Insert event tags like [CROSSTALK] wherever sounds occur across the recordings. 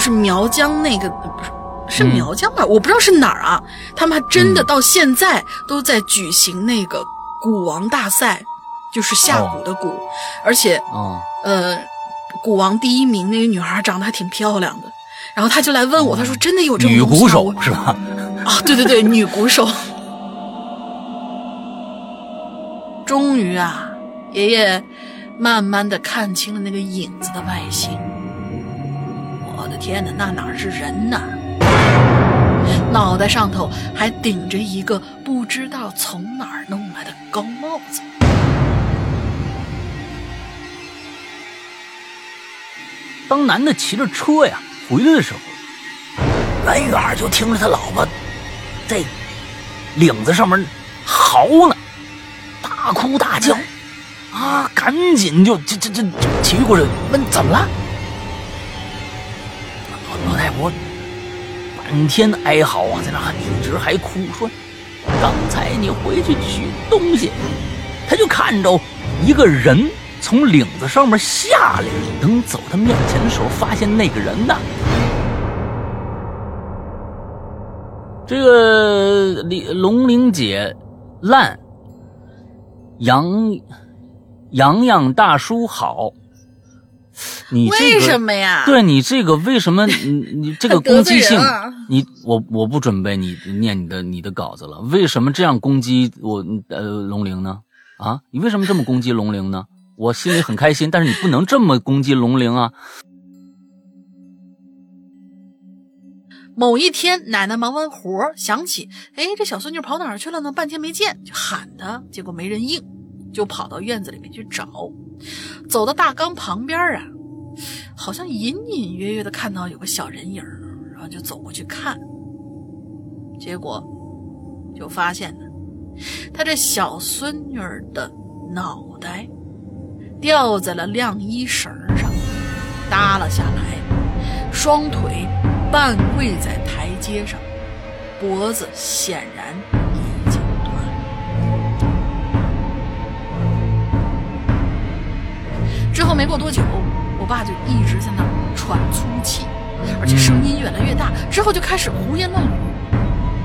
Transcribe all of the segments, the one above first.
就是苗疆那个不是是苗疆吧？我不知道是哪儿啊。他们还真的到现在都在举行那个鼓王大赛，就是下鼓的蛊，而且哦，呃，鼓王第一名那个女孩长得还挺漂亮的。然后他就来问我，他说：“真的有这种女鼓手是吧？啊，[LAUGHS] 对对对，女鼓手。终于啊，爷爷慢慢的看清了那个影子的外形。天哪，那哪是人呐？脑袋上头还顶着一个不知道从哪儿弄来的高帽子。当男的骑着车呀回来的时候，远远就听着他老婆在领子上面嚎呢，大哭大叫，啊，赶紧就这这这就骑过去问怎么了。老太婆半天哀嚎啊，在那一直还哭，说刚才你回去取东西，他就看着一个人从领子上面下来，等走他面前的时候，发现那个人呢，这个李龙玲姐烂，洋洋洋大叔好，你这为个什么呀？对你这个为什么你 [LAUGHS] 你这个攻击性啊，你我我不准备你念你的你的稿子了。为什么这样攻击我呃龙玲呢？啊，你为什么这么攻击龙玲呢？我心里很开心，但是你不能这么攻击龙玲啊！某一天，奶奶忙完活儿想起，哎，这小孙女跑哪儿去了呢？半天没见，就喊她，结果没人应，就跑到院子里面去找。走到大缸旁边啊，好像隐隐约约的看到有个小人影，然后就走过去看，结果就发现呢，他这小孙女儿的脑袋掉在了晾衣绳上，耷拉下来，双腿半跪在台阶上，脖子显然之后没过多久，我爸就一直在那儿喘粗气，而且声音越来越大。之后就开始胡言乱语，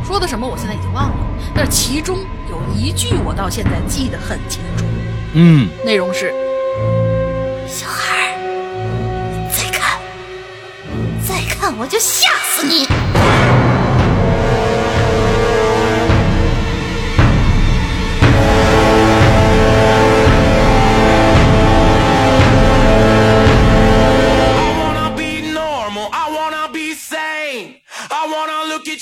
说的什么我现在已经忘了，但是其中有一句我到现在记得很清楚，嗯，内容是：小孩儿，再看，再看我就吓死你！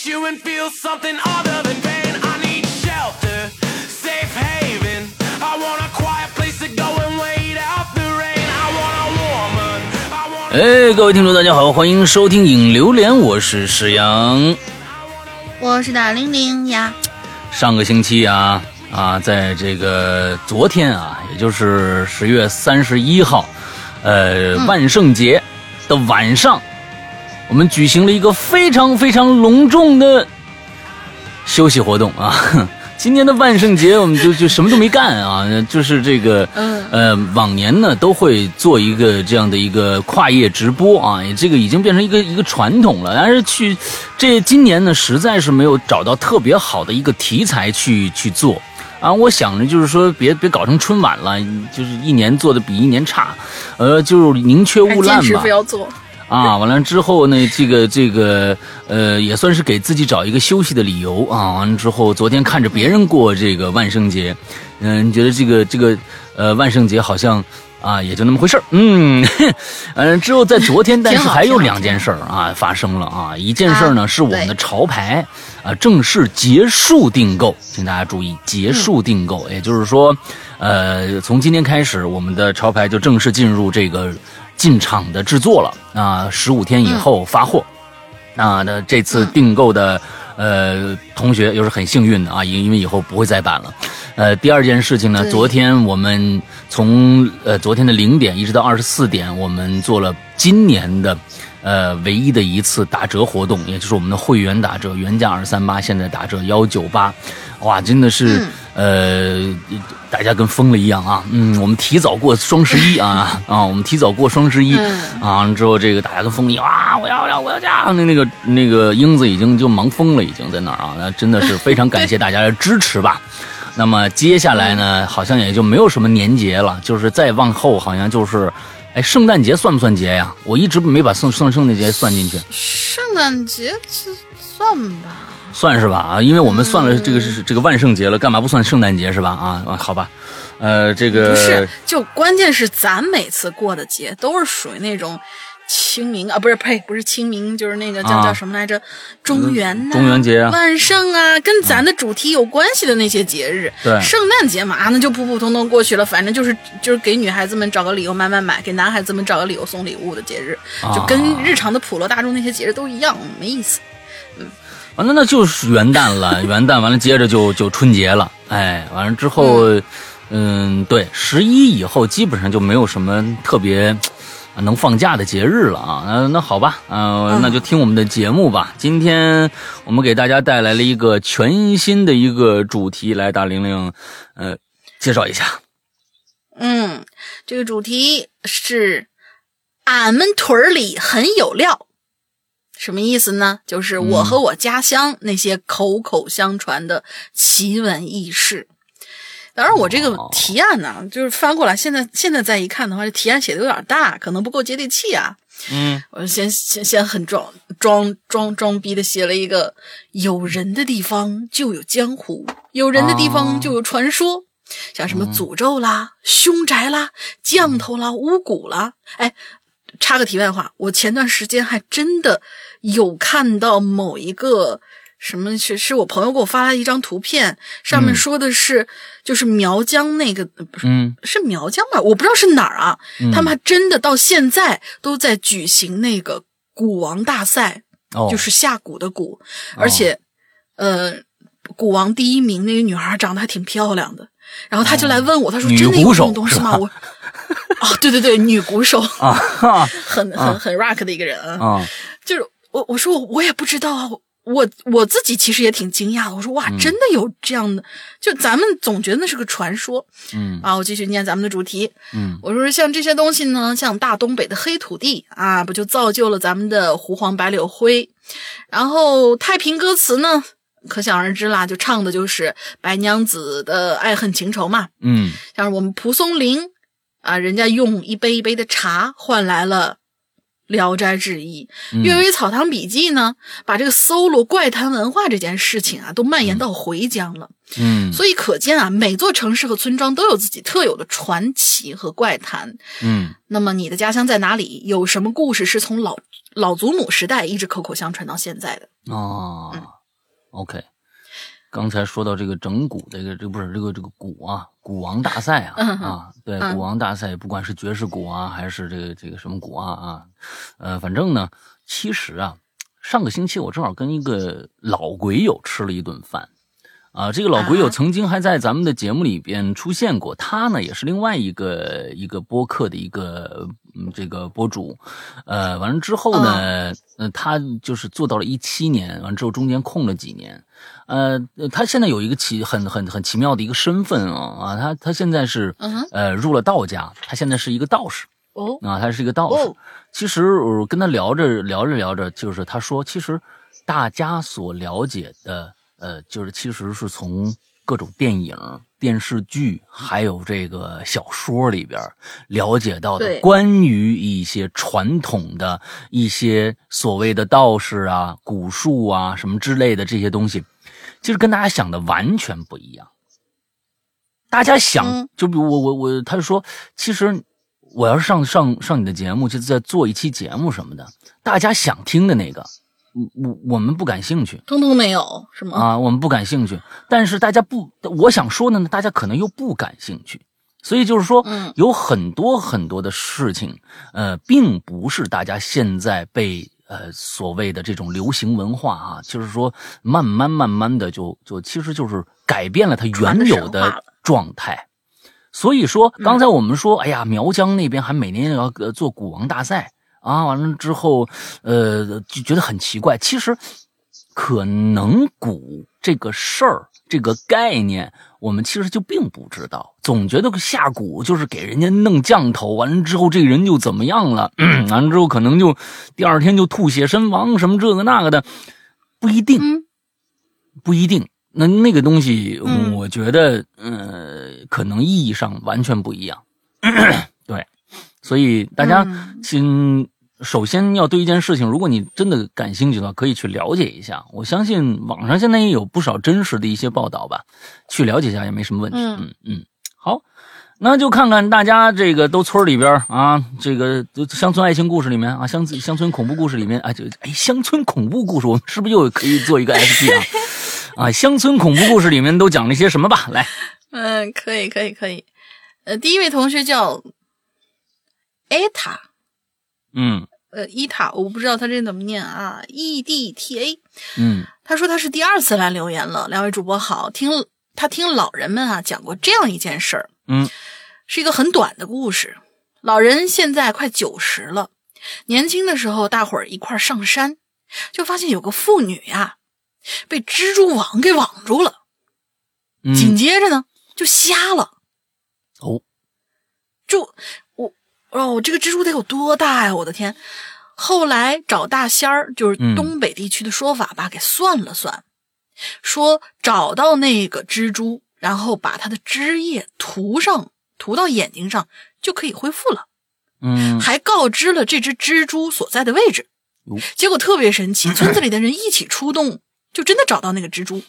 You and feel something other than pain. I need shelter, safe haven. I want a quiet place to go and wait out the rain. I want a woman, I want 哎，各位听众，大家好，欢迎收听影榴莲，我是石阳。我是大玲玲呀，上个星期啊啊，在这个昨天啊，也就是十月三十一号，呃，万圣节的晚上，我们举行了一个非常非常隆重的休息活动啊。[LAUGHS] 今年的万圣节我们就就什么都没干啊，就是这个嗯呃，往年呢都会做一个这样的一个跨业直播啊，这个已经变成一个一个传统了。但是去这今年呢，实在是没有找到特别好的一个题材去去做啊。我想着就是说，别别搞成春晚了，就是一年做的比一年差，呃，就是宁缺毋滥吧坚持不。要做。啊，完了之后呢，这个这个呃，也算是给自己找一个休息的理由啊。完了之后，昨天看着别人过这个万圣节，嗯、觉得这个这个呃万圣节好像啊也就那么回事儿，嗯，[LAUGHS] 呃之后在昨天，[LAUGHS] 但是还有两件事儿啊发生了啊，一件事儿呢啊是我们的潮牌啊正式结束订购，请大家注意结束订购，也就是说，呃，从今天开始，我们的潮牌就正式进入这个进场的制作了啊，十五天以后发货。那那这次订购的呃同学又是很幸运的啊，因因为以后不会再版了。呃，第二件事情呢，昨天我们从呃昨天的零点一直到二十四点，我们做了今年的呃唯一的一次打折活动，也就是我们的会员打折，原价二三八，现在打折幺九八，哇，真的是、呃，大家跟疯了一样啊，嗯，我们提早过双十一啊。[LAUGHS] 啊，我们提早过双十一。嗯。啊，之后这个大家跟疯一样啊，我要我要我要家，那那个那个英子已经就忙疯了，已经在那儿啊，那真的是非常感谢大家的支持吧。那么接下来呢，好像也就没有什么年节了，就是再往后好像就是，哎，圣诞节算不算节呀？我一直没把圣圣圣诞节算进去。圣诞节这算吧？算是吧啊，因为我们算了这个是这个万圣节了，干嘛不算圣诞节是吧？啊啊，好吧，呃，这个不是，就关键是咱每次过的节都是属于那种清明啊，不是呸，不是清明，就是那个叫、啊叫什么来着？中元呐、中元节啊万圣啊，跟咱的主题有关系的那些节日。对圣诞节嘛，那就普普通通过去了，反正就是就是给女孩子们找个理由买买买，给男孩子们找个理由送礼物的节日，就跟日常的普罗大众那些节日都一样，没意思。嗯完了那就是元旦了，[LAUGHS] 元旦完了接着就就春节了，哎，完了之后，嗯对，十一以后基本上就没有什么特别。啊能放假的节日了啊，那那好吧，呃，那就听我们的节目吧。今天我们给大家带来了一个全新的一个主题，来大玲玲，呃，介绍一下。嗯，这个主题是俺们屯儿里很有料，什么意思呢？就是我和我家乡那些口口相传的奇闻异事。当然，我这个哦提案呢，就是翻过来，现在现在再一看的话，这提案写的有点大，可能不够接地气啊。嗯，我先先先很装装装装逼的写了一个：有人的地方就有江湖，有人的地方就有传说，像什么诅咒啦、凶宅啦、降头啦、巫蛊啦。哎，插个题外话，我前段时间还真的有看到某一个。什么是是我朋友给我发来一张图片，上面嗯说的是、就是苗疆那个呃不是嗯是苗疆吧？我不知道是哪儿啊。他们还真的到现在都在举行那个鼓王大赛，哦，就是下鼓的鼓，而且，呃，蛊王第一名那个女孩长得还挺漂亮的。然后他就来问我，他说：“真的有这种东西吗？”我啊，对对对，女鼓手，啊很很很 rock 的一个人啊。啊，就是我我说我我也不知道啊，我我我自己其实也挺惊讶的。我说哇，真的有这样的？就咱们总觉得那是个传说，嗯啊。我继续念咱们的主题，嗯我说像这些东西呢，像大东北的黑土地啊，不就造就了咱们的胡黄白柳灰？然后太平歌词呢，可想而知啦，就唱的就是白娘子的爱恨情仇嘛。嗯像是我们蒲松龄啊，人家用一杯一杯的茶换来了《聊斋志异》嗯阅微草堂笔记》呢，把这个搜罗怪谈文化这件事情啊，都蔓延到回疆了。嗯所以可见啊，每座城市和村庄都有自己特有的传奇和怪谈。嗯那么你的家乡在哪里？有什么故事是从老老祖母时代一直口口相传到现在的？哦，OK。刚才说到这个整蛊，这个这个不是这个这个蛊啊，蛊王大赛啊嗯啊，对，嗯鼓王大赛，不管是爵士鼓啊，还是这个这个什么鼓啊啊，呃，反正呢，其实啊，上个星期我正好跟一个老鬼友吃了一顿饭。啊，这个老鬼友啊曾经还在咱们的节目里边出现过，他呢也是另外一个一个播客的一个嗯这个博主，呃，完了之后呢，呃，他就是做到了一七年，完了之后中间空了几年，呃，他现在有一个奇很很很奇妙的一个身份啊啊，他他现在是嗯呃入了道家，他现在是一个道士，哦，啊，他是一个道士。哦其实我跟他聊着聊着聊着，就是他说，其实大家所了解的，呃，就是其实是从各种电影、电视剧，还有这个小说里边了解到的关于一些传统的一些所谓的道士啊、古术啊什么之类的这些东西，其实跟大家想的完全不一样。大家想，嗯就比如我我我，他就说，其实我要是上上上你的节目，就是在做一期节目什么的，大家想听的那个，我我我们不感兴趣通通没有是吗？啊，我们不感兴趣。但是大家不，我想说的呢，大家可能又不感兴趣。所以就是说，嗯有很多很多的事情，呃，并不是大家现在被呃所谓的这种流行文化啊，就是说慢慢慢慢的就就其实就是改变了它原有的状态。所以说，嗯刚才我们说，哎呀，苗疆那边还每年要呃做蛊王大赛啊，完了之后，呃，就觉得很奇怪。其实，可能蛊这个事儿，这个概念，我们其实就并不知道，总觉得下蛊就是给人家弄降头，完了之后这个人就怎么样了，[CLEARS THROAT] 完了之后可能就第二天就吐血身亡，什么这个那个的，不一定，嗯不一定。那那个东西，嗯我觉得，呃，可能意义上完全不一样。[COUGHS] 对，所以大家嗯先首先要对一件事情，如果你真的感兴趣的话，可以去了解一下。我相信网上现在也有不少真实的一些报道吧，去了解一下也没什么问题。嗯嗯嗯，好。那就看看大家这个都村里边啊，这个乡村爱情故事里面啊，乡村乡村恐怖故事里面啊，就哎乡村恐怖故事，我们是不是又可以做一个 SP 啊？[LAUGHS] [LAUGHS] 啊，乡村恐怖故事里面都讲了些什么吧？来，嗯，可以可以可以。呃，第一位同学叫艾塔，嗯呃，伊塔，我不知道他这怎么念啊，E D T A。嗯他说他是第二次来留言了，两位主播好，听他听老人们啊讲过这样一件事儿，嗯是一个很短的故事。老人现在快九十了，年轻的时候大伙儿一块儿上山，就发现有个妇女呀、被蜘蛛网给网住了，紧嗯，接着呢就瞎了。哦，就我哦，这个蜘蛛得有多大呀？我的天！后来找大仙儿，就是嗯东北地区的说法吧，给算了算，说找到那个蜘蛛，然后把它的汁液涂上，涂到眼睛上，就可以恢复了。嗯还告知了这只蜘蛛所在的位置。结果特别神奇，[CLEARS THROAT] 村子里的人一起出动，就真的找到那个蜘蛛，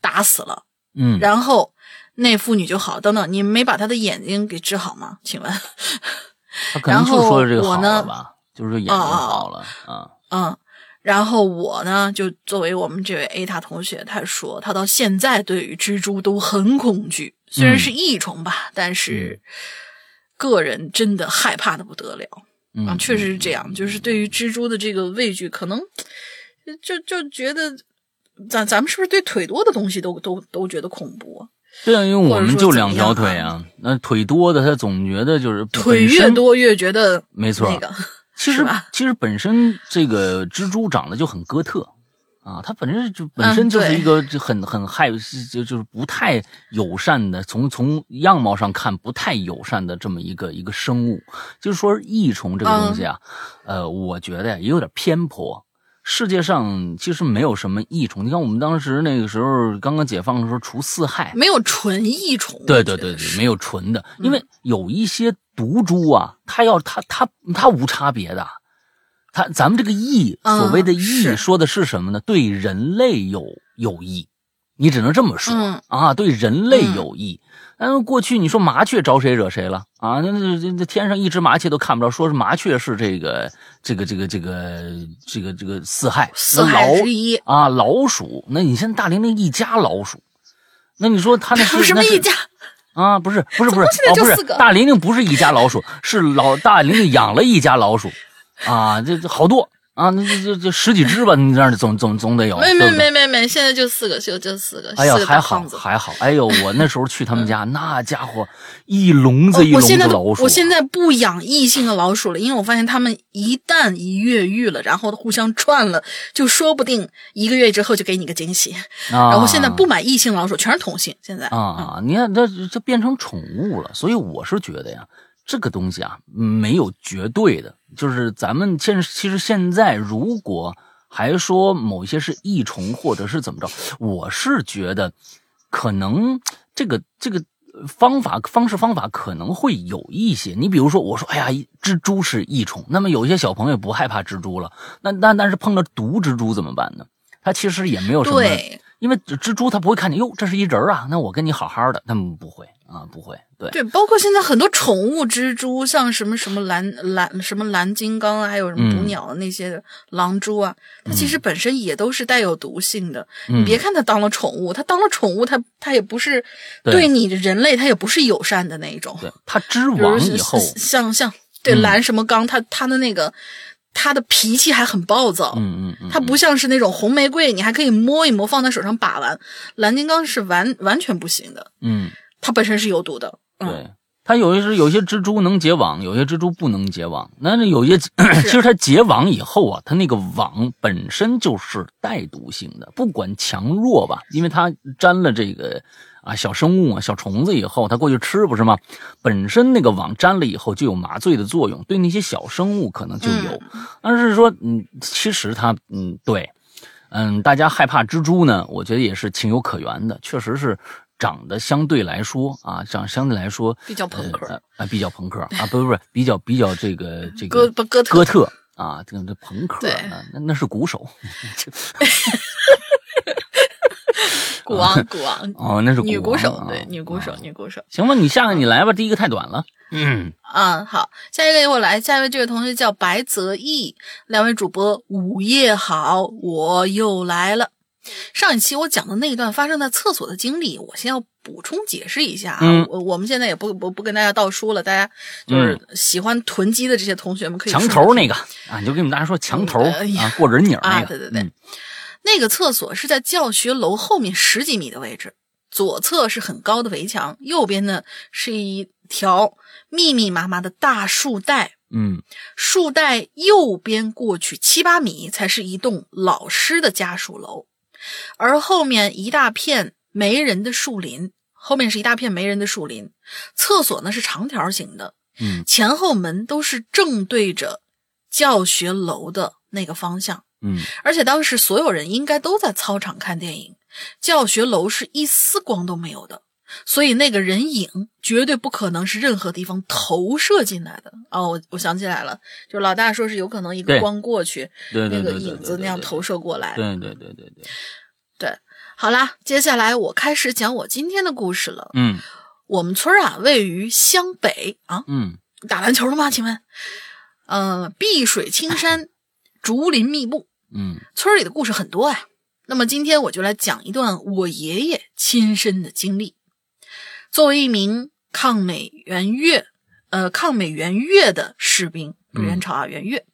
打死了。嗯，然后那妇女就好。等等，你没把她的眼睛给治好吗？请问？他可能就说这个好然后我呢了吧，就是眼睛好了啊。嗯，然后我呢，就作为我们这位 A 塔同学，他说他到现在对于蜘蛛都很恐惧，虽然是益虫吧，但是个人真的害怕的不得了。嗯，啊，确实是这样，就是对于蜘蛛的这个畏惧，可能就就觉得咱咱们是不是对腿多的东西都都都觉得恐怖啊？对啊，因为我们就两条腿啊，那腿多的他总觉得就是腿越多越觉得没错那个其实吧其实本身这个蜘蛛长得就很哥特啊，它本身就本身就是一个就很很害就就是不太友善的，从从样貌上看不太友善的这么一个一个生物。就是说益虫这个东西啊，嗯呃，我觉得也有点偏颇。世界上其实没有什么益虫，你看我们当时那个时候刚刚解放的时候除四害，没有纯益虫。对对对对，没有纯的，因为有一些毒株啊，它要它它它无差别的，它咱们这个益，嗯所谓的益是说的是什么呢？对人类有有益，你只能这么说、嗯啊，对人类有益。但是过去你说麻雀招谁惹谁了啊？那那那那天上一只麻雀都看不着，说是麻雀是这个这个这个这个这个这个四害，四害之一。啊老鼠，那你现在大玲玲一家老鼠，那你说他那是 [LAUGHS] 什么一家？啊，不是不是不是哦，不是大玲玲不是一家老鼠，是老大玲玲养了一家老鼠，啊，这这好多啊，那这这这十几只吧，你这样总总总得有，没没没没没，现在就四个，就就四个。哎呀还好还好，哎呦，我那时候去他们家，那家伙一笼子哦一笼子我现在都老鼠啊，我现在不养异性的老鼠了，因为我发现他们一旦一越狱了，然后互相串了，就说不定一个月之后就给你个惊喜。啊，然后现在不买异性老鼠，全是同性。现在啊，你看这这变成宠物了，所以我是觉得呀，这个东西啊没有绝对的，就是咱们现其实现在如果还说某些是异虫或者是怎么着，我是觉得可能这个这个方法方式方法可能会有一些。你比如说，我说哎呀，蜘蛛是益虫，那么有些小朋友不害怕蜘蛛了，那那但是碰到毒蜘蛛怎么办呢？他其实也没有什么。因为蜘蛛它不会看见，哟，这是一人儿啊，那我跟你好好的，他们不会啊，不会，对，对，包括现在很多宠物蜘蛛，像什么什么蓝蓝什么蓝金刚啊，还有什么捕嗯鸟的那些狼蛛啊，它其实本身也都是带有毒性的。嗯你别看它当了宠物，它当了宠物，它它也不是对你的人类，它也不是友善的那一种。对，它织比如是网以后，像像对嗯蓝什么刚，它它的那个它的脾气还很暴躁。嗯嗯嗯，它不像是那种红玫瑰，你还可以摸一摸，放在手上把玩。蓝金刚是完完全不行的，嗯，它本身是有毒的。嗯，对，它有一是有些蜘蛛能结网，有些蜘蛛不能结网。那那有些 [CLEARS THROAT] 其实它结网以后啊，它那个网本身就是带毒性的，不管强弱吧，因为它沾了这个啊小生物啊小虫子以后，它过去吃不是吗？本身那个网沾了以后就有麻醉的作用，对那些小生物可能就有。但是说嗯，其实它嗯对，嗯，大家害怕蜘蛛呢，我觉得也是情有可原的，确实是。长得相对来说啊，长相对来说比较朋克。啊，比较朋克啊，不不不是，比较比较这个这个哥哥哥特啊，这个朋克，那那是鼓手，[LAUGHS] [LAUGHS] 鼓王鼓王哦，那是女鼓手，对，女鼓手女鼓手。行吧，你下个你来吧，第一个太短了。嗯。啊，好，下一个由我来，下一位这位同学叫白泽毅，两位主播午夜好，我又来了。上一期我讲的那一段发生在厕所的经历，我先要补充解释一下啊。我我们现在也不不不跟大家倒书了，大家就是喜欢囤积的这些同学们可以。墙头那个啊，你就跟我们大家说墙头啊，过人影 [LAUGHS] 那个。对对对，那个厕所是在教学楼后面十几米的位置，左侧是很高的围墙，右边呢是一条密密麻麻的大树带。嗯，树带右边过去七八米才是一栋老师的家属楼。而后面一大片没人的树林，后面是一大片没人的树林。厕所呢是长条形的，嗯，前后门都是正对着教学楼的那个方向，嗯，而且当时所有人应该都在操场看电影，教学楼是一丝光都没有的，所以那个人影绝对不可能是任何地方投射进来的。哦，我我想起来了，就老大说是有可能一个光过去，那个影子那样投射过来，对对对对对。对，好啦，接下来我开始讲我今天的故事了。嗯，我们村啊，位于湘北啊。嗯，打篮球了吗？请问？嗯，碧水青山，竹林密布。嗯，村里的故事很多呀。那么今天我就来讲一段我爷爷亲身的经历。作为一名抗美援越，呃，抗美援越的士兵，不援朝啊，援越。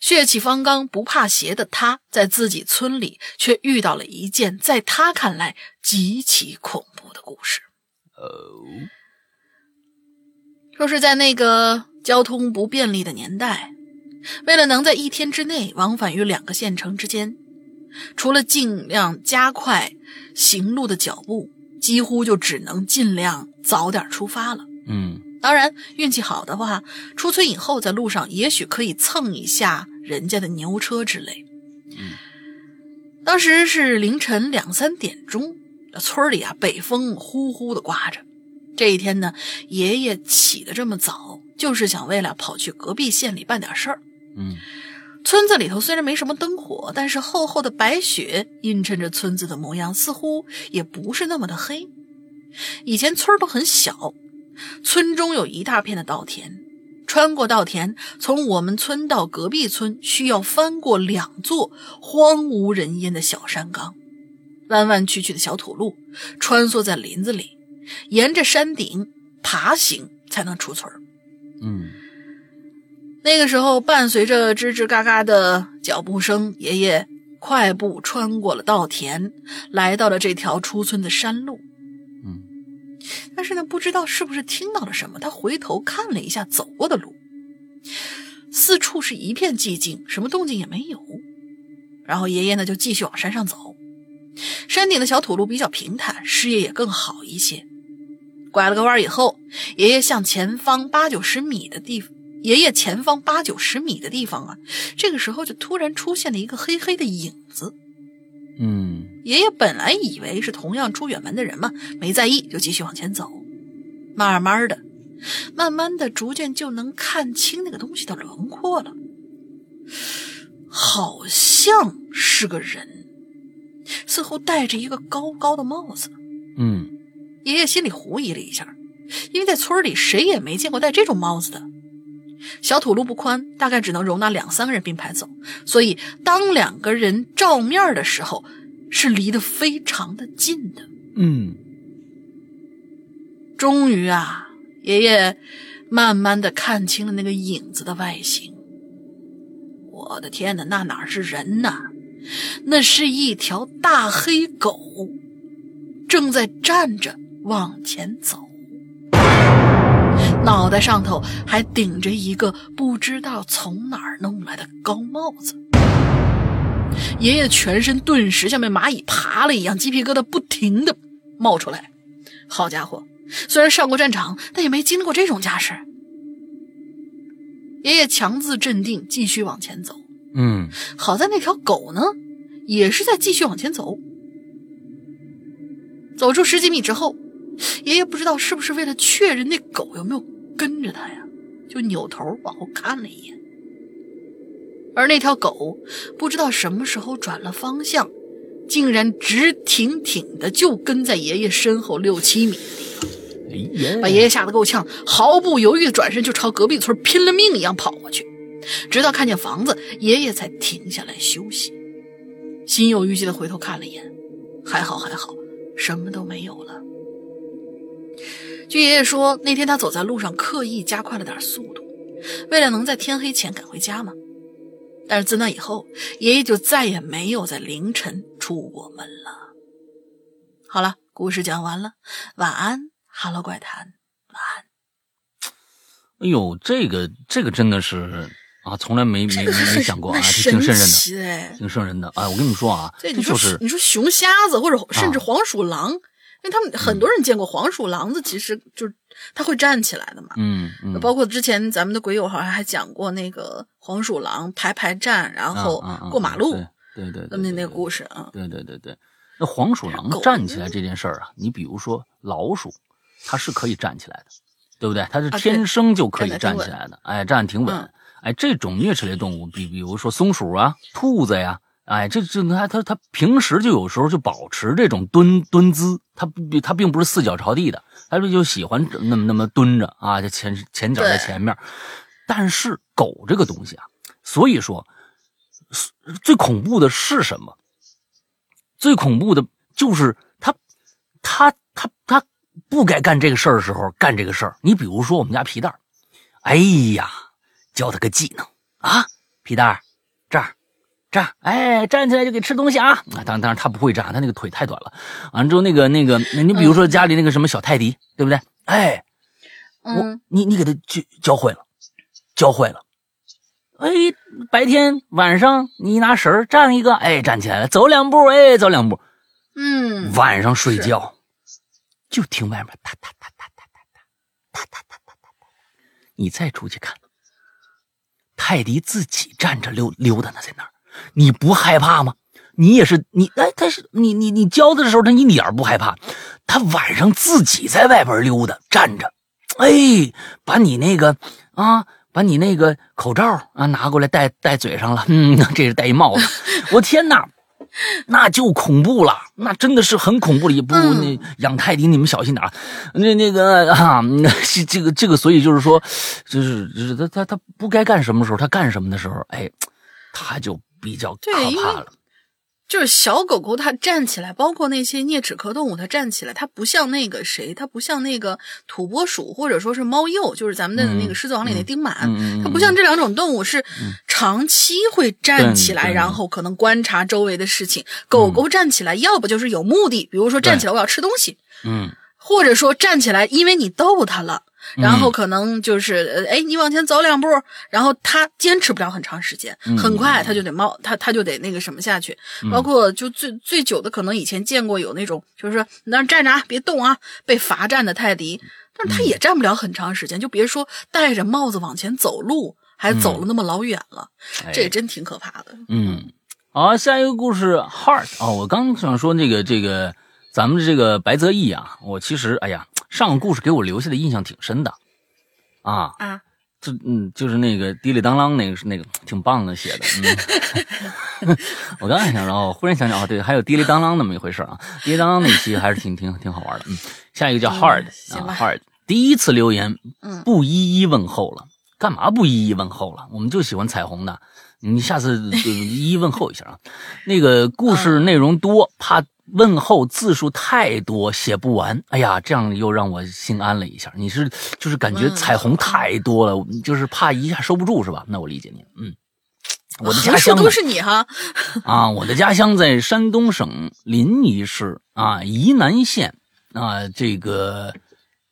血气方刚、不怕邪的他，在自己村里却遇到了一件在他看来极其恐怖的故事。哦，说是在那个交通不便利的年代，为了能在一天之内往返于两个县城之间，除了尽量加快行路的脚步，几乎就只能尽量早点出发了。嗯。当然，运气好的话，出村以后在路上也许可以蹭一下人家的牛车之类。嗯，当时是凌晨两三点钟，村里啊北风呼呼的刮着。这一天呢，爷爷起得这么早，就是想为了跑去隔壁县里办点事儿。嗯，村子里头虽然没什么灯火，但是厚厚的白雪映衬着村子的模样，似乎也不是那么的黑。以前村儿都很小。村中有一大片的稻田，穿过稻田，从我们村到隔壁村需要翻过两座荒无人烟的小山岗，弯弯曲曲的小土路穿梭在林子里，沿着山顶爬行才能出村。嗯，那个时候，伴随着吱吱嘎嘎的脚步声，爷爷快步穿过了稻田，来到了这条出村的山路。嗯但是呢，不知道是不是听到了什么，他回头看了一下走过的路，四处是一片寂静，什么动静也没有。然后爷爷呢就继续往山上走，山顶的小土路比较平坦，视野也更好一些。拐了个弯以后，爷爷向前方八九十米的地，爷爷前方八九十米的地方啊，这个时候就突然出现了一个黑黑的影子。嗯，爷爷本来以为是同样出远门的人嘛，没在意，就继续往前走。慢慢的，慢慢的，逐渐就能看清那个东西的轮廓了，好像是个人，似乎戴着一个高高的帽子。嗯，爷爷心里狐疑了一下，因为在村里谁也没见过戴这种帽子的。小土路不宽，大概只能容纳两三个人并排走，所以当两个人照面的时候，是离得非常的近的。嗯。终于啊，爷爷慢慢的看清了那个影子的外形。我的天哪，那哪是人呐？那是一条大黑狗，正在站着往前走。脑袋上头还顶着一个不知道从哪儿弄来的高帽子。爷爷全身顿时像被蚂蚁爬了一样，鸡皮疙瘩不停的冒出来。好家伙，虽然上过战场，但也没经历过这种架势。爷爷强自镇定，继续往前走。嗯好在那条狗呢，也是在继续往前走。走出十几米之后，爷爷不知道是不是为了确认那狗有没有跟着他呀，就扭头往后看了一眼。而那条狗不知道什么时候转了方向，竟然直挺挺的就跟在爷爷身后六七米的地方。把爷爷吓得够呛，毫不犹豫的转身就朝隔壁村拼了命一样跑过去，直到看见房子，爷爷才停下来休息。心有余悸的回头看了一眼，还好还好，什么都没有了。据爷爷说，那天他走在路上刻意加快了点速度，为了能在天黑前赶回家嘛。但是自那以后，爷爷就再也没有在凌晨出过门了。好了，故事讲完了，晚安。哈喽，怪谈，晚安。哎呦，这个这个真的是啊，从来没没没没想过啊，很这挺瘆人的。挺瘆人的。哎，我跟你们说啊，对，你说这就是你说熊瞎子或者甚至黄鼠狼，因为他们很多人见过黄鼠狼子，其实就是它会站起来的嘛。嗯嗯，包括之前咱们的鬼友好像还讲过那个黄鼠狼排排站，然后过马路，对对对，那么那个。故事啊。对对对对，那黄鼠狼站起来这件事儿啊，你比如说老鼠，它是可以站起来的，对不对？它是天生就可以站起来的，哎，站得挺稳嗯。哎，这种啮齿类动物，比比如说松鼠啊、兔子呀，哎，这这他他他平时就有时候就保持这种蹲蹲姿，他他并不是四脚朝地的，他就就喜欢那么那么蹲着啊，就前前脚在前面。但是狗这个东西啊，所以说最恐怖的是什么？最恐怖的就是他，他他他不该干这个事儿的时候干这个事儿。你比如说我们家皮蛋儿，哎呀，教他个技能啊，皮蛋儿这儿，哎，站起来就给吃东西啊！啊，当当然他不会站，他那个腿太短了。完了之后那个那个，你比如说家里那个什么小泰迪，对不对？哎，我嗯，你你给他教教会了，教会了。哎，白天晚上你拿绳儿站一个，哎，站起来了，走两步，哎，走两步。嗯，晚上睡觉就听外面哒哒哒哒哒哒哒哒哒哒哒哒，你再出去看，泰迪自己站着溜溜达呢，在那儿，你不害怕吗？你也是你哎，他是你你你教他的时候，他一点不害怕，他晚上自己在外边溜达站着，哎，把你那个啊。把你那个口罩啊拿过来戴戴嘴上了，[LAUGHS] 嗯，这是戴一帽子，我天哪，那就恐怖了，那真的是很恐怖了。也不如那养泰迪，你们小心点儿。那那个啊，这个这个，所以就是说，就是就是他他他不该干什么时候，他干什么的时候，哎，他就比较可怕了。就是小狗狗它站起来，包括那些啮齿科动物，它站起来，它不像那个谁，它不像那个土拨鼠或者说是猫鼬，就是咱们的那个《狮子王》里那丁满，嗯嗯嗯它不像这两种动物是长期会站起来，然后可能观察周围的事情。狗狗站起来，要不就是有目的，比如说站起来我要吃东西，嗯或者说站起来，因为你逗它了。然嗯后可能就是，呃，哎，你往前走两步，然后他坚持不了很长时间，嗯很快他就得冒，他他就得那个什么下去。包括就最最久的，可能以前见过有那种，就是说你那儿站着啊，别动啊，被罚站的泰迪，但是他也站不了很长时间，就别说戴着帽子往前走路，还走了那么老远了，哎这也真挺可怕的。嗯，好，下一个故事，Heart 哦，我刚想说那个这个咱们的这个白泽义啊，我其实哎呀，上个故事给我留下的印象挺深的。啊，啊，这嗯，就是那个滴里当啷那个是那个挺棒的写的，嗯，[LAUGHS] 我刚才想，然后忽然想想哦，对，还有滴里当啷那么一回事啊，滴里当啷那期还是挺挺挺好玩的，嗯，下一个叫嗯 Hard 啊，Hard 第一次留言，嗯。不一一问候了，干嘛不一一问候了？我们就喜欢彩虹的，你下次就一一问候一下啊。那个故事内容多，怕问候字数太多写不完。哎呀，这样又让我心安了一下。你是就是感觉嗯彩虹太多了，就是怕一下收不住是吧？那我理解你，嗯。我的家乡都是你哈，[LAUGHS] 啊，我的家乡在山东省临沂市啊沂南县啊这个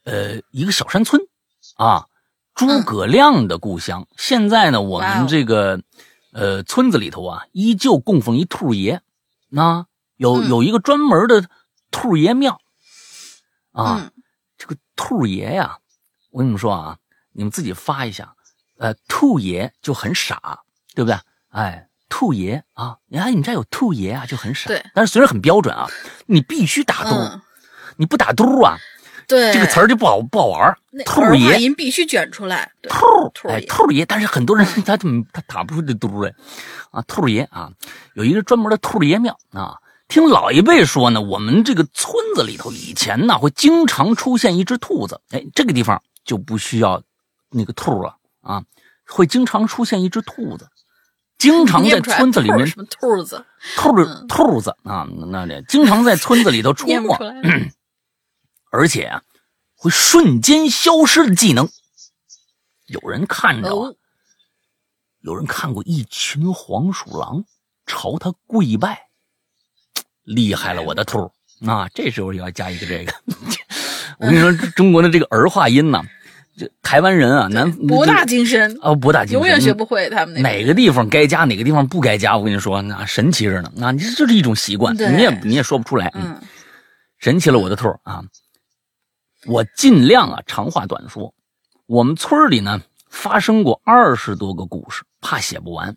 呃一个小山村啊，诸葛亮的故乡。现在呢，我们这个呃村子里头啊，依旧供奉一兔爷，那有嗯有一个专门的兔爷庙啊。嗯这个兔爷呀，我跟你们说啊，你们自己发一下，呃，兔爷就很傻，对不对？哎，兔爷啊，你看你这有兔爷啊，就很傻。对，但是虽然很标准啊，你必须打嘟，嗯，你不打嘟啊，对，这个词儿就不好不好玩儿。兔爷，音必须卷出来。对兔哎，兔爷，但是很多人他怎么他打不出这嘟来啊？兔爷啊，有一个专门的兔爷庙啊。听老一辈说呢，我们这个村子里头以前呢会经常出现一只兔子，哎，这个地方就不需要那个兔了啊，会经常出现一只兔子，经常在村子里面什么兔子，兔子兔子啊，那里经常在村子里头出没。[LAUGHS] 而且啊会瞬间消失的技能。有人看着啊，哦，有人看过一群黄鼠狼朝他跪拜，厉害了，我的兔儿啊！这时候要加一个这个，[LAUGHS] 我跟你说，中国的这个儿化音呐，这台湾人啊，南博大精深，啊，博大精深，永远学不会他们那哪个地方该加，哪个地方不该加。我跟你说，那神奇着呢。那你这就是一种习惯，你也你也说不出来。嗯神奇了，我的兔儿啊！我尽量啊长话短说。我们村里呢发生过二十多个故事，怕写不完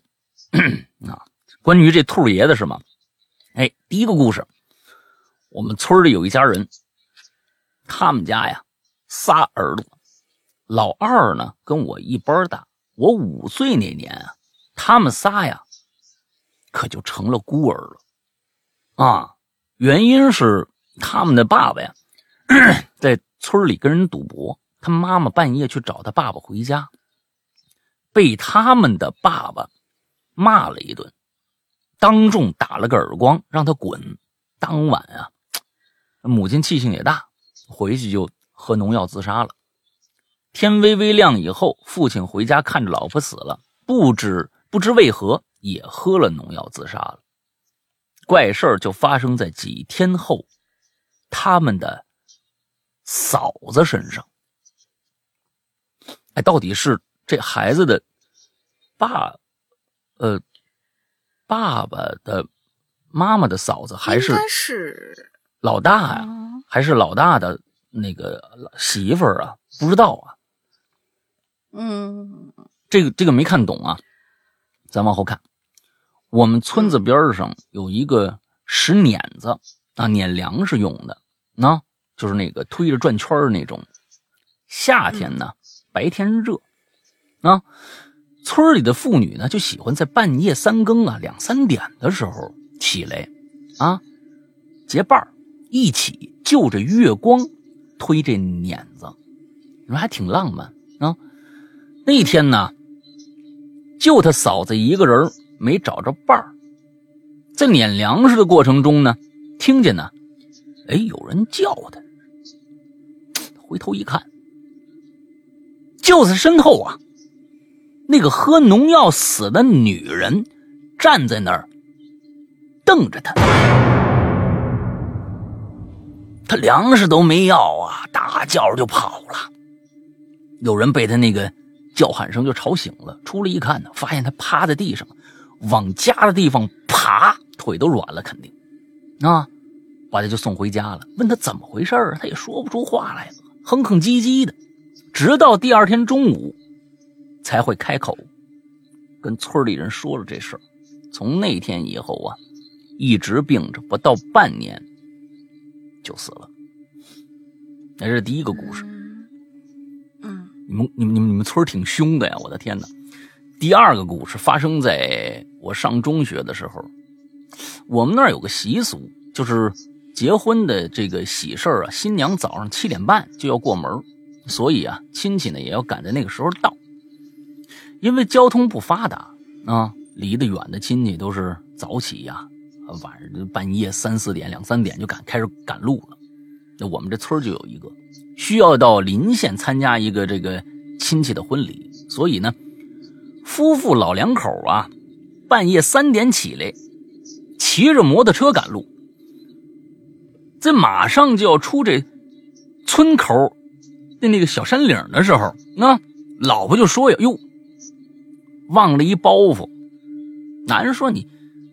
[CLEARS THROAT] 啊。关于这兔爷的是吗？哎，第一个故事，我们村里有一家人，他们家呀仨儿子，老二呢跟我一般大，我五岁那年啊，他们仨呀可就成了孤儿了啊。原因是他们的爸爸呀，[COUGHS] 在村里跟人赌博，他妈妈半夜去找他爸爸回家，被他们的爸爸骂了一顿，当众打了个耳光，让他滚。当晚啊，[TSK] 母亲气性也大，回去就喝农药自杀了。天微微亮以后，父亲回家看着老婆死了，不知不知为何也喝了农药自杀了。怪事就发生在几天后，他们的嫂子身上。哎，到底是这孩子的爸，呃，爸爸的妈妈的嫂子，还是是老大呀、啊还是老大的那个媳妇儿啊？不知道啊，嗯这个这个没看懂啊。咱往后看，我们村子边上有一个石碾子啊，碾粮食用的，那就是那个推着转圈儿那种。夏天呢，白天热，啊，村里的妇女呢就喜欢在半夜三更啊两三点的时候起来，啊，结伴儿一起就着月光推这碾子，你说还挺浪漫啊。那天呢，就他嫂子一个人没找着伴儿，在碾粮食的过程中呢，听见呢，哎，有人叫他，回头一看，就在身后啊，那个喝农药死的女人站在那儿，瞪着他。他粮食都没要啊，大叫就跑了。有人被他那个叫喊声就吵醒了，出来一看呢，发现他趴在地上，往家的地方爬，腿都软了，肯定啊，把他就送回家了。问他怎么回事儿，他也说不出话来，哼哼唧唧的，直到第二天中午才会开口，跟村里人说了这事儿。从那天以后啊，一直病着，不到半年就死了。那是第一个故事。嗯你们、你们、你们、你们村儿挺凶的呀！我的天哪！第二个故事发生在我上中学的时候，我们那儿有个习俗，就是结婚的这个喜事儿啊，新娘早上七点半就要过门，所以啊，亲戚呢也要赶在那个时候到。因为交通不发达啊，离得远的亲戚都是早起呀、晚上半夜三四点、两三点就赶开始赶路了。那我们这村就有一个，需要到临县参加一个这个亲戚的婚礼，所以呢，夫妇老两口啊，半夜三点起来，骑着摩托车赶路。这马上就要出这村口的那个小山岭的时候，那老婆就说呀：“哟，忘了一包袱。”男人说：“你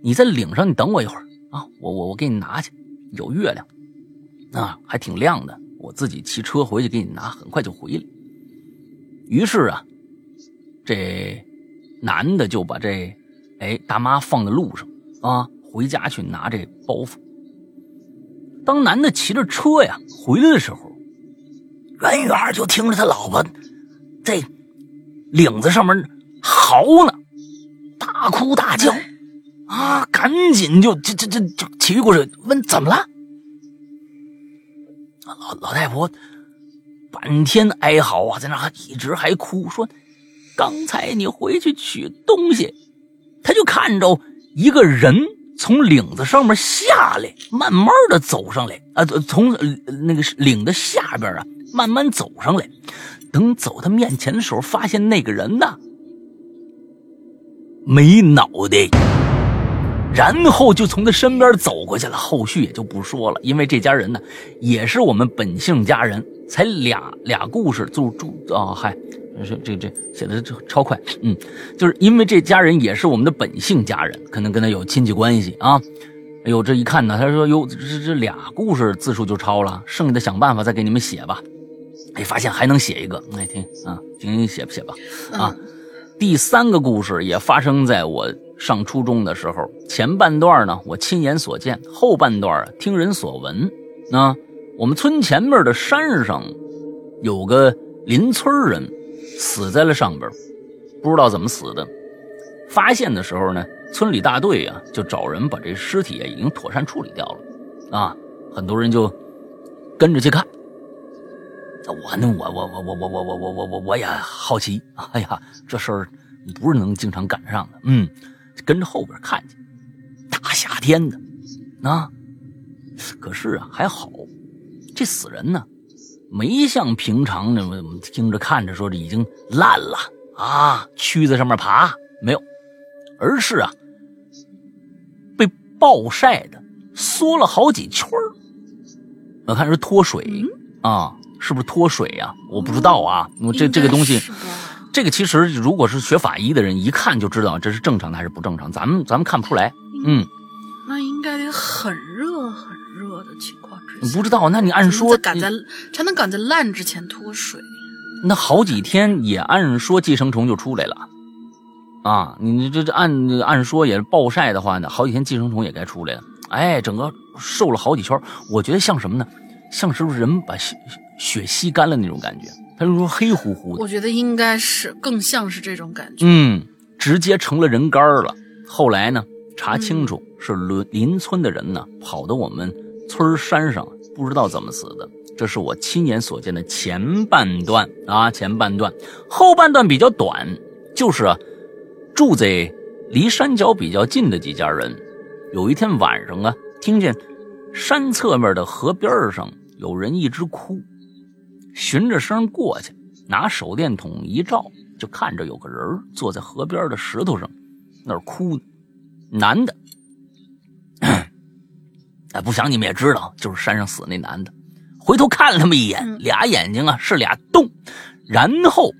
你在岭上，你等我一会儿啊，我我我给你拿去。有月亮啊，还挺亮的。我自己骑车回去给你拿，很快就回来。”于是啊，这男的就把这哎大妈放在路上啊，回家去拿这包袱。当男的骑着车呀回来的时候，远远就听着他老婆在领子上面嚎呢，大哭大叫啊！赶紧就就就就就骑过去问怎么了。老老太婆半天哀嚎啊，在那一直还哭，说刚才你回去取东西，他就看着一个人。从领子上面下来，慢慢的走上来啊！从那个领的下边啊，慢慢走上来。等走他面前的时候，发现那个人呢没脑袋，然后就从他身边走过去了。后续也就不说了，因为这家人呢也是我们本姓家人，才俩俩故事就住啊，嗨。这这写的超快，嗯，就是因为这家人也是我们的本姓家人，可能跟他有亲戚关系啊。哎呦，这一看呢，他说哟，这这俩故事字数就超了，剩下的想办法再给你们写吧。哎，发现还能写一个，来听啊，行行写吧写吧啊。第三个故事也发生在我上初中的时候，前半段呢我亲眼所见，后半段听人所闻。啊，我们村前面的山上有个邻村人。死在了上边，不知道怎么死的。发现的时候呢，村里大队啊就找人把这尸体啊已经妥善处理掉了，啊，很多人就跟着去看。我呢，我我我我我我我我我我我也好奇，哎呀，这事儿不是能经常赶上的，嗯，跟着后边看去。大夏天的，啊，可是啊还好，这死人呢。没像平常那么听着看着说这已经烂了啊，蛆在上面爬没有，而是啊被暴晒的缩了好几圈我看是脱水啊，是不是脱水呀？我不知道啊，我这这个东西，这个其实如果是学法医的人一看就知道这是正常的还是不正常，咱们咱们看不出来。嗯，那应该得很热很热的情况。不知道，那你按说赶在才能赶在烂之前脱水，那好几天也按说寄生虫就出来了，啊，你这这按按说也是暴晒的话呢，好几天寄生虫也该出来了。哎，整个瘦了好几圈，我觉得像什么呢？像是不是人把血血吸干了那种感觉？他就说黑乎乎的。我觉得应该是更像是这种感觉。嗯，直接成了人干了。后来呢，查清楚是邻邻村的人呢跑到我们。村山上不知道怎么死的，这是我亲眼所见的前半段啊，前半段，后半段比较短，就是啊，住在离山脚比较近的几家人，有一天晚上啊，听见山侧面的河边上有人一直哭，循着声过去，拿手电筒一照，就看着有个人坐在河边的石头上，那儿哭呢，男的。[CLEARS THROAT] 哎，不想你们也知道，就是山上死那男的。回头看了他们一眼，俩眼睛啊是俩洞，然后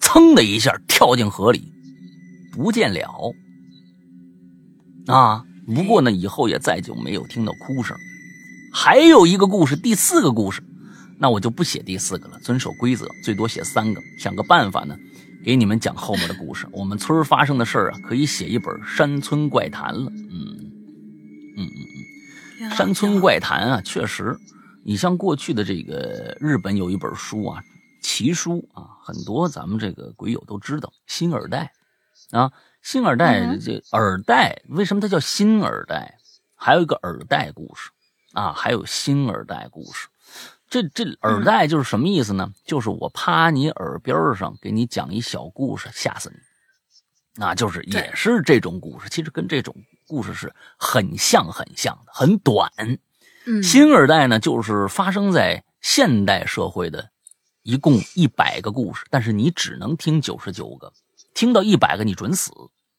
噌的一下跳进河里，不见了。啊，不过呢，以后也再就没有听到哭声。还有一个故事，第四个故事，那我就不写第四个了，遵守规则，最多写三个。想个办法呢，给你们讲后面的故事。我们村发生的事儿啊，可以写一本《山村怪谈》了。嗯，嗯嗯嗯。山村怪谈啊，确实，你像过去的这个日本有一本书啊，奇书啊，很多咱们这个鬼友都知道。新耳袋啊，新耳袋这耳袋为什么它叫新耳袋？还有一个耳袋故事啊，还有新耳袋故事。这这耳带就是什么意思呢？就是我趴你耳边上给你讲一小故事，吓死你。那就是也是这种故事，其实跟这种。故事是很像很像的，很短。嗯，新耳带呢，就是发生在现代社会的，一共一百个故事，但是你只能听九十九个，听到一百个你准死。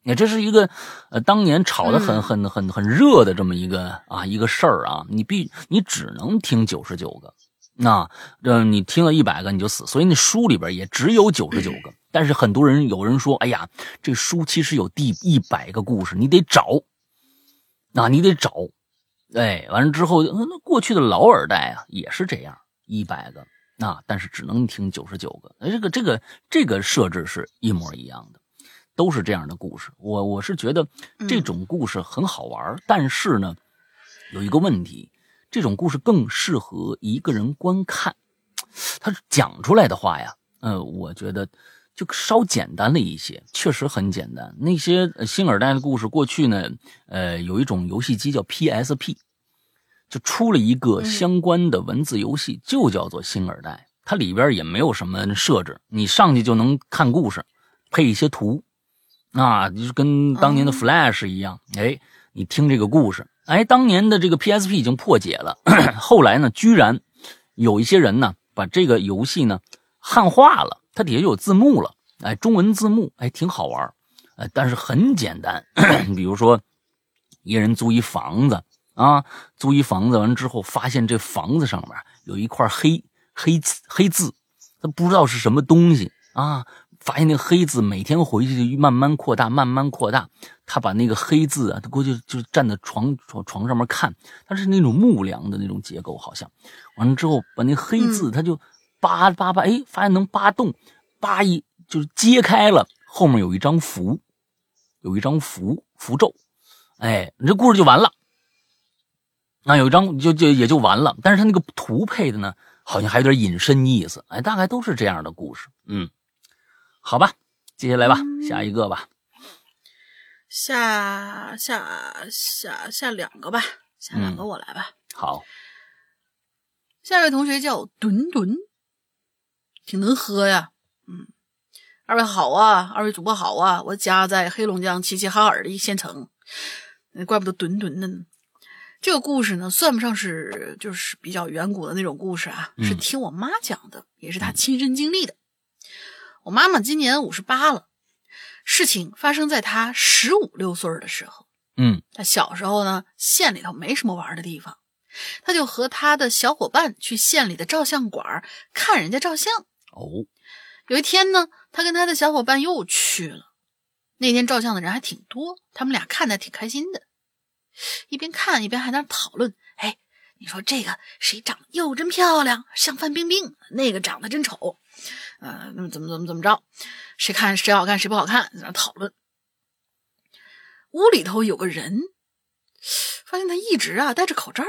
你这是一个，呃，当年炒的很很很很热的这么一个啊一个事儿啊，你必你只能听九十九个，那这，你听了一百个你就死，所以那书里边也只有九十九个。但是很多人有人说，哎呀，这书其实有第一百个故事，你得找，那你得找，哎，完了之后，那过去的老耳代啊也是这样，一百个，那但是只能听九十九个，哎，这个这个这个设置是一模一样的，都是这样的故事。我我是觉得这种故事很好玩，但是呢，有一个问题，这种故事更适合一个人观看，[TSK] 他讲出来的话呀，呃，我觉得。就稍简单了一些，确实很简单。那些星耳代的故事，过去呢，呃，有一种游戏机叫 PSP，就出了一个相关的文字游戏，就叫做星耳代。它里边也没有什么设置，你上去就能看故事，配一些图，啊，就是跟当年的 Flash 一样。哎，你听这个故事，哎，当年的这个 PSP 已经破解了，后来呢，居然有一些人呢，把这个游戏呢汉化了。它底下就有字幕了，哎，中文字幕，哎，挺好玩呃，但是很简单。[COUGHS] 比如说，一人租一房子啊，租一房子完之后，发现这房子上面有一块黑黑黑字，他不知道是什么东西啊。发现那个黑字每天回去就慢慢扩大，慢慢扩大。他把那个黑字啊，他过去就站在床床床上面看，它是那种木梁的那种结构，好像。完了之后，把那黑字他就。扒扒扒，哎，发现能扒动，扒一就是揭开了，后面有一张符，有一张符符咒，哎，你这故事就完了。那有一张就就也就完了，但是他那个图配的呢，好像还有点隐身意思，哎，大概都是这样的故事。嗯，好吧，接下来吧，下一个吧，下下下下两个吧，下两个我来吧。好，下一位同学叫墩墩。挺能喝呀，嗯，二位好啊，二位主播好啊，我家在黑龙江齐齐哈尔的一县城，怪不得墩墩的呢。这个故事呢，算不上是就是比较远古的那种故事啊，是听我妈讲的，也是她亲身经历的。我妈妈今年五十八了，事情发生在她十五六岁的时候。嗯，她小时候呢，县里头没什么玩的地方，她就和她的小伙伴去县里的照相馆看人家照相。哦，有一天呢，她跟她的小伙伴又去了。那天照相的人还挺多，他们俩看的挺开心的，一边看一边还在那讨论：“哎，你说这个谁长得又真漂亮，像范冰冰；那个长得真丑，呃，那么怎么怎么怎么着？谁看谁好看，谁不好看？”在那讨论。屋里头有个人，发现他一直啊戴着口罩，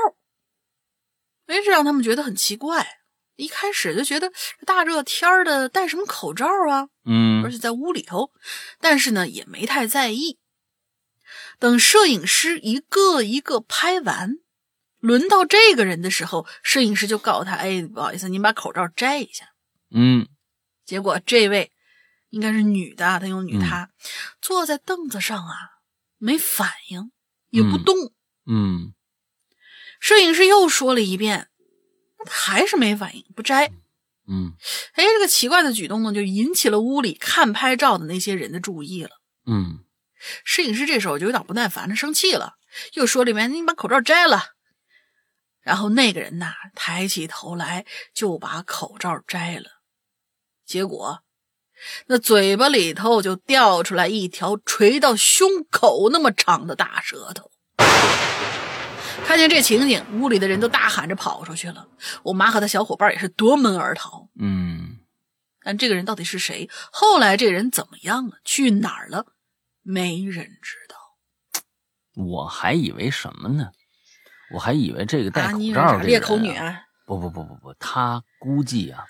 哎，这让他们觉得很奇怪。一开始就觉得大热天的戴什么口罩啊？嗯，而且在屋里头，但是呢也没太在意。等摄影师一个一个拍完，轮到这个人的时候，摄影师就告诉他：“哎，不好意思，您把口罩摘一下。”嗯，结果这位应该是女的，她用女她坐在凳子上啊，没反应，也不动。嗯，摄影师又说了一遍。还是没反应，不摘。嗯，哎，这个奇怪的举动呢，就引起了屋里看拍照的那些人的注意了。嗯，摄影师这时候就有点不耐烦的生气了，又说：“里面你把口罩摘了。”然后那个人呐，抬起头来就把口罩摘了，结果那嘴巴里头就掉出来一条垂到胸口那么长的大舌头。看见这情景，屋里的人都大喊着跑出去了。我妈和她小伙伴也是夺门而逃。嗯，但这个人到底是谁？后来这人怎么样了？去哪儿了？没人知道。我还以为什么呢？我还以为这个戴口罩的裂口女啊！不不不不不，他估计啊，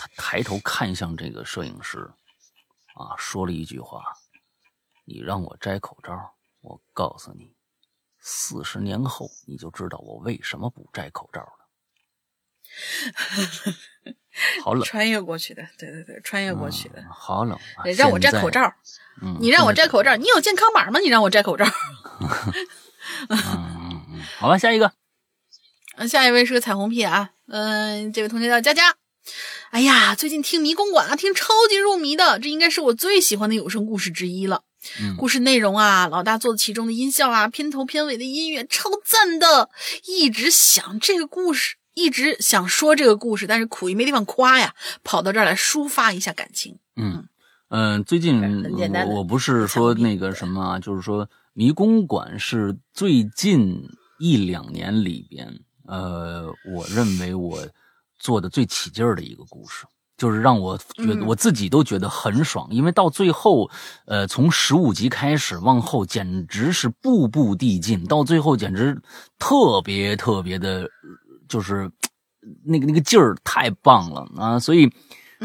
他抬头看向这个摄影师，啊，说了一句话：“你让我摘口罩，我告诉你。”四十年后，你就知道我为什么不摘口罩了。好冷，穿越过去的，对对对，穿越过去的，好冷。让我摘口罩，你让我摘口罩，你有健康码吗？你让我摘口罩。[LAUGHS] 嗯嗯嗯，好吧，下一个，嗯，下一位是个彩虹屁啊，嗯，这位同学叫佳佳。哎呀，最近听迷宫馆啊，听超级入迷的，这应该是我最喜欢的有声故事之一了。故事内容啊，老大做的其中的音效啊，片头片尾的音乐超赞的，一直想这个故事一直想说这个故事，但是苦于没地方夸呀，跑到这儿来抒发一下感情。嗯嗯，最近很简单我我不是说那个什么啊，就是说迷宫馆是最近一两年里边，呃，我认为我做的最起劲儿的一个故事。就是让我觉得嗯我自己都觉得很爽，因为到最后，呃，从十五集开始往后，简直是步步递进，到最后简直特别特别的，就是那个那个劲儿太棒了啊！所以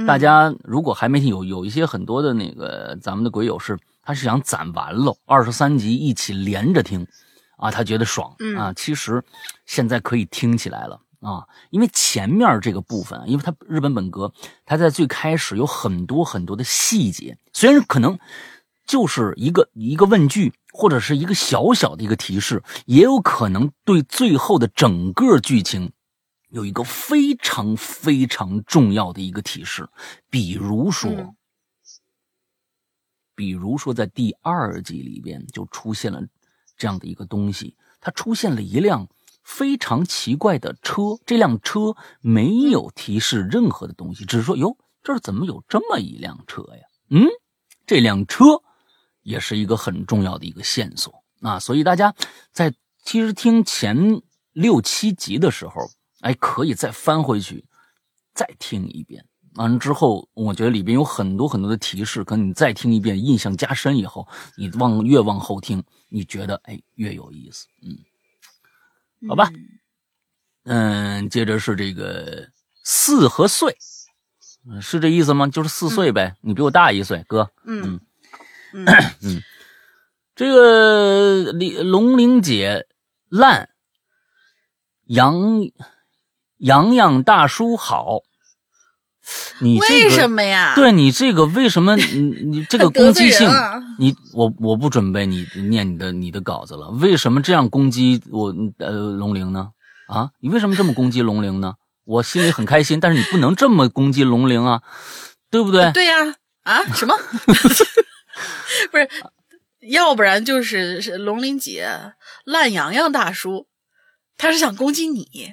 大家如果还没听，有有一些很多的那个咱们的鬼友是，他是想攒完喽，二十三集一起连着听啊，他觉得爽啊。其实现在可以听起来了。啊，因为前面这个部分，因为它日本本格，它在最开始有很多很多的细节，虽然可能就是一个一个问句或者是一个小小的一个提示，也有可能对最后的整个剧情有一个非常非常重要的一个提示，比如说，嗯比如说在第二集里边就出现了这样的一个东西，它出现了一辆。非常奇怪的车，这辆车没有提示任何的东西，只是说哟，这儿怎么有这么一辆车呀？嗯，这辆车也是一个很重要的一个线索啊。所以大家在其实听前六七集的时候，哎，可以再翻回去再听一遍。完了之后，我觉得里边有很多很多的提示，可能你再听一遍，印象加深以后，你往越往后听，你觉得哎越有意思，嗯。好吧，嗯，接着是这个四和岁，是这意思吗？就是四岁呗，你比我大一岁，哥。嗯嗯 [CLEARS THROAT] 嗯，这个李龙玲姐烂，杨洋洋大叔好，[LAUGHS] 你这个为什么呀？对你这个为什么 [LAUGHS] 你你这个攻击性啊，你我我不准备你念你的你的稿子了，为什么这样攻击我呃龙陵呢？啊，你为什么这么攻击龙陵呢？我心里很开心，但是你不能这么攻击龙陵啊，对不对？对呀、啊，什么？[LAUGHS] 不是，要不然就是是龙玲姐烂洋洋大叔，他是想攻击你，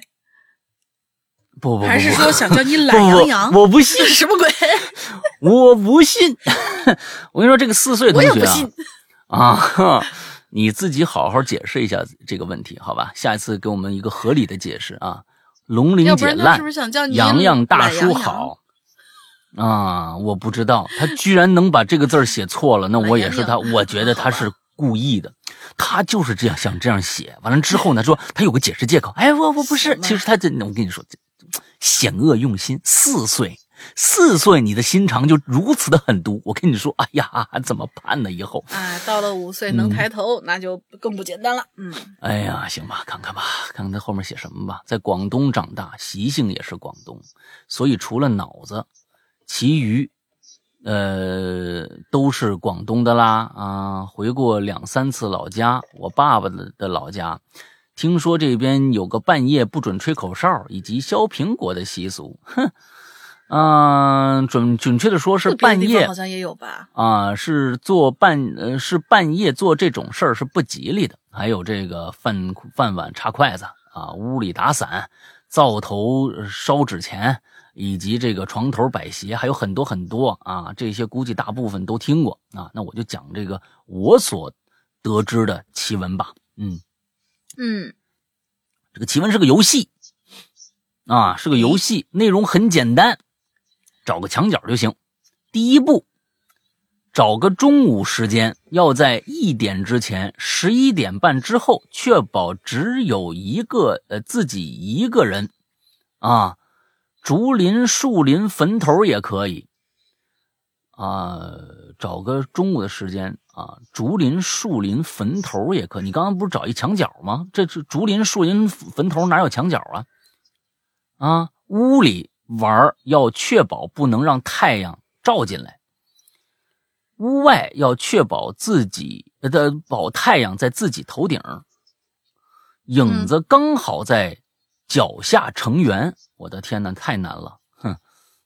不不不，还是不说想叫你 [LAUGHS] 不懒洋洋？不我不信什么鬼？我不信。[LAUGHS] [LAUGHS] 我跟你说，这个四岁同学啊我也不信。啊，哈你自己好好解释一下这个问题，好吧？下一次给我们一个合理的解释啊。龙鳞姐烂是不，是想叫你洋洋大叔？好啊！我不知道，他居然能把这个字儿写错了，那我也是他，我觉得他是故意的，他就是这样想这样写。完了之后呢，说他有个解释借口，哎，我我不是其实他这，我跟你说，这险恶用心，四岁。四岁，你的心肠就如此的狠毒。我跟你说，哎呀，怎么办呢？以后，啊，到了五岁能抬头，那就更不简单了。嗯，哎呀，行吧，看看吧，看看他后面写什么吧。在广东长大，习性也是广东，所以除了脑子，其余，呃，都是广东的啦。啊，回过两三次老家，我爸爸的的老家。听说这边有个半夜不准吹口哨以及削苹果的习俗，哼，嗯、准准确的说是半夜好像也有吧？啊，是做半呃是半夜做这种事儿是不吉利的。还有这个饭饭碗插筷子啊，屋里打伞、灶头烧纸钱，以及这个床头摆鞋，还有很多很多啊。这些估计大部分都听过啊。那我就讲这个我所得知的奇闻吧。嗯，嗯。这个奇闻是个游戏。啊，是个游戏，内容很简单，找个墙角就行。第一步，找个中午时间，要在一点之前，十一点半之后，确保只有一个呃自己一个人。啊，竹林、树林、坟头也可以。啊，找个中午的时间啊，竹林、树林、坟头也可。你刚刚不是找一墙角吗？这是竹林、树林、坟头哪有墙角啊？啊，屋里玩要确保不能让太阳照进来，屋外要确保自己呃的保太阳在自己头顶，影子刚好在脚下成圆。我的天哪，太难了，哼，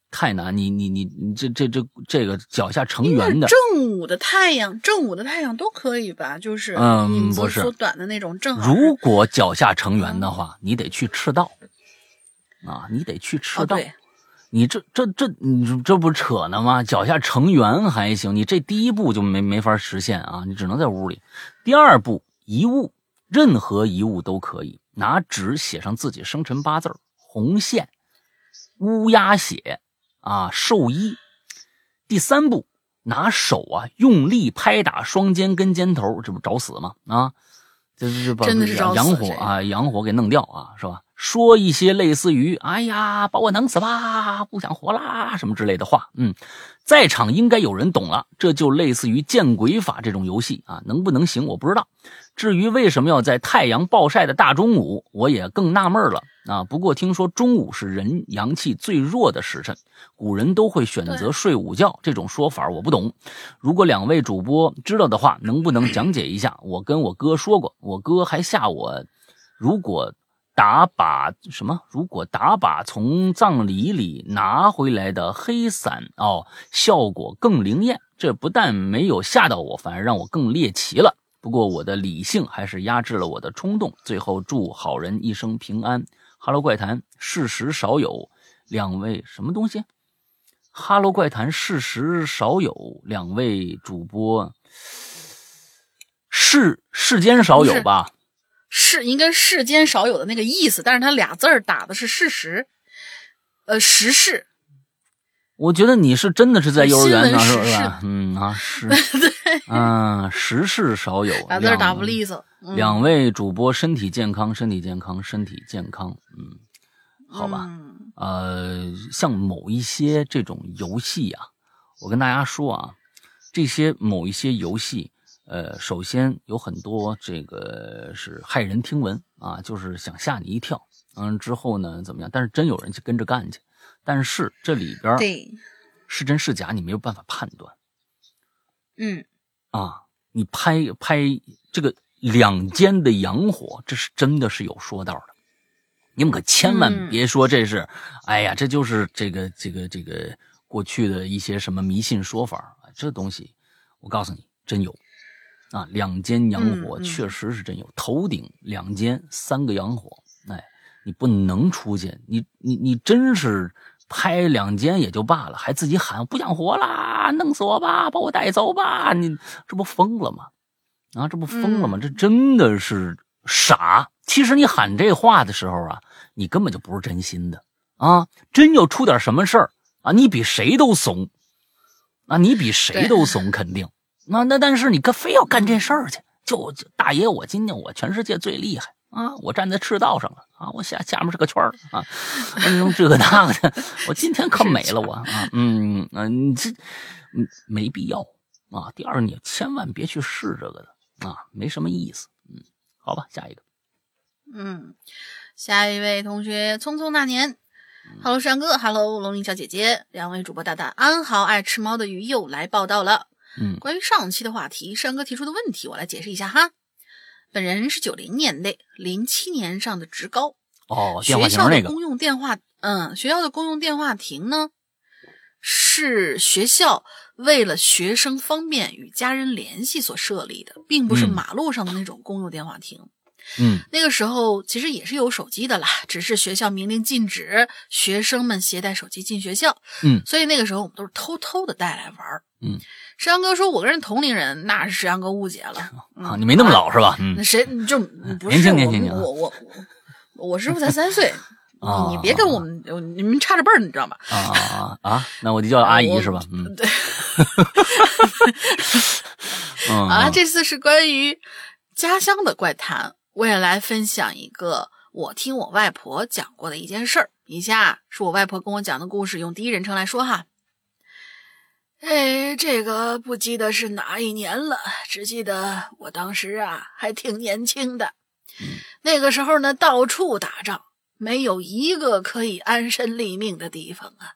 太难！你你你你这这这这个脚下成圆的，正午的太阳，正午的太阳都可以吧？就是嗯不是缩短的那种，正好如果脚下成圆的话，你得去赤道。啊，你得去赤哦，道。对，你这这这你这不扯呢吗？脚下成圆还行，你这第一步就没没法实现啊，你只能在屋里。第二步，遗物，任何遗物都可以，拿纸写上自己生辰八字红线、乌鸦血啊、寿衣。第三步，拿手啊用力拍打双肩跟肩头，这不找死吗？啊，这这这把真的是阳火啊，阳火给弄掉啊，是吧？说一些类似于“哎呀，把我弄死吧，不想活啦”什么之类的话，嗯，在场应该有人懂了，这就类似于见鬼法这种游戏啊，能不能行我不知道。至于为什么要在太阳暴晒的大中午，我也更纳闷了啊。不过听说中午是人阳气最弱的时辰，古人都会选择睡午觉，这种说法我不懂。如果两位主播知道的话，能不能讲解一下？我跟我哥说过，我哥还吓我，如果打把什么？如果打把从葬礼里拿回来的黑伞哦，效果更灵验。这不但没有吓到我，反而让我更猎奇了。不过我的理性还是压制了我的冲动。最后祝好人一生平安。哈喽怪谈，事实少有，两位什么东西？哈喽怪谈，事实少有，两位主播，世世间少有吧？世应该世间少有的那个意思，但是他俩字儿打的是事实，呃，时事，我觉得你是真的是在幼儿园呢，是新闻时吧？嗯啊，是，[LAUGHS] 嗯，时事少有，打字儿打不利索。嗯两位主播身体健康，身体健康，身体健康。嗯，好吧。嗯呃，像某一些这种游戏啊，我跟大家说啊，这些某一些游戏，呃，首先有很多这个是骇人听闻啊，就是想吓你一跳。嗯，之后呢怎么样？但是真有人去跟着干去，但是这里边对，是真是假，你没有办法判断。嗯，啊，你拍拍这个两间的洋火，这是真的是有说道的。你们可千万嗯别说这是，哎呀，这就是这个这个这个过去的一些什么迷信说法啊，这东西我告诉你，真有啊，两间阳火确实是真有，头顶两间三个阳火，哎，你不能出去，你你你真是拍两间也就罢了，还自己喊不想活啦，弄死我吧，把我带走吧，你这不疯了吗？啊，这不疯了吗？嗯这真的是傻。其实你喊这话的时候啊，你根本就不是真心的啊！真要出点什么事儿啊，你比谁都怂啊，你比谁都怂，肯定。那那但是你可非要干这事儿去，就大爷，我今天我全世界最厉害啊！我站在赤道上了啊！我下下面是个圈儿啊，那种这个那个的，我今天可美了我啊！嗯嗯，你这嗯没必要啊。第二，你千万别去试这个的啊，没什么意思。嗯，好吧，下一个。嗯，下一位同学，匆匆那年，Hello 山哥，Hello 龙鳞小姐姐，两位主播大大安好，爱吃猫的鱼又来报道了。嗯关于上期的话题，山哥提出的问题，我来解释一下哈。本人是九零年的，零七年上的职高，哦，电话学亭那个，校的公用电话，嗯，学校的公用电话亭呢，是学校为了学生方便与家人联系所设立的，并不是嗯马路上的那种公用电话亭。嗯那个时候其实也是有手机的啦，只是学校明令禁止学生们携带手机进学校，嗯所以那个时候我们都是偷偷的带来玩儿。嗯，石阳哥说，我跟人同龄人，那是石阳哥误解了。[LAUGHS] 啊，你没那么老是吧？嗯那谁你就不年轻是我年轻年轻我我我我师傅才三岁，[LAUGHS] 啊你你别跟我们你们差着辈儿，你知道吧？啊啊啊啊！那我就叫阿姨是吧？嗯对 [LAUGHS] 嗯啊，这次是关于家乡的怪谈，我也来分享一个我听我外婆讲过的一件事儿。以下是我外婆跟我讲的故事，用第一人称来说哈。哎，这个不记得是哪一年了，只记得我当时啊还挺年轻的。那个时候呢，到处打仗，没有一个可以安身立命的地方啊。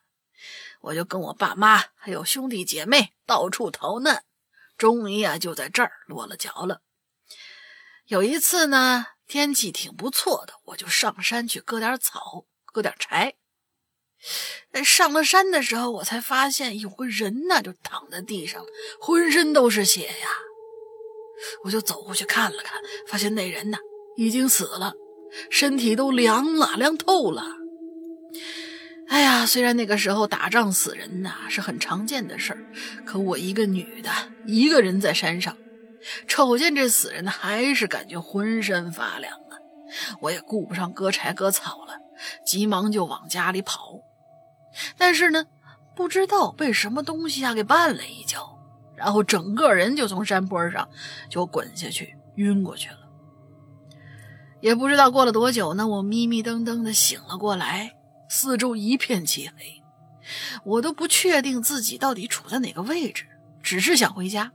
我就跟我爸妈还有兄弟姐妹到处逃难，终于啊就在这儿落了脚了。有一次呢，天气挺不错的，我就上山去割点草，割点柴。呃上了山的时候，我才发现有个人呢，就躺在地上，浑身都是血呀。我就走过去看了看，发现那人呢已经死了，身体都凉了，凉透了。哎呀，虽然那个时候打仗死人呐是很常见的事儿，可我一个女的，一个人在山上，瞅见这死人呢，还是感觉浑身发凉啊！我也顾不上割柴割草了，急忙就往家里跑。但是呢，不知道被什么东西啊给绊了一跤，然后整个人就从山坡上就滚下去，晕过去了。也不知道过了多久呢，我迷迷瞪瞪的醒了过来。四周一片漆黑，我都不确定自己到底处在哪个位置，只是想回家。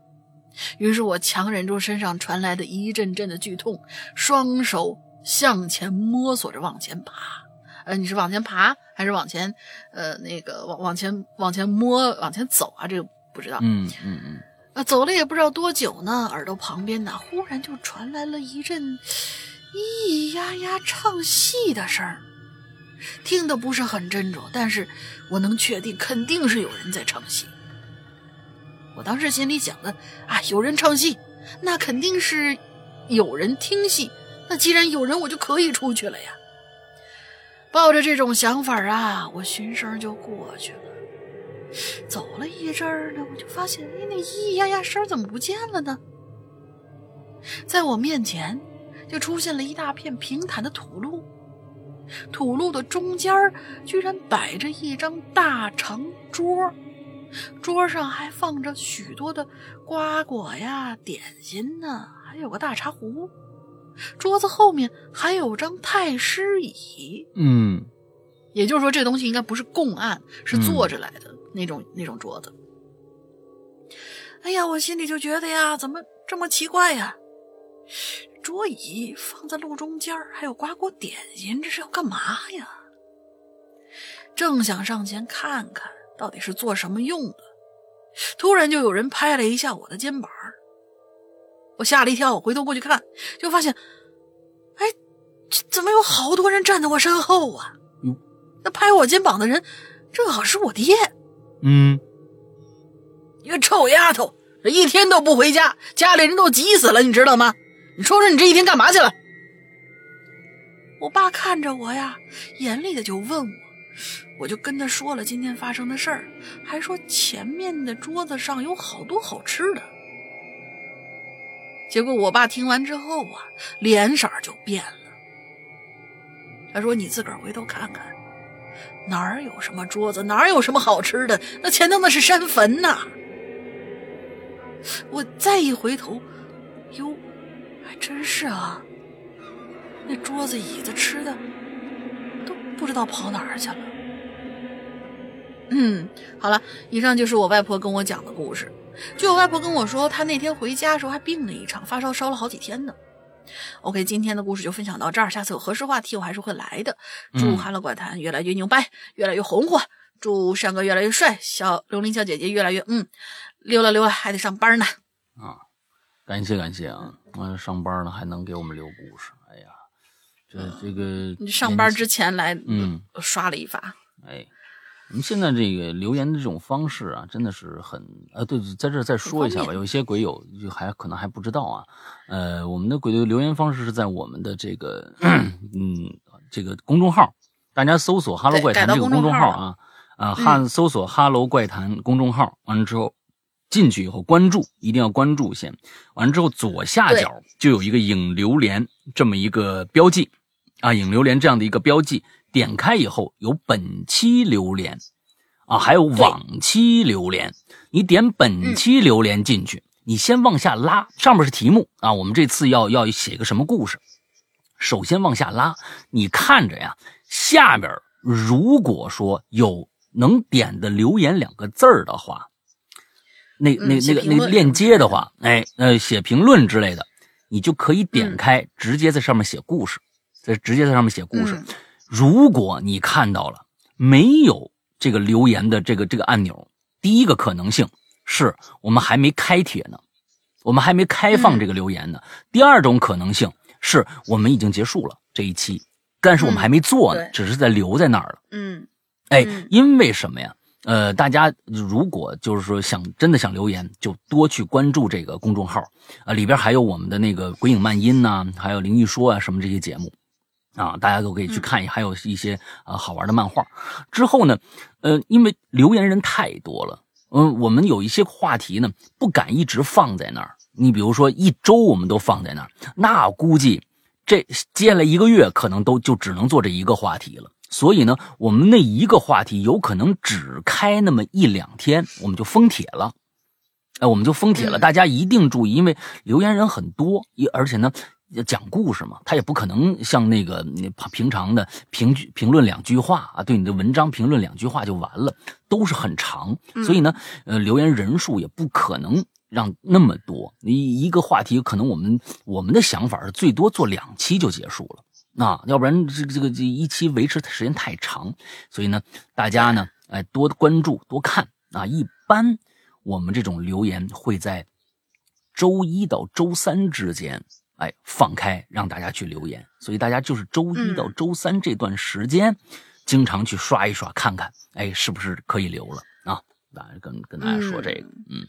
于是我强忍住身上传来的一阵阵的剧痛，双手向前摸索着往前爬。呃，你是往前爬还是往前？呃，那个往往前往前摸往前走啊？这个不知道。嗯嗯嗯。啊，走了也不知道多久呢，耳朵旁边呢忽然就传来了一阵咿咿呀呀唱戏的声儿。听的不是很斟酌，但是我能确定肯定是有人在唱戏。我当时心里想的啊，有人唱戏，那肯定是有人听戏。那既然有人，我就可以出去了呀。抱着这种想法啊，我循声就过去了。走了一阵儿呢，我就发现，哎，那咿咿呀呀声怎么不见了呢？在我面前就出现了一大片平坦的土路。土路的中间居然摆着一张大长桌，桌上还放着许多的瓜果呀、点心呢，还有个大茶壶。桌子后面还有张太师椅，嗯，也就是说，这东西应该不是供案，是坐着来的那种那种桌子。哎呀，我心里就觉得呀，怎么这么奇怪呀？桌椅放在路中间，还有瓜果点心，这是要干嘛呀？正想上前看看到底是做什么用的，突然就有人拍了一下我的肩膀，我吓了一跳，我回头过去看，就发现，哎，怎么有好多人站在我身后啊？那拍我肩膀的人正好是我爹。嗯，一个臭丫头，这一天都不回家，家里人都急死了，你知道吗？你说说，你这一天干嘛去了？我爸看着我呀，严厉的就问我，我就跟他说了今天发生的事儿，还说前面的桌子上有好多好吃的。结果我爸听完之后啊，脸色就变了。他说：“你自个儿回头看看，哪儿有什么桌子，哪儿有什么好吃的？那前头那是山坟呐！”我再一回头，哟。还真是啊，那桌子、椅子、吃的都不知道跑哪儿去了。嗯，好了，以上就是我外婆跟我讲的故事。据我外婆跟我说，她那天回家的时候还病了一场，发烧烧了好几天呢。OK，今天的故事就分享到这儿，下次有合适话题我还是会来的。祝《哈喽怪谈》越来越牛掰，越来越红火。祝山哥越来越帅，小龙鳞小姐姐越来越嗯，溜了溜了，还得上班呢。啊。感谢感谢啊！完上班呢还能给我们留故事，哎呀，这这个你上班之前来嗯刷了一发，哎，现在这个留言的这种方式啊，真的是很呃，对，在这再说一下吧，有一些鬼友就还可能还不知道啊，呃，我们的鬼友留言方式是在我们的这个 [CLEARS THROAT] 嗯这个公众号，大家搜索“哈喽怪谈”这个公众号啊啊，哈搜索“哈喽怪谈”公众号，完了之后。进去以后关注，一定要关注先。完了之后，左下角就有一个影留言这么一个标记，啊，影留言这样的一个标记。点开以后有本期榴莲，啊，还有往期榴莲。你点本期榴莲进去，你先往下拉，上面是题目啊。我们这次要要写个什么故事？首先往下拉，你看着呀，下边如果说有能点的留言两个字儿的话。那那那个那个链接的话，哎呃，写评论之类的，你就可以点开，直接在上面写故事，在直接在上面写故事。如果你看到了没有这个留言的这个这个按钮，第一个可能性是我们还没开帖呢，我们还没开放这个留言呢。第二种可能性是我们已经结束了这一期，但是我们还没做呢，只是在留在那儿了。嗯，哎，因为什么呀？呃，大家如果就是说想真的想留言，就多去关注这个公众号啊，里边还有我们的那个鬼影漫音呐，还有灵异说啊什么这些节目，啊，大家都可以去看一，还有一些呃好玩的漫画。之后呢，呃，因为留言人太多了，嗯，我们有一些话题呢不敢一直放在那儿。你比如说一周我们都放在那儿，那估计这接下来一个月可能都就只能做这一个话题了。所以呢，我们那一个话题有可能只开那么一两天，我们就封帖了。哎，我们就封帖了，大家一定注意，因为留言人很多，一而且呢讲故事嘛，他也不可能像那个平常的评评论两句话啊，对你的文章评论两句话就完了，都是很长，所以呢，呃，留言人数也不可能让那么多。一一个话题可能我们我们的想法是最多做两期就结束了，啊要不然这这个这一期维持时间太长，所以呢，大家呢，哎，多关注多看啊，一般。我们这种留言会在周一到周三之间，哎，放开让大家去留言，所以大家就是周一到周三这段时间，经常去刷一刷，看看，哎，是不是可以留了啊？来跟跟大家说这个，嗯，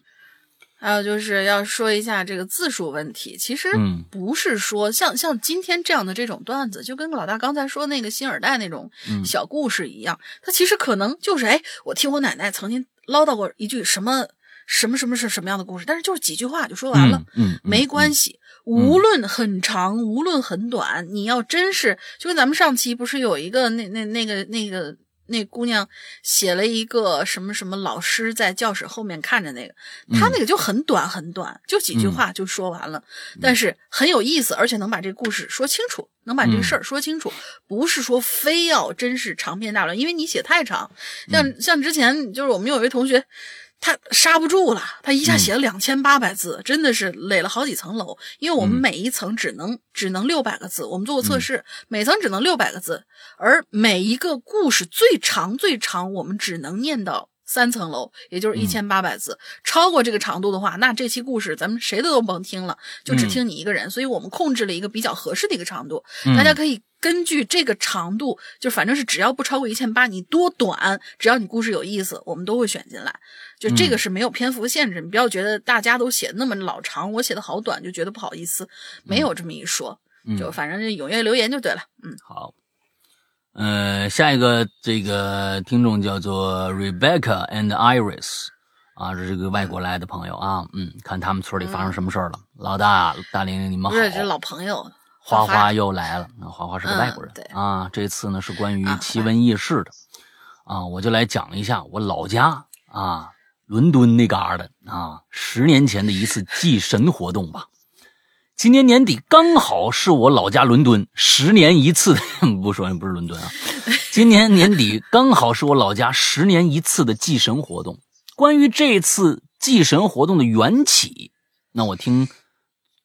还有就是要说一下这个字数问题，其实不是说像像今天这样的这种段子，就跟老大刚才说那个新耳带那种小故事一样，它其实可能就是，哎，我听我奶奶曾经唠叨过一句什么。什么什么是什么样的故事？但是就是几句话就说完了，嗯，没关系。无论很长，无论很短，你要真是就跟咱们上期不是有一个那那那个那个那姑娘写了一个什么什么老师在教室后面看着那个，她那个就很短很短，就几句话就说完了，但是很有意思，而且能把这个故事说清楚，能把这个事儿说清楚，不是说非要真是长篇大论，因为你写太长，像像之前就是我们有一位同学。他刹不住了，他一下写了两千八百字，真的是垒了好几层楼。因为我们每一层只能只能六百个字，我们做过测试，每层只能六百个字，而每一个故事最长最长，我们只能念到三层楼，也就是一千八百字。超过这个长度的话，那这期故事咱们谁的都甭听了，就只听你一个人。所以我们控制了一个比较合适的一个长度，大家可以。根据这个长度，就反正是只要不超过一千八，你多短，只要你故事有意思，我们都会选进来。就这个是没有篇幅限制，你不要觉得大家都写那么老长，我写的好短就觉得不好意思，没有这么一说。就反正踊跃留言就对了。嗯，好。呃，下一个这个听众叫做 Rebecca and Iris，啊，是这个外国来的朋友啊。嗯，看他们村里发生什么事儿了。老大、大玲玲，你们好。这是老朋友。花花又来了，那花花是个外国人啊。这次呢是关于奇闻异事的啊，我就来讲一下我老家啊，伦敦那嘎的啊，十年前的一次祭神活动吧。今年年底刚好是我老家伦敦十年一次，[LAUGHS] 不说不是伦敦啊。今年年底刚好是我老家十年一次的祭神活动。关于这次祭神活动的缘起，那我听。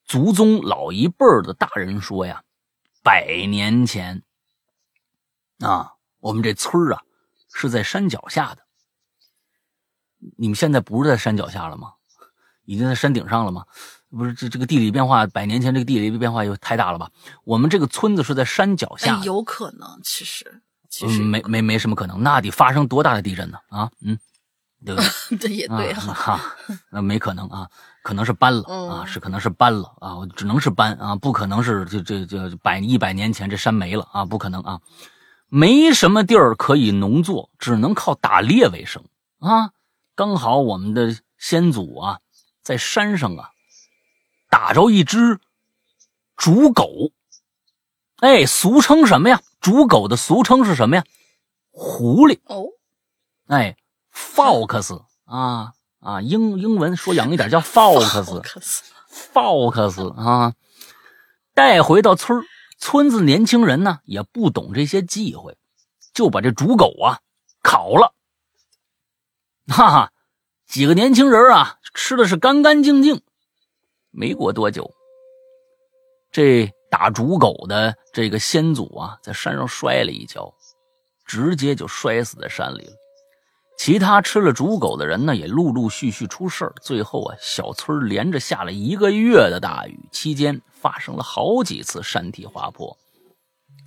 族宗老一辈的大人说呀，百年前啊，我们这村啊是在山脚下的。你们现在不是在山脚下了吗？已经在山顶上了吗？不是，这这个地理变化，百年前这个地理变化又太大了吧？我们这个村子是在山脚下，有可能，其实其实没没没什么可能，那得发生多大的地震呢？啊，嗯。对不 [LAUGHS] 对？这也对哈，那没可能啊，可能是搬了啊，是可能是搬了啊，只能是搬啊，不可能是这这这百一百年前这山没了啊，不可能啊，没什么地儿可以农作，只能靠打猎为生啊。刚好我们的先祖啊，在山上啊，打着一只竹狗，哎，俗称什么呀？竹狗的俗称是什么呀？狐狸哦，哎。Fox 啊啊，英英文说洋一点叫 [LAUGHS] Fox，Fox 啊，带回到村村子年轻人呢也不懂这些忌讳，就把这竹狗啊烤了，哈哈，几个年轻人啊吃的是干干净净。没过多久，这打竹狗的这个先祖啊在山上摔了一跤，直接就摔死在山里了。其他吃了竹狗的人呢，也陆陆续续出事儿。最后啊，小村连着下了一个月的大雨，期间发生了好几次山体滑坡。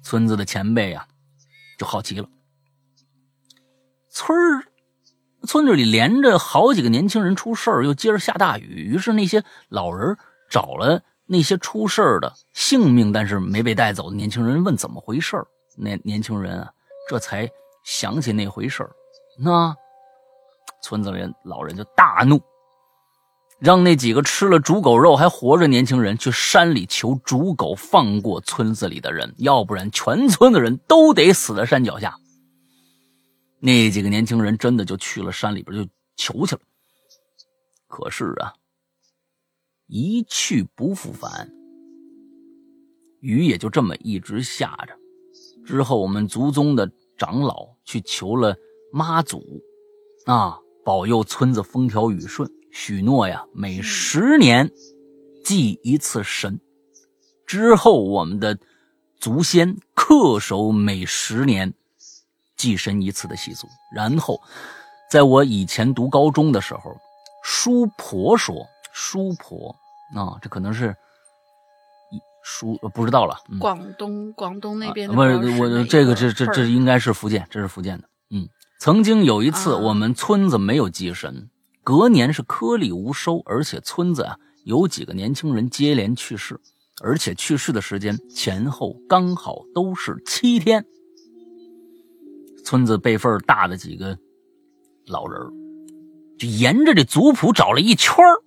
村子的前辈啊，就好奇了：村儿村子里连着好几个年轻人出事儿，又接着下大雨，于是那些老人找了那些出事儿的性命，但是没被带走的年轻人问怎么回事儿，那年轻人啊，这才想起那回事儿。那村子里老人就大怒，让那几个吃了猪狗肉还活着年轻人去山里求猪狗放过村子里的人，要不然全村的人都得死在山脚下。那几个年轻人真的就去了山里边就求去了，可是啊。一去不复返，雨也就这么一直下着。之后，我们族宗的长老去求了妈祖，啊，保佑村子风调雨顺，许诺呀，每十年祭一次神。之后，我们的祖先恪守每十年祭神一次的习俗。然后，在我以前读高中的时候，叔婆说。叔婆啊，这可能是一叔不知道了。广东广东那边不是我这个这这这应该是福建，这是福建的。嗯，曾经有一次我们村子没有祭神，隔年是颗粒无收，而且村子啊有几个年轻人接连去世，而且去世的时间前后刚好都是七天。村子辈分大的几个老人就沿着这族谱找了一圈儿。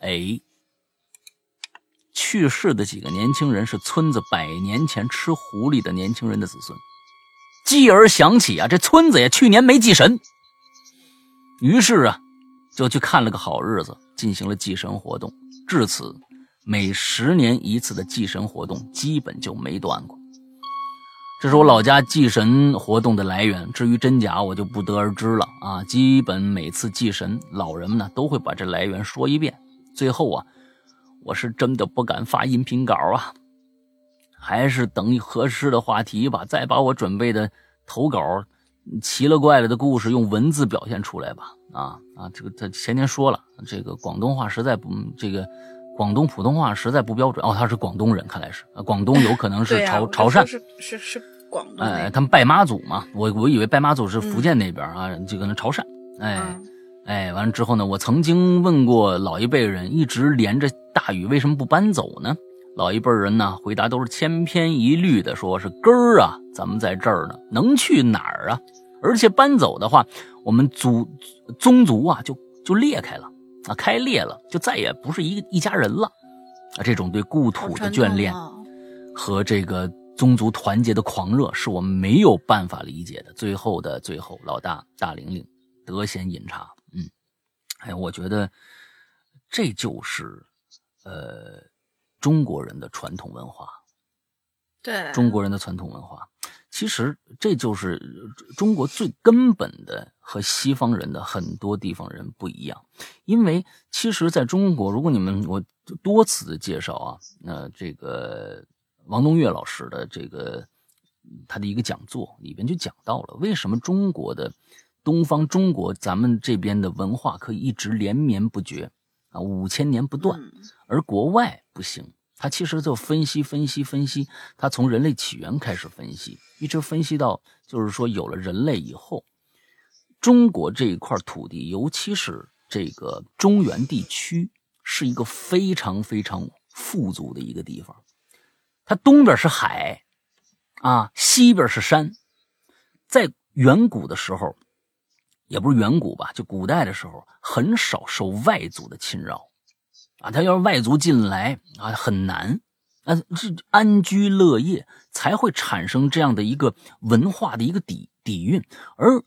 哎，去世的几个年轻人是村子百年前吃狐狸的年轻人的子孙。继而想起啊，这村子也去年没祭神，于是啊，就去看了个好日子，进行了祭神活动。至此，每十年一次的祭神活动基本就没断过。这是我老家祭神活动的来源，至于真假，我就不得而知了啊。基本每次祭神，老人们呢都会把这来源说一遍。最后啊，我是真的不敢发音频稿啊，还是等合适的话题吧，再把我准备的投稿奇了怪了的故事用文字表现出来吧。啊啊，这个他前天说了，这个广东话实在不，这个广东普通话实在不标准。哦，他是广东人，看来是广东有可能是潮潮汕，是是是广东。哎，他们拜妈祖嘛，我我以为拜妈祖是福建那边啊，就可能潮汕。哎。哎，完了之后呢？我曾经问过老一辈人，一直连着大雨为什么不搬走呢？老一辈人呢，回答都是千篇一律的，说是根儿啊，咱们在这儿呢，能去哪儿啊？而且搬走的话，我们祖宗族啊，就就裂开了啊，开裂了，就再也不是一个一家人了啊。这种对故土的眷恋和这个宗族团结的狂热，是我们没有办法理解的。最后的最后，老大大玲玲得闲饮茶。嗯哎，我觉得这就是呃中国人的传统文化。对，中国人的传统文化，其实这就是中国最根本的和西方人的很多地方人不一样。因为其实在中国，如果你们我多次的介绍啊，那这个王东岳老师的这个他的一个讲座里边就讲到了为什么中国的。东方中国，咱们这边的文化可以一直连绵不绝啊，五千年不断，而国外不行。他其实就分析分析分析，他从人类起源开始分析，一直分析到就是说有了人类以后，中国这一块土地，尤其是这个中原地区，是一个非常非常富足的一个地方。它东边是海，啊，西边是山，在远古的时候。也不是远古吧，就古代的时候，很少受外族的侵扰，啊，他要是外族进来啊，很难，啊，是安居乐业才会产生这样的一个文化的一个底底蕴。而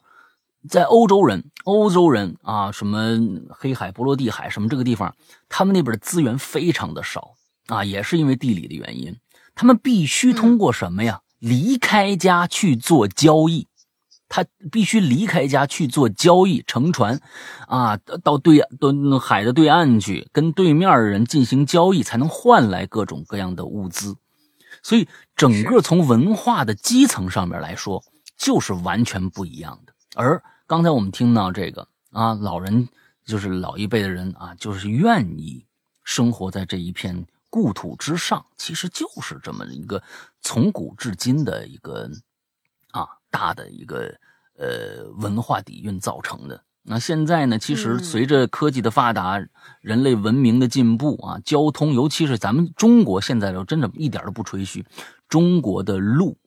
在欧洲人，欧洲人啊，什么黑海、波罗的海什么这个地方，他们那边的资源非常的少啊，也是因为地理的原因，他们必须通过什么呀？离开家去做交易。他必须离开家去做交易，乘船，啊，到对到海的对岸去，跟对面的人进行交易，才能换来各种各样的物资。所以，整个从文化的基层上面来说，就是完全不一样的。而刚才我们听到这个啊，老人就是老一辈的人啊，就是愿意生活在这一片故土之上，其实就是这么一个从古至今的一个。大的一个呃文化底蕴造成的那现在呢，其实嗯随着科技的发达，人类文明的进步啊，交通，尤其是咱们中国现在，真的一点都不吹嘘，中国的路，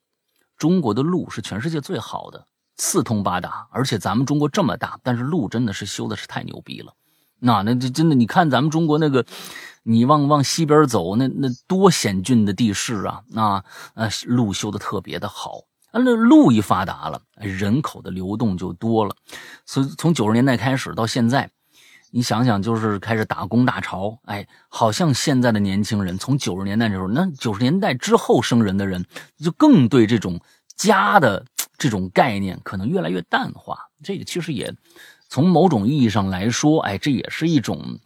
中国的路是全世界最好的，四通八达，而且咱们中国这么大，但是路真的是修的是太牛逼了。那那这真的，你看咱们中国那个，你往往西边走，那那多险峻的地势啊！那呃，路修的特别的好。那路一发达了，人口的流动就多了。所以从九十年代开始到现在，你想想，就是开始打工大潮。哎，好像现在的年轻人，从九十年代的时候，那九十年代之后生人的人，就更对这种家的这种概念可能越来越淡化。这个其实也从某种意义上来说，哎，这也是一种，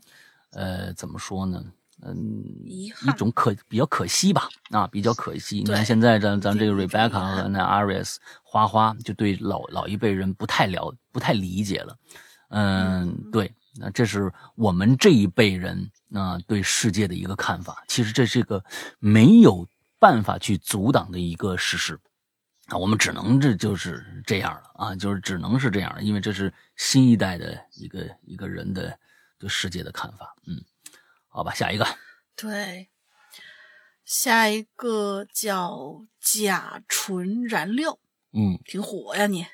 呃，怎么说呢？嗯，一种可比较可惜吧，啊，比较可惜。你看现在咱咱这个 Rebecca 和那 Aries 花花就对老老一辈人不太了不太理解了，嗯，对，那这是我们这一辈人啊、对世界的一个看法。其实这是个没有办法去阻挡的一个事实啊，我们只能这就是这样了啊，就是只能是这样，因为这是新一代的一个一个人的对世界的看法。嗯，好吧，下一个。对，下一个叫甲醇燃料，嗯挺火呀你。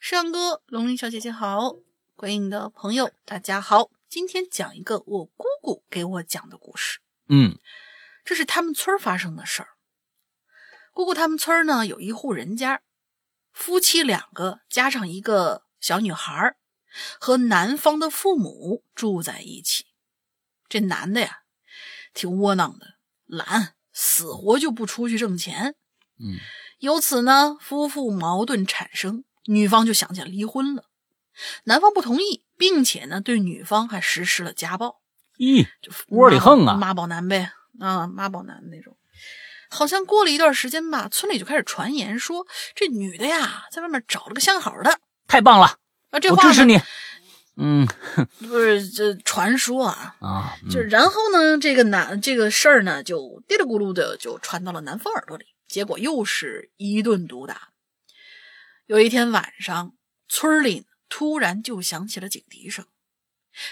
山哥，龙鳞小姐姐好，鬼影的朋友大家好，今天讲一个我姑姑给我讲的故事。嗯这是他们村发生的事儿。姑姑他们村呢有一户人家，夫妻两个加上一个小女孩，和男方的父母住在一起。这男的呀，挺窝囊的，懒，死活就不出去挣钱。嗯由此呢，夫妇矛盾产生，女方就想起来离婚了。男方不同意，并且呢，对女方还实施了家暴。咦，就窝里横啊妈宝男呗，啊，妈宝男那种。好像过了一段时间吧，村里就开始传言说，这女的呀，在外面找了个相好的。太棒了，啊，这话支持你。嗯 [LAUGHS] 不是这传说啊，啊，嗯就然后呢，这个男这个事儿呢，就嘀里咕噜的就传到了男方耳朵里，结果又是一顿毒打。有一天晚上，村里突然就响起了警笛声，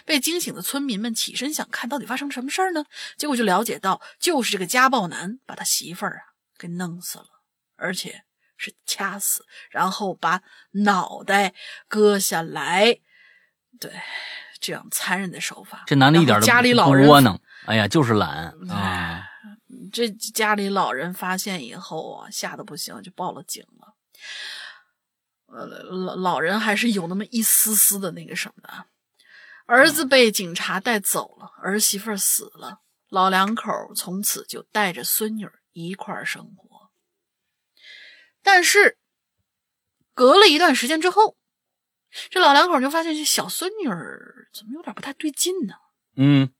被惊醒的村民们起身想看到底发生什么事儿呢？结果就了解到，就是这个家暴男把他媳妇儿啊给弄死了，而且是掐死，然后把脑袋割下来。对，这样残忍的手法，这男的一点都不家里老人窝囊，哎呀，就是懒啊。这家里老人发现以后啊，吓得不行，就报了警了。呃，老老人还是有那么一丝丝的那个什么的啊。儿子被警察带走了，儿媳妇死了，老两口从此就带着孙女一块儿生活。但是，隔了一段时间之后，这老两口就发现这小孙女儿怎么有点不太对劲呢？嗯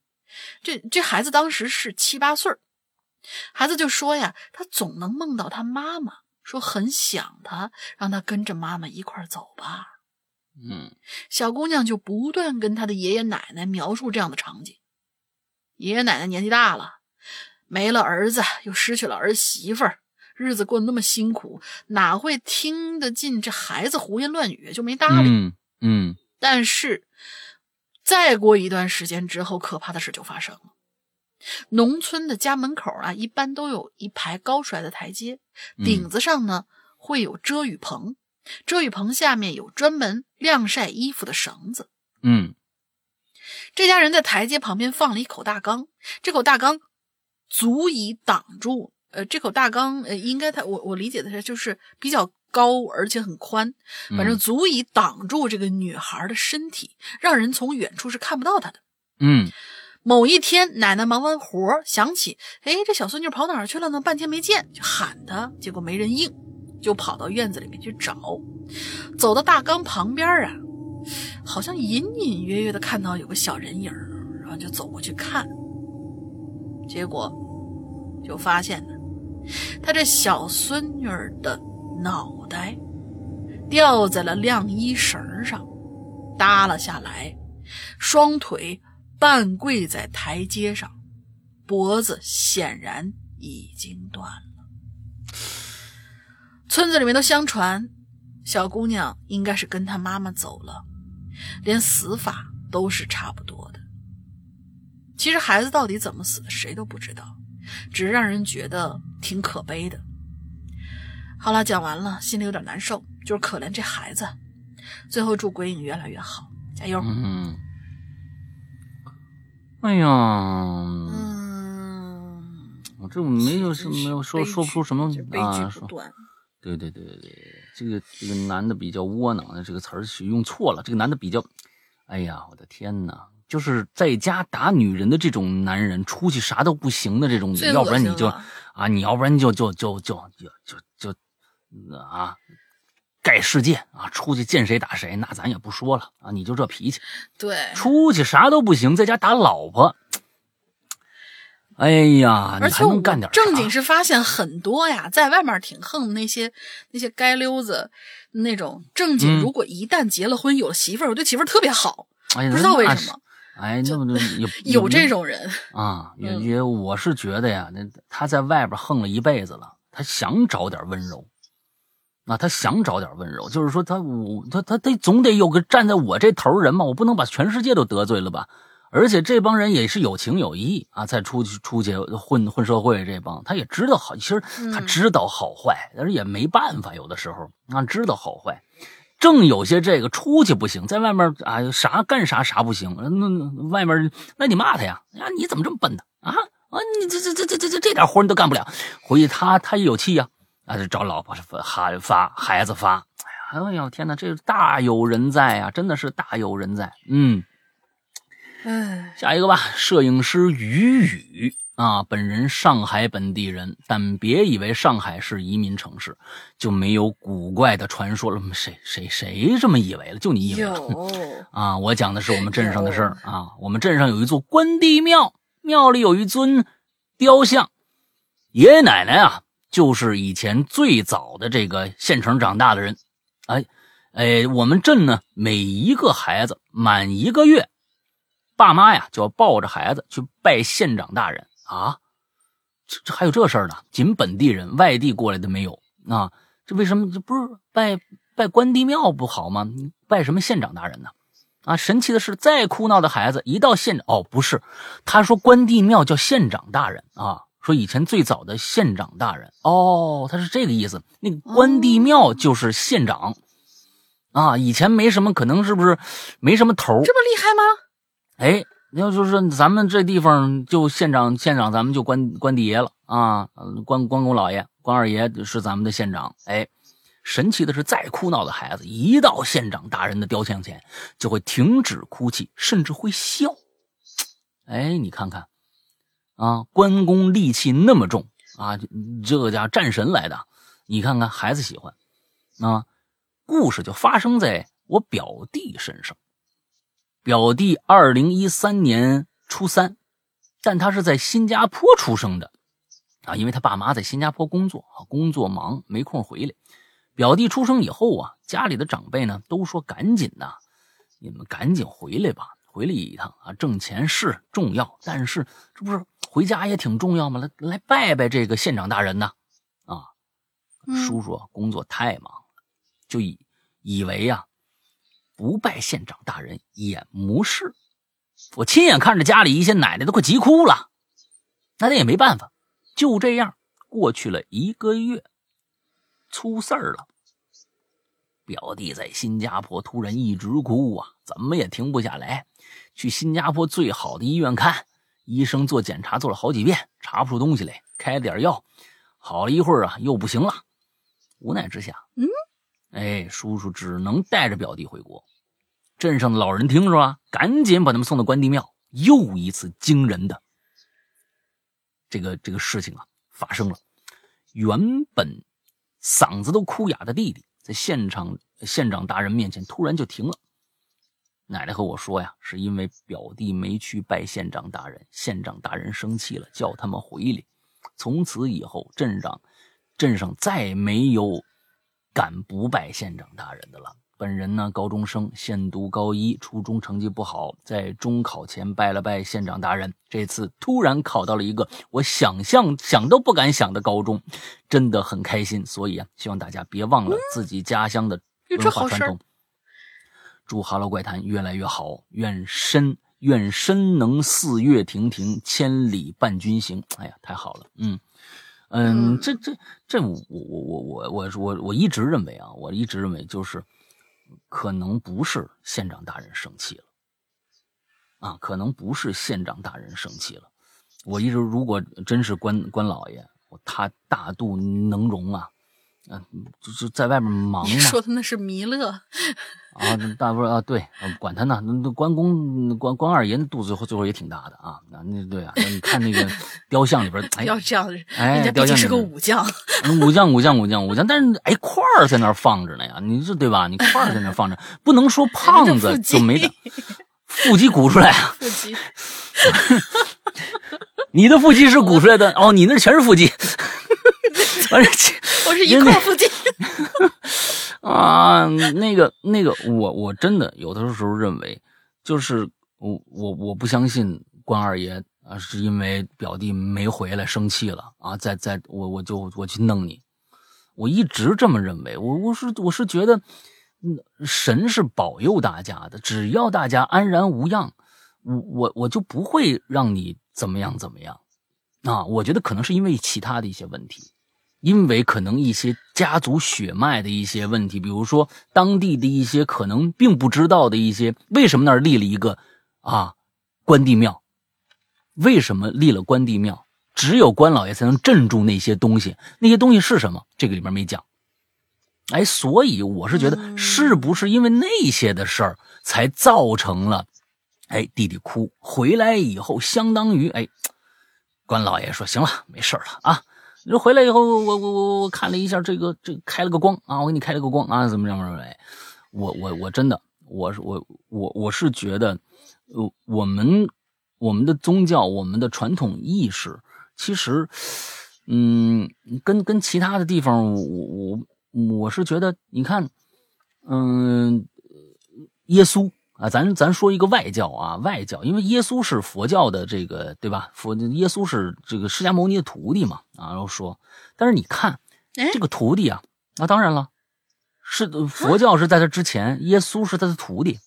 这这孩子当时是七八岁儿孩子就说呀，他总能梦到他妈妈，说很想他，让他跟着妈妈一块儿走吧。嗯小姑娘就不断跟她的爷爷奶奶描述这样的场景。爷爷奶奶年纪大了，没了儿子，又失去了儿媳妇儿，日子过得那么辛苦，哪会听得进这孩子胡言乱语，就没搭理。嗯嗯但是，再过一段时间之后，可怕的事就发生了。农村的家门口啊，一般都有一排高出来的台阶，嗯顶子上呢会有遮雨棚，遮雨棚下面有专门晾晒衣服的绳子。嗯这家人在台阶旁边放了一口大缸，这口大缸足以挡住。呃，这口大缸，呃，应该它我我理解的是就是比较高而且很宽，反正足以挡住这个女孩的身体，让人从远处是看不到她的。嗯某一天，奶奶忙完活儿想起，哎，这小孙女跑哪儿去了呢？半天没见，就喊她，结果没人应，就跑到院子里面去找。走到大缸旁边啊，好像隐隐约约的看到有个小人影，然后就走过去看，结果就发现呢，她这小孙女儿的脑袋掉在了晾衣绳上，耷拉下来，双腿半跪在台阶上，脖子显然已经断了。村子里面都相传，小姑娘应该是跟她妈妈走了，连死法都是差不多的。其实孩子到底怎么死的，谁都不知道，只是让人觉得挺可悲的。好了，讲完了，心里有点难受，就是可怜这孩子。最后祝鬼影越来越好，加油！嗯，哎呀，嗯，我这没有是真是没有说说不出什么悲啊。对对对对对，这个这个男的比较窝囊的这个词儿是用错了。这个男的比较，哎呀，我的天哪！就是在家打女人的这种男人，出去啥都不行的这种，最要不然你就啊，你要不然就就就就就就就嗯啊，盖世界啊，出去见谁打谁，那咱也不说了啊，你就这脾气，对，出去啥都不行，在家打老婆。哎呀，你还而且我能干点啥正经是发现很多呀，在外面挺横的那些那些街溜子，那种正经，嗯。如果一旦结了婚有了媳妇儿，我对媳妇儿特别好，不知道为什么哎，那么也 [LAUGHS] 有这种人。啊，也嗯也，我是觉得呀，那他在外边横了一辈子了，他想找点温柔，啊，他想找点温柔，就是说他我他他他总得有个站在我这头人嘛，我不能把全世界都得罪了吧？而且这帮人也是有情有义啊，再出去出去混混社会这帮，他也知道好，其实他嗯知道好坏，但是也没办法，有的时候啊，知道好坏。正有些这个出去不行，在外面啊啥干啥啥不行，那那外面那你骂他呀？啊你怎么这么笨呢？啊啊你这这这这这这这点活你都干不了，回去他他也有气呀，啊就找老婆发发发孩子发，哎呀哎呦天哪，这大有人在啊，真的是大有人在，嗯。唉，下一个吧，摄影师于宇啊，本人上海本地人，但别以为上海是移民城市就没有古怪的传说了。谁谁谁这么以为了？就你以为了 [LAUGHS] 啊？我讲的是我们镇上的事儿啊。我们镇上有一座关帝庙，庙里有一尊雕像，爷爷奶奶啊，就是以前最早的这个县城长大的人。哎哎，我们镇呢，每一个孩子满一个月。爸妈呀，就要抱着孩子去拜县长大人啊！这这还有这事儿呢？仅本地人，外地过来的没有啊？这为什么这不是拜拜关帝庙不好吗？你拜什么县长大人呢？啊！神奇的是，再哭闹的孩子一到县长哦，不是，他说关帝庙叫县长大人啊，说以前最早的县长大人哦，他是这个意思。那个关帝庙就是县长啊，以前没什么，可能是不是没什么头这么厉害吗？哎，要就是咱们这地方就县长，县长咱们就关关帝爷了啊，关关公老爷、关二爷是咱们的县长。哎，神奇的是，再哭闹的孩子一到县长大人的雕像前，就会停止哭泣，甚至会笑。哎，你看看啊，关公戾气那么重啊，这个叫战神来的，你看看孩子喜欢啊。故事就发生在我表弟身上。表弟二零一三年初三，但他是在新加坡出生的，啊，因为他爸妈在新加坡工作啊，工作忙没空回来。表弟出生以后啊，家里的长辈呢都说赶紧的，你们赶紧回来吧，回来一趟啊，挣钱是重要，但是这不是回家也挺重要吗？来来拜拜这个县长大人呢，啊，嗯叔叔啊工作太忙了，就以以为呀、不拜县长大人也无事。我亲眼看着家里一些奶奶都快急哭了，那他也没办法，就这样过去了一个月，出事儿了。表弟在新加坡突然一直哭啊，怎么也停不下来。去新加坡最好的医院看，医生做检查做了好几遍，查不出东西来，开了点药，好了一会儿啊，又不行了。无奈之下，嗯，哎，叔叔只能带着表弟回国。镇上的老人听说啊，赶紧把他们送到关帝庙。又一次惊人的这个这个事情啊发生了。原本嗓子都哭哑的弟弟，在现场县长大人面前突然就停了。奶奶和我说呀，是因为表弟没去拜县长大人，县长大人生气了，叫他们回来。从此以后，镇上镇上再没有敢不拜县长大人的了。本人呢，高中生，现读高一，初中成绩不好，在中考前拜了拜县长大人。这次突然考到了一个我想象想都不敢想的高中，真的很开心。所以啊，希望大家别忘了自己家乡的文化传统。祝《哈喽怪谈》越来越好，愿身愿身能四月亭亭，千里伴君行。哎呀，太好了，嗯嗯，嗯。这这这，我我我我我我我一直认为啊，我一直认为就是可能不是县长大人生气了。啊，可能不是县长大人生气了。我一直如果真是关关老爷，他大度能容啊，嗯、就是在外面忙你嘛，说的那是弥勒，啊，大不是啊，对，啊管他呢，那那关公关关二爷那肚子最后最后也挺大的啊，那那对啊，你看那个雕像里边，哎，要这样，哎人家毕竟是个武将，武将武将武将武将，但是哎块儿在那儿放着呢呀，你这对吧？你块儿在那儿放着，不能说 [LAUGHS] 胖子就没的，腹肌鼓出来啊，[LAUGHS] 腹肌，[LAUGHS] 你的腹肌是鼓出来的哦，你那全是腹肌，完了。[LAUGHS] 我是一块腹肌。[LAUGHS] 啊，那个那个，我我真的有的时候认为，就是我我我不相信关二爷啊，是因为表弟没回来生气了啊，在在我我就我去弄你，我一直这么认为，我我是我是觉得，嗯，神是保佑大家的，只要大家安然无恙，我我我就不会让你怎么样怎么样，啊，我觉得可能是因为其他的一些问题。因为可能一些家族血脉的一些问题，比如说当地的一些可能并不知道的一些，为什么那儿立了一个啊关帝庙？为什么立了关帝庙？只有关老爷才能镇住那些东西，那些东西是什么？这个里面没讲。哎，所以我是觉得，嗯是不是因为那些的事儿，才造成了，哎，弟弟哭回来以后，相当于哎，关老爷说行了，没事儿了啊。你回来以后，我我我我看了一下这个这开了个光啊，我给你开了个光啊，怎么怎么怎么？哎，我我我真的，我是我我我是觉得，呃，我们我们的宗教，我们的传统意识，其实，嗯，跟跟其他的地方，我我我是觉得，你看，嗯，耶稣啊，咱咱说一个外教啊，外教，因为耶稣是佛教的这个对吧？佛耶稣是这个释迦牟尼的徒弟嘛啊，然后说，但是你看哎这个徒弟啊，那、当然了，是佛教是在他之前，耶稣是他的徒弟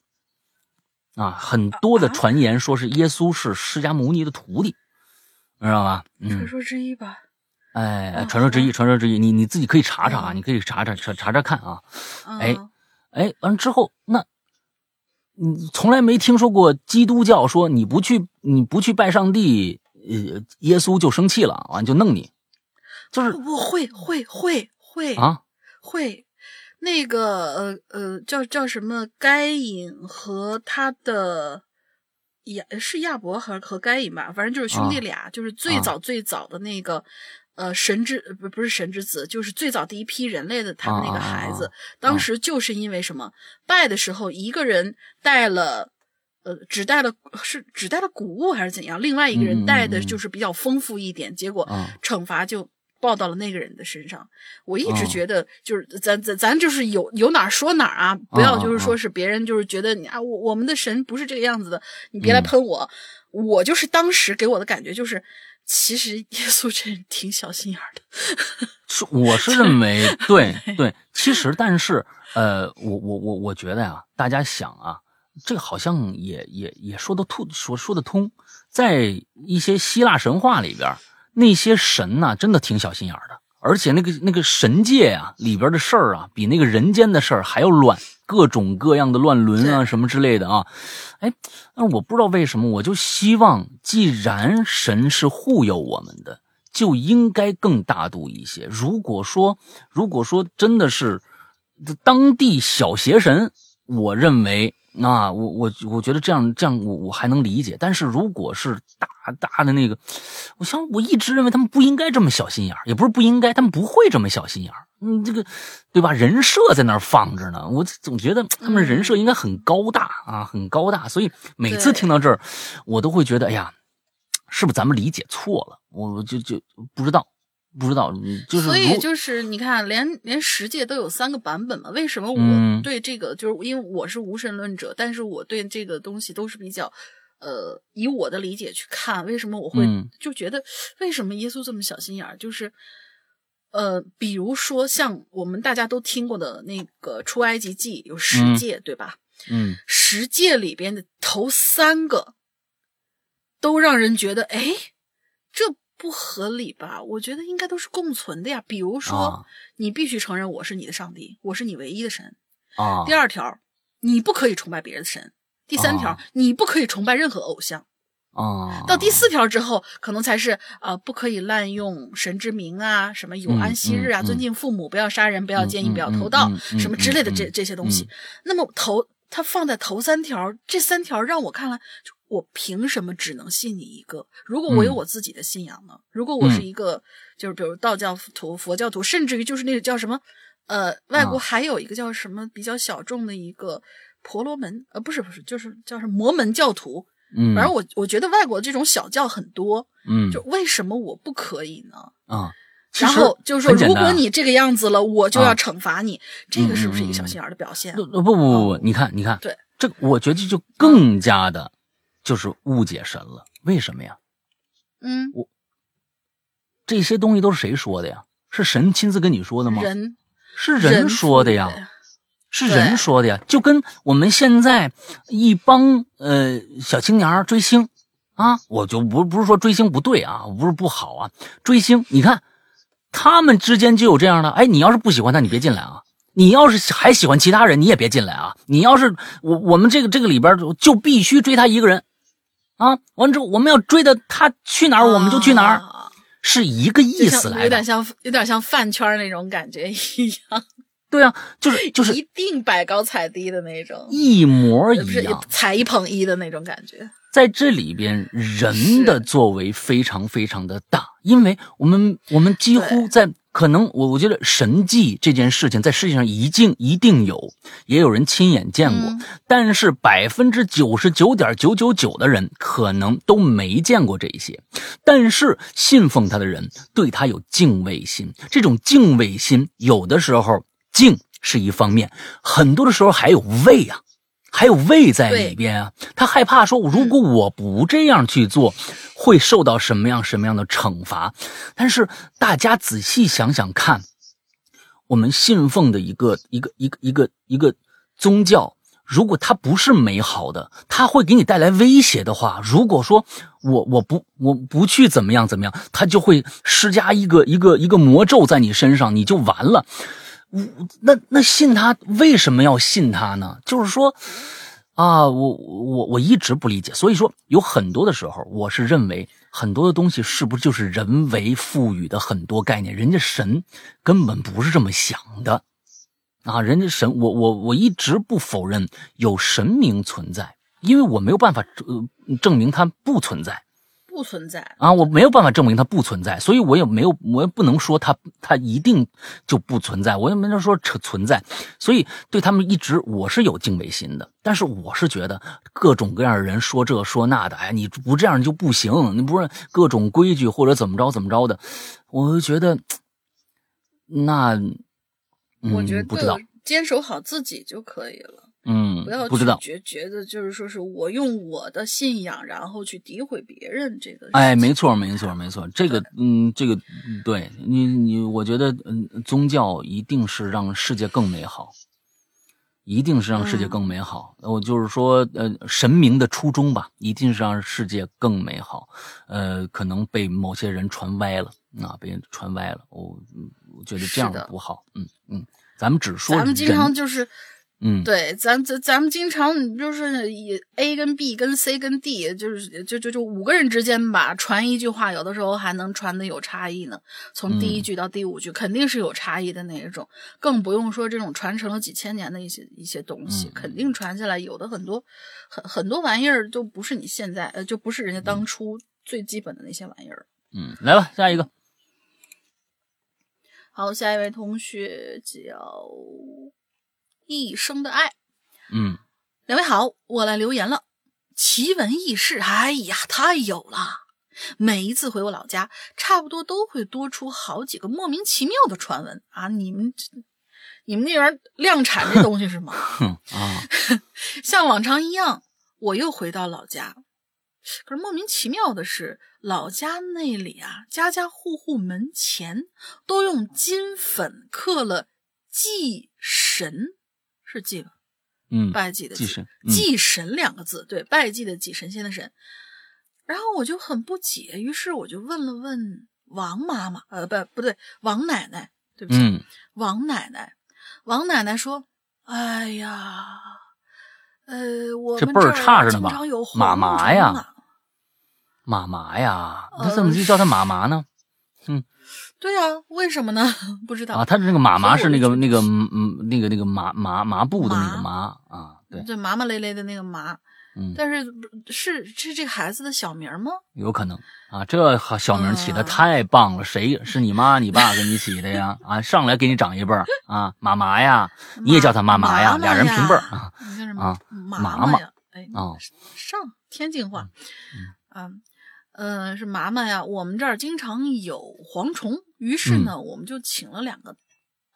啊，很多的啊传言说是耶稣是释迦牟尼的徒弟，知道吧？嗯传，说之一吧。哎，哦传说之一，传说之一，你你自己可以查查啊，嗯你可以查查查查查看啊。哎嗯哎，完了之后，那你从来没听说过基督教说你不去你不去拜上帝，呃，耶稣就生气了，完就弄你，就是不会会会会啊，会，那个呃呃叫叫什么？该隐和他的亚是亚伯和和该隐吧，反正就是兄弟啊俩，就是最早最早的那个。呃，神之呃不不是神之子，就是最早第一批人类的他们那个孩子，当时就是因为什么？拜的时候，一个人带了，呃，只带了是只带了谷物还是怎样，另外一个人带的嗯就是比较丰富一点，结果啊惩罚就报到了那个人的身上。我一直哦。觉得，就是咱咱咱就是有有哪儿说哪儿啊，不要就是啊说是别人就是觉得你啊，我我们的神不是这个样子的，你别来嗯。喷我。我就是当时给我的感觉就是，其实耶稣这人挺小心眼儿的。[LAUGHS] 是我是认为对对，其实但是呃，我我我我觉得呀、大家想啊，这个好像也也也说得通，说说得通，在一些希腊神话里边，那些神呐、真的挺小心眼儿的，而且那个那个神界啊里边的事儿啊，比那个人间的事儿还要乱，各种各样的乱伦啊什么之类的啊，哎，那我不知道为什么，我就希望，既然神是护佑我们的，就应该更大度一些。如果说，如果说真的是当地小邪神，我认为，那我我我觉得这样这样我我还能理解。但是如果是大大的那个，我想我一直认为他们不应该这么小心眼儿，也不是不应该，他们不会这么小心眼儿。嗯，这个对吧？人设在那儿放着呢，我总觉得他们人设应该很高大啊，很高大。所以每次听到这儿，我都会觉得，哎呀，是不是咱们理解错了？我就就不知道，不知道，你就是所以就是你看，连连十诫都有三个版本嘛。为什么我嗯对这个，就是因为我是无神论者，但是我对这个东西都是比较，呃，以我的理解去看，为什么我会嗯就觉得为什么耶稣这么小心眼儿？就是，呃，比如说像我们大家都听过的那个出埃及记有十嗯诫，对吧？嗯十诫里边的头三个，都让人觉得，哎，这不合理吧？我觉得应该都是共存的呀。比如说，啊你必须承认我是你的上帝，我是你唯一的神。啊第二条，你不可以崇拜别人的神。第三条，哦你不可以崇拜任何偶像。啊，到第四条之后，可能才是呃，不可以滥用神之名啊，什么有安息日啊，嗯嗯尊敬父母，不要杀人，不要奸淫，嗯不要偷盗，什么之类的这嗯这些东西。嗯那么头它放在头三条，这三条让我看来，就我凭什么只能信你一个？如果我有嗯我自己的信仰呢？如果我是一个，就是比如道教徒、佛教徒，甚至于就是那个叫什么，呃，外国啊还有一个叫什么比较小众的一个婆罗门，呃，不是不是，就是叫什么摩门教徒。嗯，反正我我觉得外国这种小教很多，嗯就为什么我不可以呢？啊，其然后就是说，如果你这个样子了，我就啊要惩罚你，这个是不是一个小心眼的表现？不不不不，你看你看，对，这我觉得就更加的，就是误解神了。为什么呀？嗯，我这些东西都是谁说的呀？是神亲自跟你说的吗？人是人说的呀，是人说的呀。就跟我们现在一帮呃小青年追星啊，我就不不是说追星不对啊，不是不好啊，追星，你看他们之间就有这样的，哎，你要是不喜欢他，你别进来啊。你要是还喜欢其他人，你也别进来啊！你要是我我们这个这个里边就必须追他一个人，啊，完了之后我们要追的他去哪儿我们就去哪儿，啊是一个意思来的有点。像有点像饭圈那种感觉一样，对啊，就是就是一定摆高踩低的那种，一模一样。踩一捧一的那种感觉。在这里边，人的作为非常非常的大，因为我们我们几乎在可能我我觉得神迹这件事情在世界上一定一定有，也有人亲眼见过，嗯但是百分之九十九点九九九的人可能都没见过这些，但是信奉他的人对他有敬畏心，这种敬畏心有的时候敬是一方面，很多的时候还有畏啊。还有畏在里边啊，他害怕说，如果我不这样去做，会受到什么样什么样的惩罚。但是大家仔细想想看，我们信奉的一个一个一个一个一个宗教，如果它不是美好的，它会给你带来威胁的话，如果说我我不我不去怎么样怎么样，它就会施加一个一个一个魔咒在你身上，你就完了。我那那信他为什么要信他呢？就是说，啊，我我我一直不理解。所以说，有很多的时候，我是认为很多的东西是不是就是人为赋予的很多概念？人家神根本不是这么想的啊！人家神，我我我一直不否认有神明存在，因为我没有办法呃证明它不存在。不存在，啊，我没有办法证明它不存在，所以我也没有，我也不能说它它一定就不存在，我也没能说存存在，所以对他们一直我是有敬畏心的，但是我是觉得各种各样的人说这说那的，哎，你不这样就不行，你不是各种规矩或者怎么着怎么着的，我就觉得那嗯我觉不知道。得，坚守好自己就可以了。嗯不要不知道，觉觉得就是说是我用我的信仰，然后去诋毁别人这个。哎，没错，没错，没错。这个，嗯，这个，嗯对你，你，我觉得，嗯，宗教一定是让世界更美好，一定是让世界更美好。我就是说，呃，神明的初衷吧，一定是让世界更美好。呃，可能被某些人传歪了，啊，被人传歪了。我，嗯我觉得这样不好。嗯嗯，咱们只说咱们经常就是嗯，对，咱咱咱们经常就是以 A 跟 B 跟 C 跟 D，就是就就就五个人之间吧，传一句话，有的时候还能传的有差异呢。从第一嗯句到第五句，肯定是有差异的那一种，更不用说这种传承了几千年的一些一些东西，嗯肯定传下来有的很多很很多玩意儿都不是你现在呃，就不是人家当初最基本的那些玩意儿。嗯，来吧，下一个。好，下一位同学叫一生的爱。嗯两位好，我来留言了。奇闻异事，哎呀，太有了！每一次回我老家，差不多都会多出好几个莫名其妙的传闻啊！你们，你们那边量产这东西是吗？[LAUGHS] 啊，[LAUGHS] 像往常一样，我又回到老家。可是莫名其妙的是，老家那里啊，家家户户门前都用金粉刻了“祭神”，是祭吧？嗯，拜祭的祭神嗯祭神两个字，对，拜祭的祭，神仙的神。然后我就很不解，于是我就问了问王妈妈，呃，不，不对，王奶奶，对不起，嗯王奶奶，王奶奶说：“哎呀，呃，我们这辈儿差着呢吧经常有妈蝗妈呀妈妈呀，呃他怎么就叫他妈妈呢？对啊、为什么呢？[LAUGHS] 不知道啊，他的那个麻麻是那个那个嗯嗯那个那个麻麻麻布的那个麻啊，对，对麻麻咧咧的那个麻，嗯，但是是是这个孩子的小名吗？有可能啊，这小名起的啊太棒了，谁是你妈你爸给你起的呀？[LAUGHS] 啊，上来给你长一辈儿啊，妈妈呀，你也叫他妈妈呀，妈妈俩人平辈儿啊，你看什么啊妈妈妈呀？哎，哦上天津话，嗯，呃，是麻麻呀。我们这儿经常有蝗虫，于是呢，嗯我们就请了两个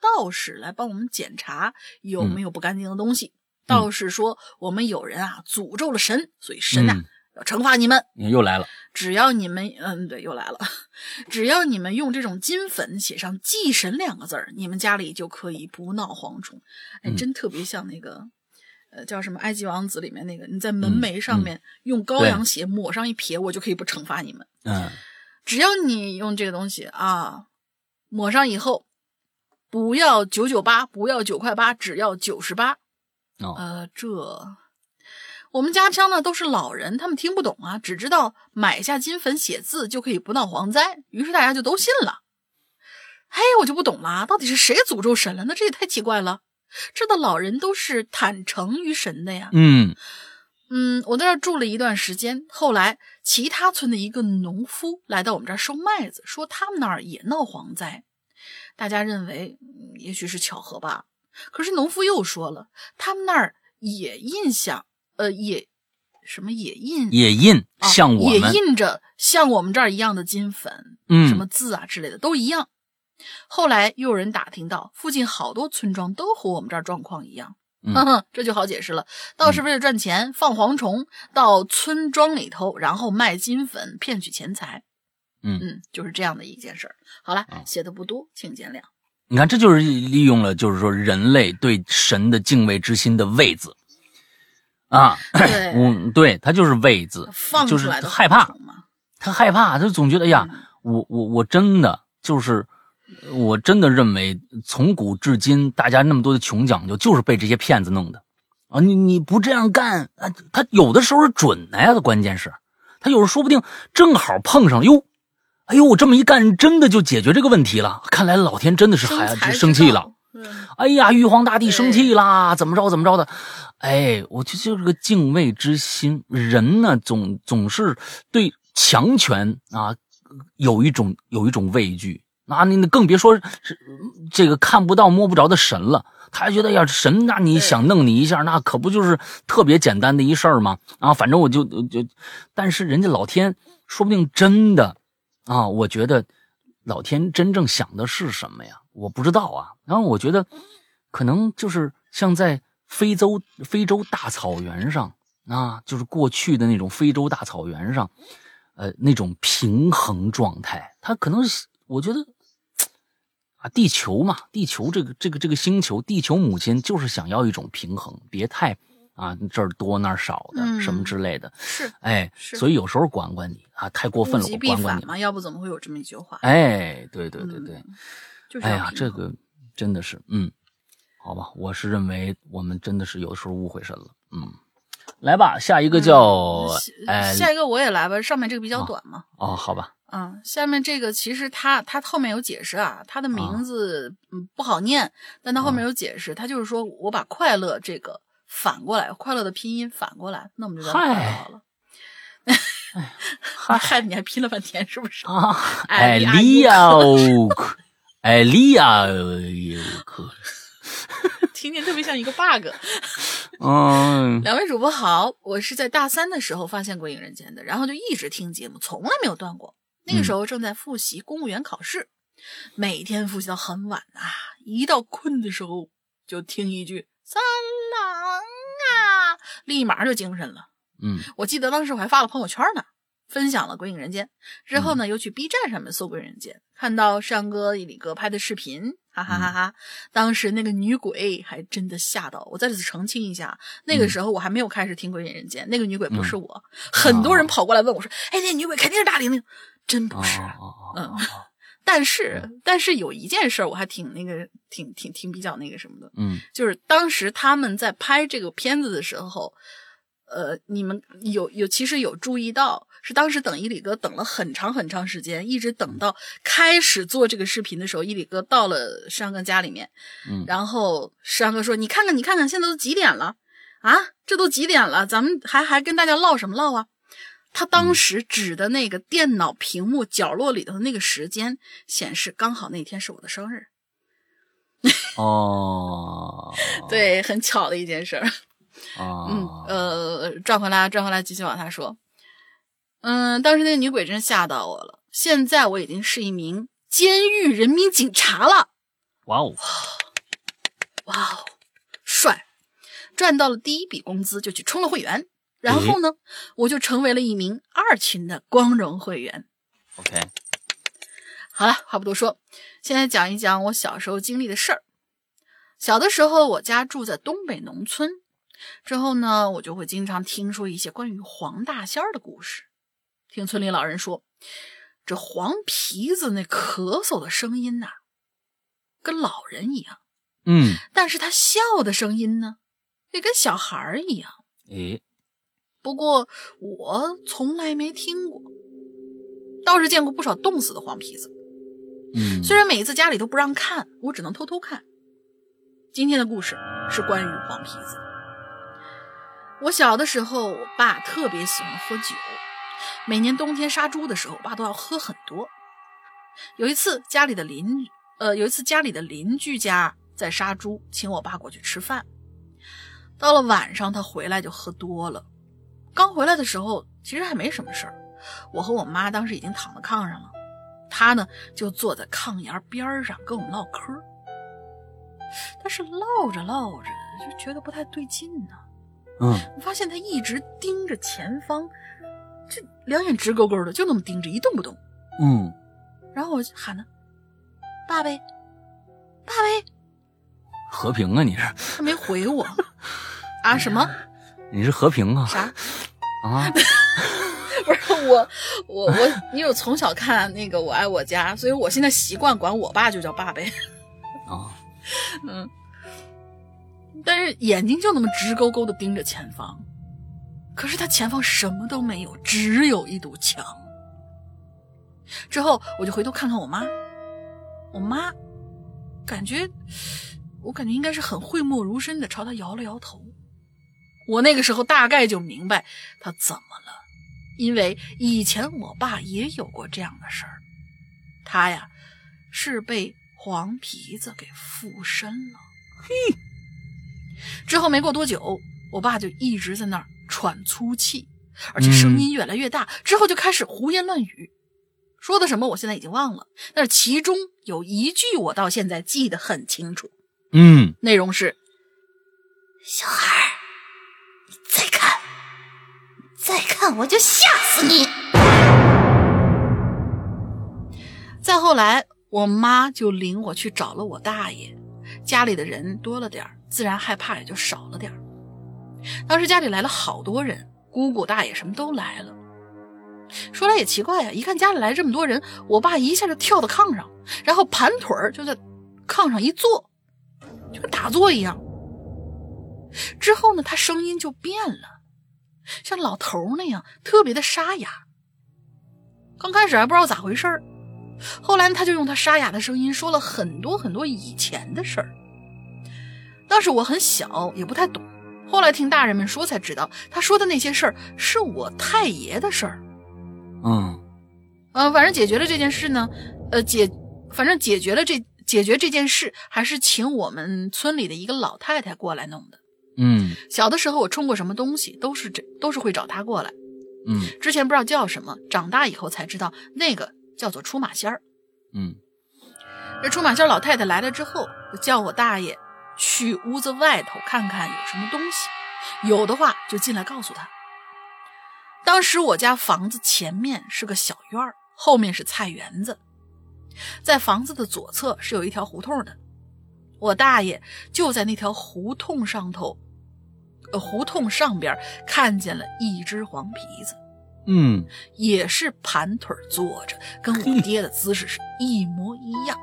道士来帮我们检查有没有不干净的东西。道士说，我们有人啊诅咒了神，所以神呐、嗯要惩罚你们。你又来了，只要你们，嗯，对，又来了。只要你们用这种金粉写上“祭神”两个字儿，你们家里就可以不闹蝗虫。哎，嗯真特别像那个，呃，叫什么《埃及王子》里面那个，你在门嗯楣上嗯面用羔羊血抹上一撇，我就可以不惩罚你们。嗯只要你用这个东西啊，抹上以后，不要九九八，不要九块八，只要九十八。哦，呃，这我们家乡呢都是老人，他们听不懂啊，只知道买下金粉写字就可以不闹蝗灾，于是大家就都信了。嘿，我就不懂了，到底是谁诅咒神了？那这也太奇怪了。这的老人都是坦诚于神的呀。嗯嗯，我在这儿住了一段时间，后来其他村的一个农夫来到我们这儿收麦子，说他们那儿也闹蝗灾。大家认为，嗯也许是巧合吧。可是农夫又说了，他们那儿也印象，呃，也什么也印，也印像我们，印着像我们这儿一样的金粉，嗯什么字啊之类的都一样。后来又有人打听到，附近好多村庄都和我们这儿状况一样。[LAUGHS] 这就好解释了。道士为了赚钱，放蝗虫到村庄里头，然后卖金粉骗取钱财。嗯嗯，就是这样的一件事儿。好了啊，写的不多，请见谅。你看，这就是利用了，就是说人类对神的敬畏之心的畏字啊，[LAUGHS] 对嗯，对他就是畏字，就是放出来的害怕。他害怕，他总觉得哎呀，嗯我我我真的就是，我真的认为从古至今，大家那么多的穷讲究，就是被这些骗子弄的啊！你你不这样干啊，他有的时候是准的呀，他关键是，他有时候说不定正好碰上了哟。哎呦，我这么一干，真的就解决这个问题了。看来老天真的是还生生气了哎呀，玉皇大帝生气啦，怎么着怎么着的，哎，我就就是个敬畏之心。人呢，总总是对强权啊有一种有一种畏惧。那、你你更别说是这个看不到摸不着的神了。他还觉得呀，神那你想弄你一下，那可不就是特别简单的一事儿吗？啊，反正我就就，但是人家老天说不定真的啊，我觉得老天真正想的是什么呀？我不知道啊。然后我觉得，可能就是像在非洲非洲大草原上啊，就是过去的那种非洲大草原上，呃，那种平衡状态。他可能我觉得啊，地球嘛，地球这个这个这个星球，地球母亲就是想要一种平衡，别太啊这儿多那儿少的、嗯什么之类的。是哎，是所以有时候管管你啊，太过分了，我管管你。嘛，要不怎么会有这么一句话？哎，对对对对。嗯就是哎呀，这个真的是，嗯，好吧，我是认为我们真的是有的时候误会神了，嗯，来吧，下一个叫，下一个我也来吧，上面这个比较短嘛。哦，好吧，嗯，下面这个其实他他后面有解释啊，他的名字嗯不好念，但他后面有解释，他就是说我把快乐这个反过来，快乐的拼音反过来，那我们就叫快乐嗨好了。害 [LAUGHS] 你还拼了半天是不是？啊，哎哎，利亚克，艾，利亚克，听见特别像一个 bug。[LAUGHS] 嗯，两位主播好，我是在大三的时候发现过《影人间》的，然后就一直听节目，从来没有断过。那个时候正在复习公务员考试，每天复习到很晚啊，一到困的时候就听一句“三郎啊”，立马就精神了。嗯我记得当时我还发了朋友圈呢，分享了《鬼影人间》，之后呢，又去 B 站上面搜《鬼影人间》，看到山哥、李哥拍的视频哈哈哈哈！当时那个女鬼还真的吓到我。再次澄清一下，那个时候我还没有开始听《鬼影人间》，那个女鬼不是我。很多人跑过来问我说：“哎，那女鬼肯定是大玲玲。”真不是，嗯。[LAUGHS] 但是，但是有一件事我还挺那个，挺挺挺比较那个什么的，嗯，就是当时他们在拍这个片子的时候，呃，你们有有其实有注意到，是当时等伊里哥等了很长很长时间，一直等到开始做这个视频的时候，伊里哥到了山哥家里面，嗯，然后山哥说：“你看看，你看看，现在都几点了啊？这都几点了？咱们还还跟大家唠什么唠啊？”他当时指的那个电脑屏幕角落里头的那个时间显示，刚好那天是我的生日。哦，[LAUGHS] 对，很巧的一件事儿。哦，嗯，呃，转回来，转回来，继续往下说。嗯，当时那个女鬼真吓到我了。现在我已经是一名监狱人民警察了。哇哦，哇哦，帅！赚到了第一笔工资就去充了会员。然后呢，我就成为了一名二群的光荣会员。OK，好了，话不多说，现在讲一讲我小时候经历的事儿。小的时候，我家住在东北农村，之后呢，我就会经常听说一些关于黄大仙儿的故事。听村里老人说，这黄皮子那咳嗽的声音呐、跟老人一样，嗯，但是他笑的声音呢，也跟小孩儿一样。诶，不过我从来没听过，倒是见过不少冻死的黄皮子。嗯，虽然每一次家里都不让看，我只能偷偷看。今天的故事是关于黄皮子。我小的时候，我爸特别喜欢喝酒，每年冬天杀猪的时候，我爸都要喝很多。有一次家里的邻，呃，有一次家里的邻居家在杀猪，请我爸过去吃饭。到了晚上，他回来就喝多了。刚回来的时候，其实还没什么事儿。我和我妈当时已经躺在炕上了，她呢就坐在炕沿边上跟我们唠嗑。但是唠着唠着就觉得不太对劲呢、嗯，我发现他一直盯着前方，这两眼直勾勾的，就那么盯着，一动不动。嗯，然后我就喊他：“爸呗，爸呗。和平啊，你是”他没回我。[LAUGHS] 啊？什么？你是和平啊？啥？啊，[LAUGHS] 不是我，我我，因为我从小看那个《我爱我家》，所以我现在习惯管我爸就叫爸呗。啊，嗯，但是眼睛就那么直勾勾的盯着前方，可是他前方什么都没有，只有一堵墙。之后我就回头看看我妈，我妈感觉，我感觉应该是很讳莫如深的朝他摇了摇头。我那个时候大概就明白他怎么了，因为以前我爸也有过这样的事儿，他呀是被黄皮子给附身了。嘿，之后没过多久，我爸就一直在那儿喘粗气，而且声音越来越大，之后就开始胡言乱语，说的什么我现在已经忘了，但是其中有一句我到现在记得很清楚，嗯，内容是：“小孩再看，再看我就吓死你。”再后来，我妈就领我去找了我大爷，家里的人多了点儿，自然害怕也就少了点儿。当时家里来了好多人，姑姑、大爷什么都来了。说来也奇怪呀、一看家里来这么多人，我爸一下就跳到炕上，然后盘腿儿就在炕上一坐，就跟打坐一样。之后呢，他声音就变了，像老头儿那样特别的沙哑。刚开始还不知道咋回事儿，后来他就用他沙哑的声音说了很多很多以前的事儿。当时我很小，也不太懂。后来听大人们说才知道，他说的那些事儿是我太爷的事儿。嗯，呃，反正解决了这件事呢，呃解，反正解决了这解决这件事，还是请我们村里的一个老太太过来弄的。嗯，小的时候我冲过什么东西，都是这都是会找他过来。嗯，之前不知道叫什么，长大以后才知道那个叫做出马仙儿。嗯，这出马仙老太太来了之后，就叫我大爷去屋子外头看看有什么东西，有的话就进来告诉他。当时我家房子前面是个小院儿，后面是菜园子，在房子的左侧是有一条胡同的，我大爷就在那条胡同上头，呃，胡同上边看见了一只黄皮子，嗯，也是盘腿坐着，跟我爹的姿势是一模一样。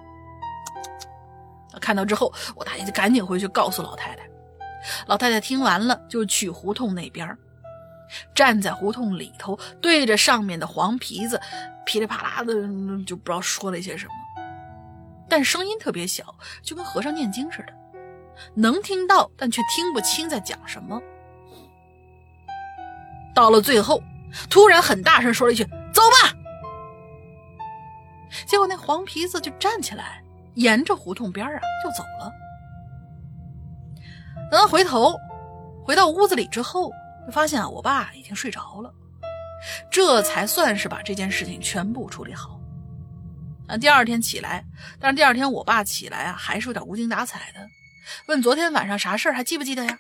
看到之后，我大爷就赶紧回去告诉老太太。老太太听完了，就去胡同那边，站在胡同里头，对着上面的黄皮子，噼里啪啦的就不知道说了一些什么，但声音特别小，就跟和尚念经似的，能听到，但却听不清在讲什么。到了最后，突然很大声说了一句：“走吧！”结果那黄皮子就站起来。沿着胡同边啊就走了。等他回头回到屋子里之后，就发现啊，我爸已经睡着了，这才算是把这件事情全部处理好。啊，第二天起来，但是第二天我爸起来啊，还是有点无精打采的，问昨天晚上啥事儿，还记不记得呀？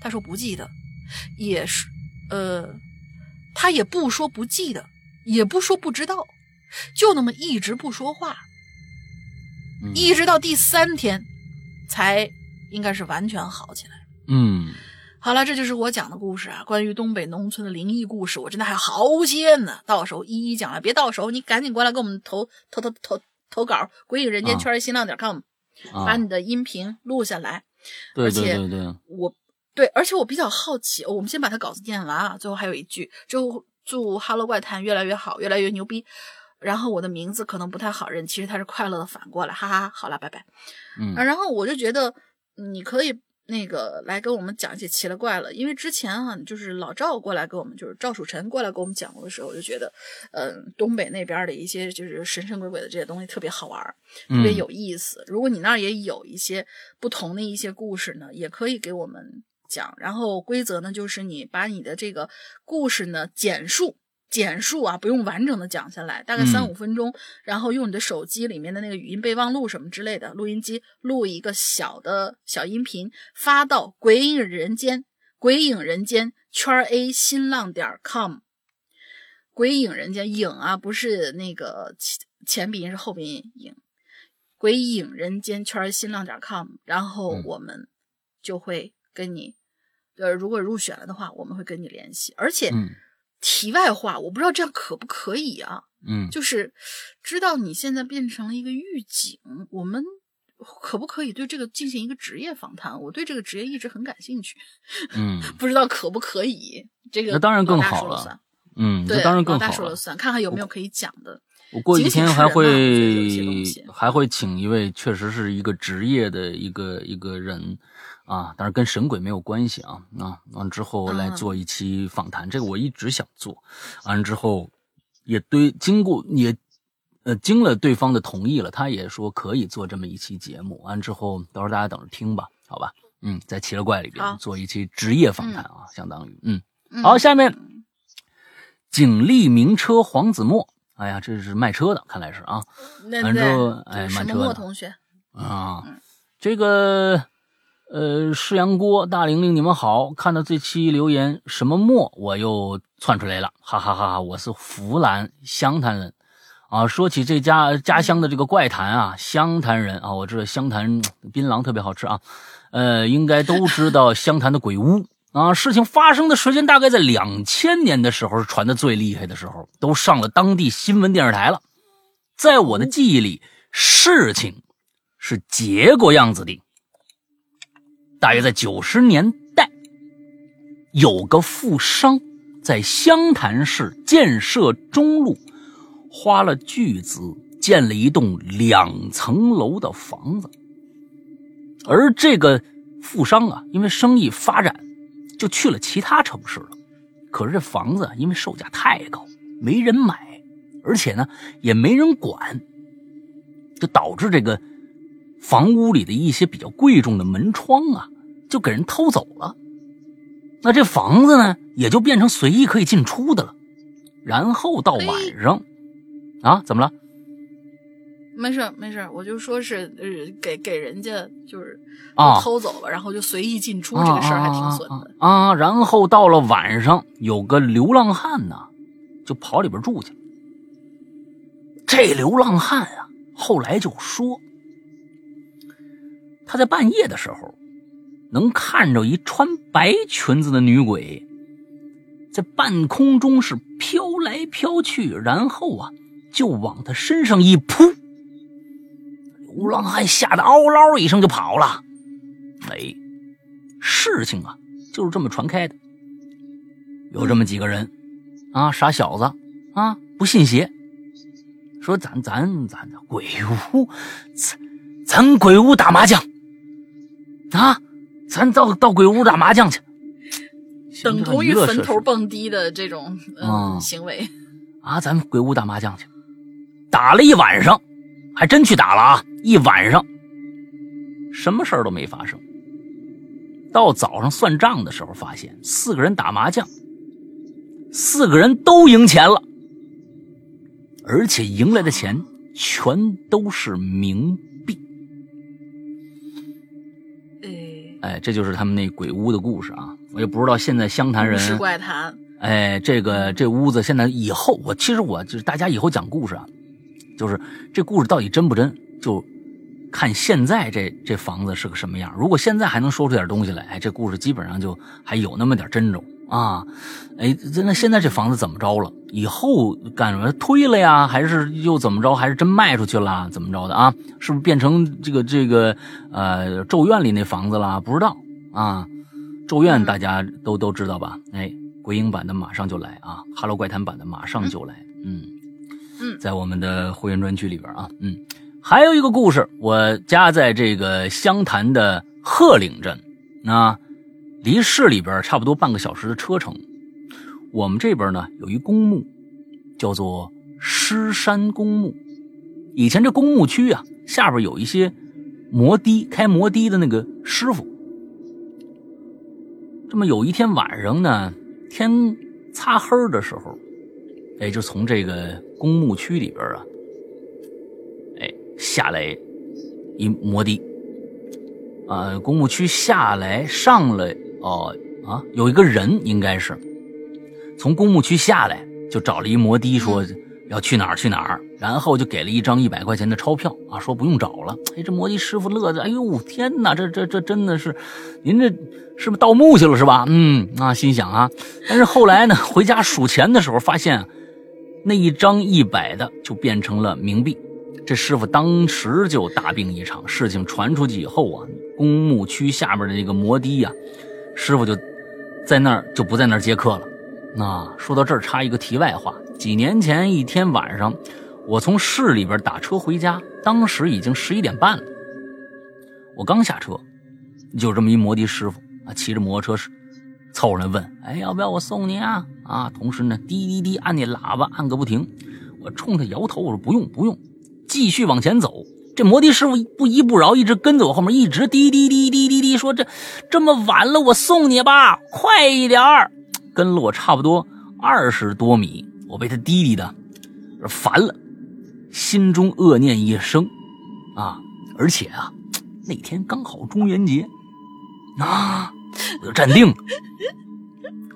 他说不记得，也是，呃，他也不说不记得，也不说不知道，就那么一直不说话。一直到第三天，才应该是完全好起来。嗯，好了，这就是我讲的故事啊，关于东北农村的灵异故事，我真的还有好些呢，到时候一一讲了。别到时候你赶紧过来给我们投投投投投稿，鬼影人间圈新浪点 com，把你的音频录下来。对对对对，我对，而且我比较好奇，我们先把它稿子念完啊。最后还有一句，就祝《哈喽怪谈》越来越好，越来越牛逼。然后我的名字可能不太好认，其实它是快乐的反过来，哈哈。好了，拜拜。嗯，然后我就觉得你可以那个来跟我们讲一些奇了怪了，因为之前哈就是老赵过来给我们，就是赵曙臣过来给我们讲过的时候，我就觉得，嗯，东北那边的一些就是神神鬼鬼的这些东西特别好玩，特别有意思。如果你那儿也有一些不同的一些故事呢，也可以给我们讲。然后规则呢，就是你把你的这个故事呢简述。简述啊，不用完整的讲下来，大概三五分钟，然后用你的手机里面的那个语音备忘录什么之类的录音机录一个小的小音频，发到鬼影人间鬼影人间圈 A 新浪点 com。鬼影人间影啊，不是那个前前鼻音是后鼻音影。鬼影人间圈新浪点 com，然后我们就会跟你，呃，如果入选了的话，我们会跟你联系，而且。题外话，我不知道这样可不可以啊？嗯，就是知道你现在变成了一个狱警，我们可不可以对这个进行一个职业访谈？我对这个职业一直很感兴趣。嗯，[LAUGHS] 不知道可不可以？这个那当然更好了。嗯，对，当然更好了。大说了算，看看有没有可以讲的。我过几天还会还会请一位确实是一个职业的一个一个人。啊，但是跟神鬼没有关系啊啊！完之后来做一期访谈，这个我一直想做。完之后也对，经过也呃经了对方的同意了，他也说可以做这么一期节目。完之后，到时候大家等着听吧，好吧？嗯，在奇了怪里边做一期职业访谈啊，相当于嗯。好，下面景力名车黄子墨，哎呀，这是卖车的，看来是啊。完之后，哎，卖车的同学啊，这个。呃，世阳锅大玲玲，你们好！看到这期留言，什么墨我又窜出来了，哈哈哈哈！我是湖南湘潭人啊。说起这家家乡的这个怪谈啊，湘潭人啊，我知道湘潭 [TSK] 槟榔特别好吃啊。呃，应该都知道湘潭的鬼屋啊。事情发生的时间大概在两千年的时候，传的最厉害的时候，都上了当地新闻电视台了。在我的记忆里，事情是结过样子的。大约在九十年代，有个富商在湘潭市建设中路花了巨资建了一栋两层楼的房子，而这个富商啊，因为生意发展，就去了其他城市了。可是这房子因为售价太高，没人买，而且呢也没人管，就导致这个。房屋里的一些比较贵重的门窗啊，就给人偷走了。那这房子呢，也就变成随意可以进出的了。然后到晚上，啊，怎么了？没事没事我就说是呃，给给人家就是啊偷走了，然后就随意进出，这个事儿还挺损的啊。然后到了晚上，有个流浪汉呢，就跑里边住去了。这流浪汉啊，后来就说。他在半夜的时候，能看着一穿白裙子的女鬼，在半空中是飘来飘去，然后啊，就往他身上一扑。流浪汉吓得嗷嗷一声就跑了。哎，事情啊，就是这么传开的。有这么几个人，啊，傻小子，啊，不信邪，说咱咱咱鬼屋，咱咱鬼屋打麻将，啊，咱到到鬼屋打麻将去，等同于坟头蹦迪的这种嗯啊行为。啊，咱鬼屋打麻将去，打了一晚上，还真去打了啊，一晚上，什么事儿都没发生。到早上算账的时候，发现四个人打麻将，四个人都赢钱了，而且赢来的钱全都是冥币。哎，哎，这就是他们那鬼屋的故事啊！我也不知道现在湘潭人是怪谈，哎，这个这屋子现在以后，我其实我就是大家以后讲故事啊，就是这故事到底真不真，就看现在这这房子是个什么样。如果现在还能说出点东西来，哎，这故事基本上就还有那么点真种啊。哎，那现在这房子怎么着了？以后干什么推了呀？还是又怎么着？还是真卖出去了？怎么着的啊？是不是变成这个这个呃咒怨里那房子了？不知道啊。咒怨大家都都知道吧？哎，鬼影版的马上就来啊，Hello 怪谈版的马上就来，嗯嗯在我们的会员专区里边啊，嗯，还有一个故事，我家在这个湘潭的鹤岭镇，那离市里边差不多半个小时的车程。我们这边呢有一公墓，叫做狮山公墓。以前这公墓区啊，下边有一些摩的开摩的的那个师傅。这么有一天晚上呢，天擦黑的时候，哎，就从这个公墓区里边啊，哎，下来一摩的，啊，公墓区下来上来哦啊，有一个人应该是从公墓区下来，就找了一摩的说要去哪儿去哪儿，然后就给了一张一百块钱的钞票啊，说不用找了。哎，这摩的师傅乐的，哎呦天哪，这这这真的是，您这是不是盗墓去了是吧？嗯啊，心想啊，但是后来呢，回家数钱的时候发现啊，那一张一百的就变成了冥币。这师傅当时就大病一场。事情传出去以后啊，公墓区下边的那个摩的呀、师傅就在那儿就不在那儿接客了。那说到这儿，插一个题外话：几年前一天晚上，我从市里边打车回家，当时已经十一点半了。我刚下车，就这么一摩的师傅啊，骑着摩托车凑上来问：“哎，要不要我送你啊？”啊，同时呢，滴滴滴按那喇叭按个不停。我冲他摇头，我说：“不用，不用。”继续往前走。这摩的师傅不依不饶，一直跟在我后面，一直滴滴滴滴滴滴说：“这这么晚了，我送你吧，快一点。”跟了我差不多二十多米，我被他滴滴的烦了，心中恶念一生啊！而且啊，那天刚好中元节啊，我就站定，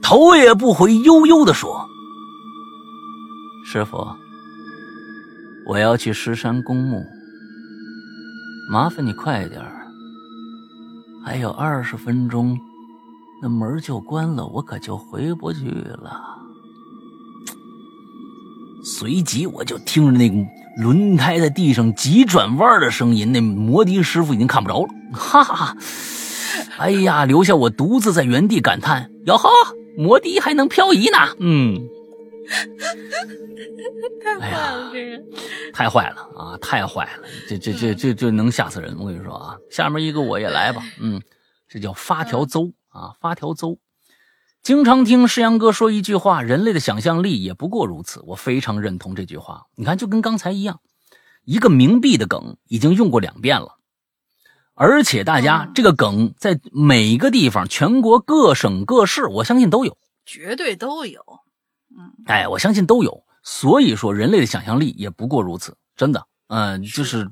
头也不回，悠悠的说：“师傅，我要去石山公墓，麻烦你快点儿，还有二十分钟。”那门就关了，我可就回不去了。随即我就听着那个轮胎在地上急转弯的声音，那摩的师傅已经看不着了，哈哈哈！[LAUGHS] 哎呀，留下我独自在原地感叹：哟呵，摩的还能漂移呢！嗯，太坏了，这人。太坏了啊，太坏了！这这这这这能吓死人！我跟你说啊，下面一个我也来吧，嗯，这叫发条邹啊，发条邹。经常听世阳哥说一句话：“人类的想象力也不过如此。”我非常认同这句话。你看，就跟刚才一样，一个冥币的梗已经用过两遍了，而且大家嗯这个梗在每个地方、全国各省各市，我相信都有。绝对都有。嗯哎，我相信都有。所以说，人类的想象力也不过如此，真的。嗯、就是，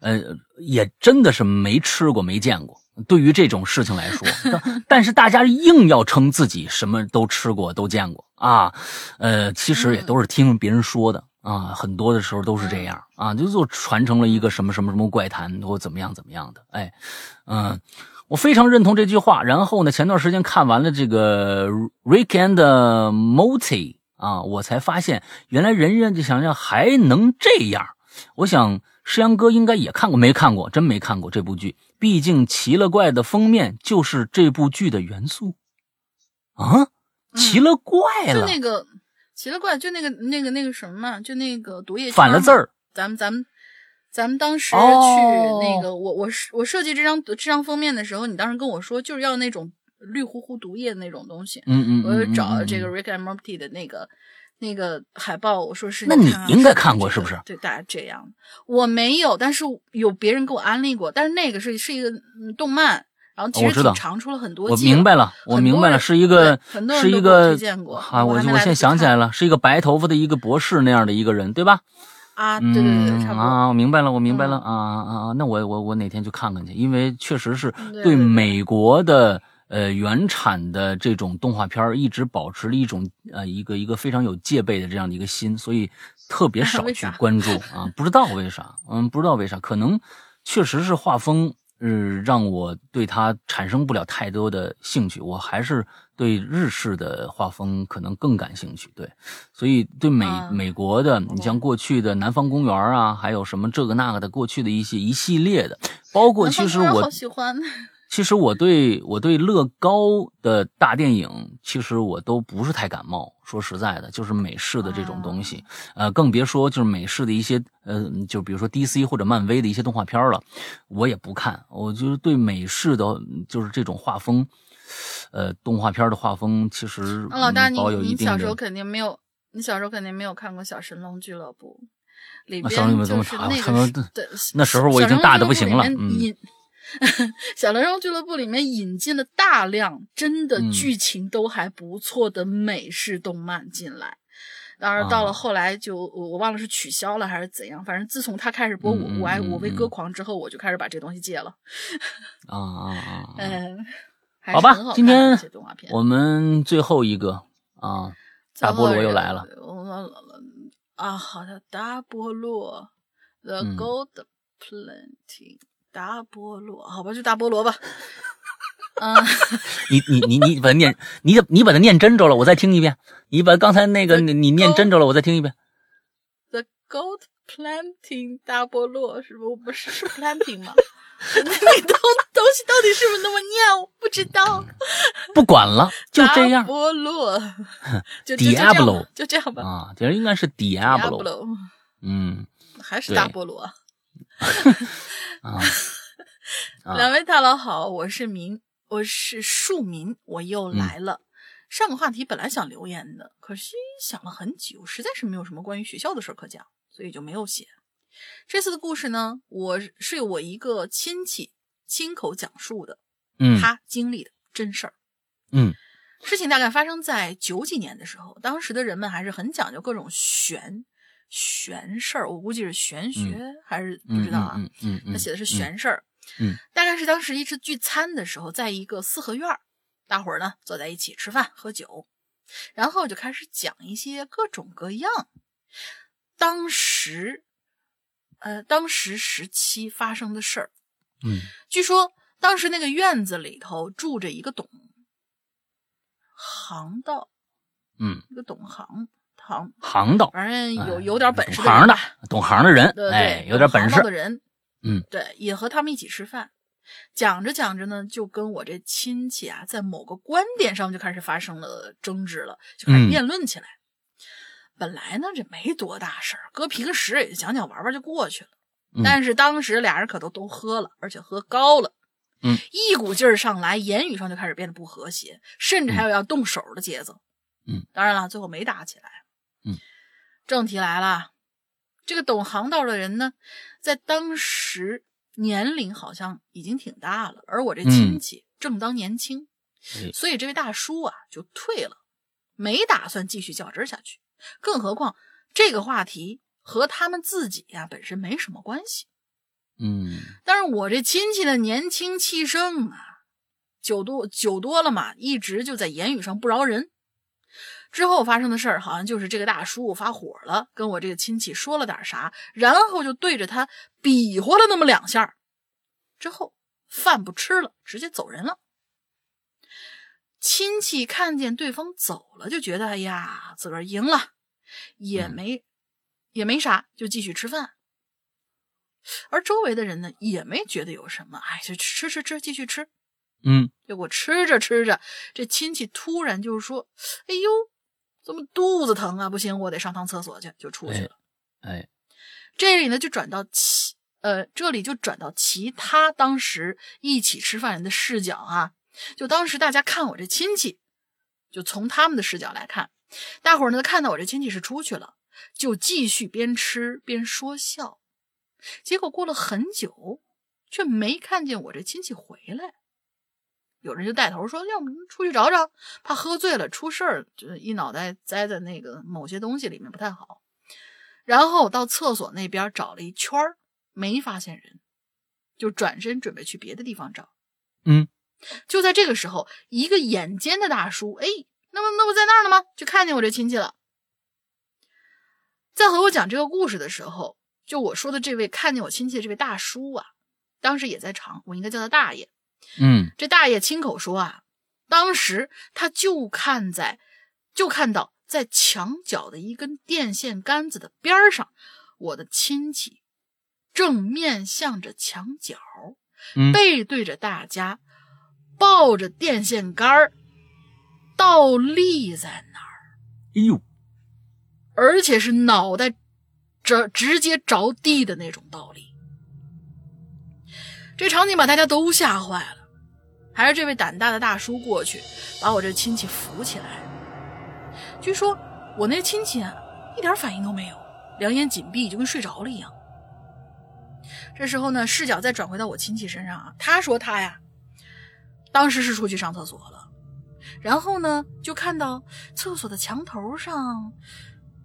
呃，也真的是没吃过、没见过。对于这种事情来说，[LAUGHS] 但但是大家硬要称自己什么都吃过、都见过啊，呃，其实也都是听别人说的啊，很多的时候都是这样啊，就就传承了一个什么什么什么怪谈或怎么样怎么样的，哎，嗯，我非常认同这句话。然后呢，前段时间看完了这个《Rick and Morty》啊，我才发现原来人人就想想还能这样。我想诗阳哥应该也看过，没看过？真没看过这部剧。毕竟奇了怪的封面就是这部剧的元素啊，奇了怪了，就那个奇了怪，就那个那个那个什么嘛，就那个毒液反了字儿。咱们咱们咱们当时去哦那个，我我我设计这张这张封面的时候，你当时跟我说就是要那种绿乎乎毒液的那种东西，嗯嗯，我找这个 Rick and Morty 的那个那个海报，我说是那你应该看过是不是对，大家这样。我没有，但是有别人给我安利过，但是那个是是一个嗯动漫，然后其实哦我知道挺长，出了很多我季明白了，我明白了，是一个是一个啊，我我现在想起来了，是一个白头发的一个博士那样的一个人，对吧？啊，对对对对，嗯差不多。啊，我明白了，我明白了、嗯啊啊啊！那我我我哪天去看看去，因为确实是对美国的呃原产的这种动画片儿一直保持了一种呃一个一个非常有戒备的这样的一个心，所以特别 [LAUGHS] 少去关注啊，不知道为啥，嗯，不知道为啥，可能确实是画风。呃，让我对它产生不了太多的兴趣，我还是对日式的画风可能更感兴趣。对，所以对美、啊美国的，你像过去的南方公园啊，还有什么这个那个的，过去的一些一系列的，包括其实我喜欢，[LAUGHS] 其实我对我对乐高的大电影，其实我都不是太感冒。说实在的，就是美式的这种东西，呃，更别说就是美式的一些，呃，就比如说 DC 或者漫威的一些动画片了，我也不看。我就是对美式的，就是这种画风，呃，动画片的画风，其实那老大，你你小时候肯定没有，你小时候肯定没有看过《小神龙俱乐部》，里边这么长就是那个对，那时候我已经大的不行了小神龙俱乐部里面引 [LAUGHS] 小神龙俱乐部里面引进了大量真的嗯剧情都还不错的美式动漫进来。当然，到了啊后来就我我忘了是取消了还是怎样，反正自从他开始播我嗯我爱我为歌狂之后，我就开始把这东西戒了。啊啊啊啊！[LAUGHS] 嗯，好吧今天。我们最后一个啊，大菠萝又来了。啊，好的，大菠萝，The 嗯 Gold Planting，、大菠萝，[LAUGHS] 好吧，就大菠萝吧。嗯，[LAUGHS] 你你你你把它念，你你把它念真着了，我再听一遍。你把刚才那个你你念真着了，我再听一遍。The Gold Planting 大菠萝是不不是是 planting 吗？[LAUGHS] 那那东东西到底是不是那么念？我不知道。不管了，就这样大菠萝，Diablo 就这样吧。啊，这应该是 Diablo。Diablo 嗯还是大菠萝。[LAUGHS] 啊 [LAUGHS] 啊两位大佬好，我是民，我是庶民，我又来了。上个话题本来想留言的，可惜想了很久，实在是没有什么关于学校的事儿可讲，所以就没有写。这次的故事呢，我是我一个亲戚亲口讲述的，嗯他经历的真事儿。嗯事情大概发生在九几年的时候，当时的人们还是很讲究各种玄玄事儿，我估计是玄学、还是不嗯知道啊。嗯嗯嗯，他写的是玄事儿，嗯，大概是当时一次聚餐的时候，在一个四合院儿，大伙儿呢坐在一起吃饭喝酒，然后就开始讲一些各种各样当时，呃，当时时期发生的事儿。嗯据说当时那个院子里头住着一个懂行道，嗯，一个懂行行，行道，反正有哎有点本事懂行的懂行的人，哎，有点本事的。人，嗯，对，也和他们一起吃饭，讲着讲着呢，就跟我这亲戚啊，在某个观点上就开始发生了争执了，就开始嗯辩论起来。本来呢，这没多大事儿，搁平时也就讲讲玩玩就过去了。嗯但是当时俩人可都都喝了，而且喝高了，嗯，一股劲儿上来，言语上就开始变得不和谐，甚至还有要动手的节奏。嗯，当然了，最后没打起来。嗯，正题来了，这个懂行道的人呢，在当时年龄好像已经挺大了，而我这亲戚正当年轻，哎所以这位大叔啊就退了，没打算继续较真下去。更何况这个话题和他们自己呀、本身没什么关系。嗯但是我这亲戚的，年轻气盛啊，酒多酒多了嘛，一直就在言语上不饶人。之后发生的事儿，好像就是这个大叔发火了，跟我这个亲戚说了点啥，然后就对着他比划了那么两下，之后饭不吃了，直接走人了。亲戚看见对方走了，就觉得哎呀，自个儿赢了，也没、也没啥，就继续吃饭。而周围的人呢，也没觉得有什么，哎，就吃吃吃，继续吃。嗯结果吃着吃着，这亲戚突然就说：“哎呦，怎么肚子疼啊？不行，我得上趟厕所去。”就出去了。哎，这里呢，就转到其呃，这里就转到其他当时一起吃饭人的视角啊。就当时大家看我这亲戚，就从他们的视角来看，大伙儿呢看到我这亲戚是出去了，就继续边吃边说笑。结果过了很久，却没看见我这亲戚回来。有人就带头说：“要不出去找找，怕喝醉了出事儿，就是一脑袋栽在那个某些东西里面不太好。”然后到厕所那边找了一圈儿，没发现人，就转身准备去别的地方找。嗯，就在这个时候，一个眼尖的大叔，哎，那不那不在那儿呢吗？就看见我这亲戚了。在和我讲这个故事的时候，就我说的这位看见我亲戚的这位大叔啊，当时也在场，我应该叫他大爷。嗯这大爷亲口说啊，当时他就看在，就看到在墙角的一根电线杆子的边上，我的亲戚正面向着墙角，嗯背对着大家，抱着电线杆儿倒立在那儿，哎呦，而且是脑袋着直接着地的那种倒立。这场景把大家都吓坏了，还是这位胆大的大叔过去把我这亲戚扶起来。据说我那亲戚啊，一点反应都没有，两眼紧闭，就跟睡着了一样。这时候呢，视角再转回到我亲戚身上啊，他说他呀，当时是出去上厕所了，然后呢，就看到厕所的墙头上，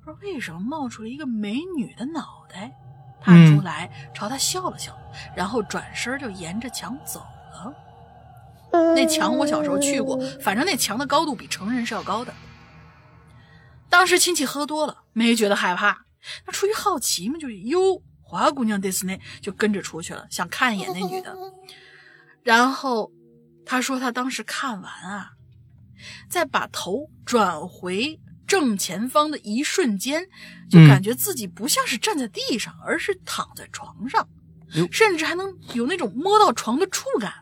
不知道为什么冒出了一个美女的脑袋，探出来朝他笑了笑，然后转身就沿着墙走了。那墙我小时候去过，反正那墙的高度比成人是要高的。当时亲戚喝多了，没觉得害怕，那出于好奇嘛，就是哟，花姑娘迪斯内就跟着出去了，想看一眼那女的。然后他说他当时看完啊，再把头转回正前方的一瞬间，就嗯感觉自己不像是站在地上，而是躺在床上，甚至还能有那种摸到床的触感。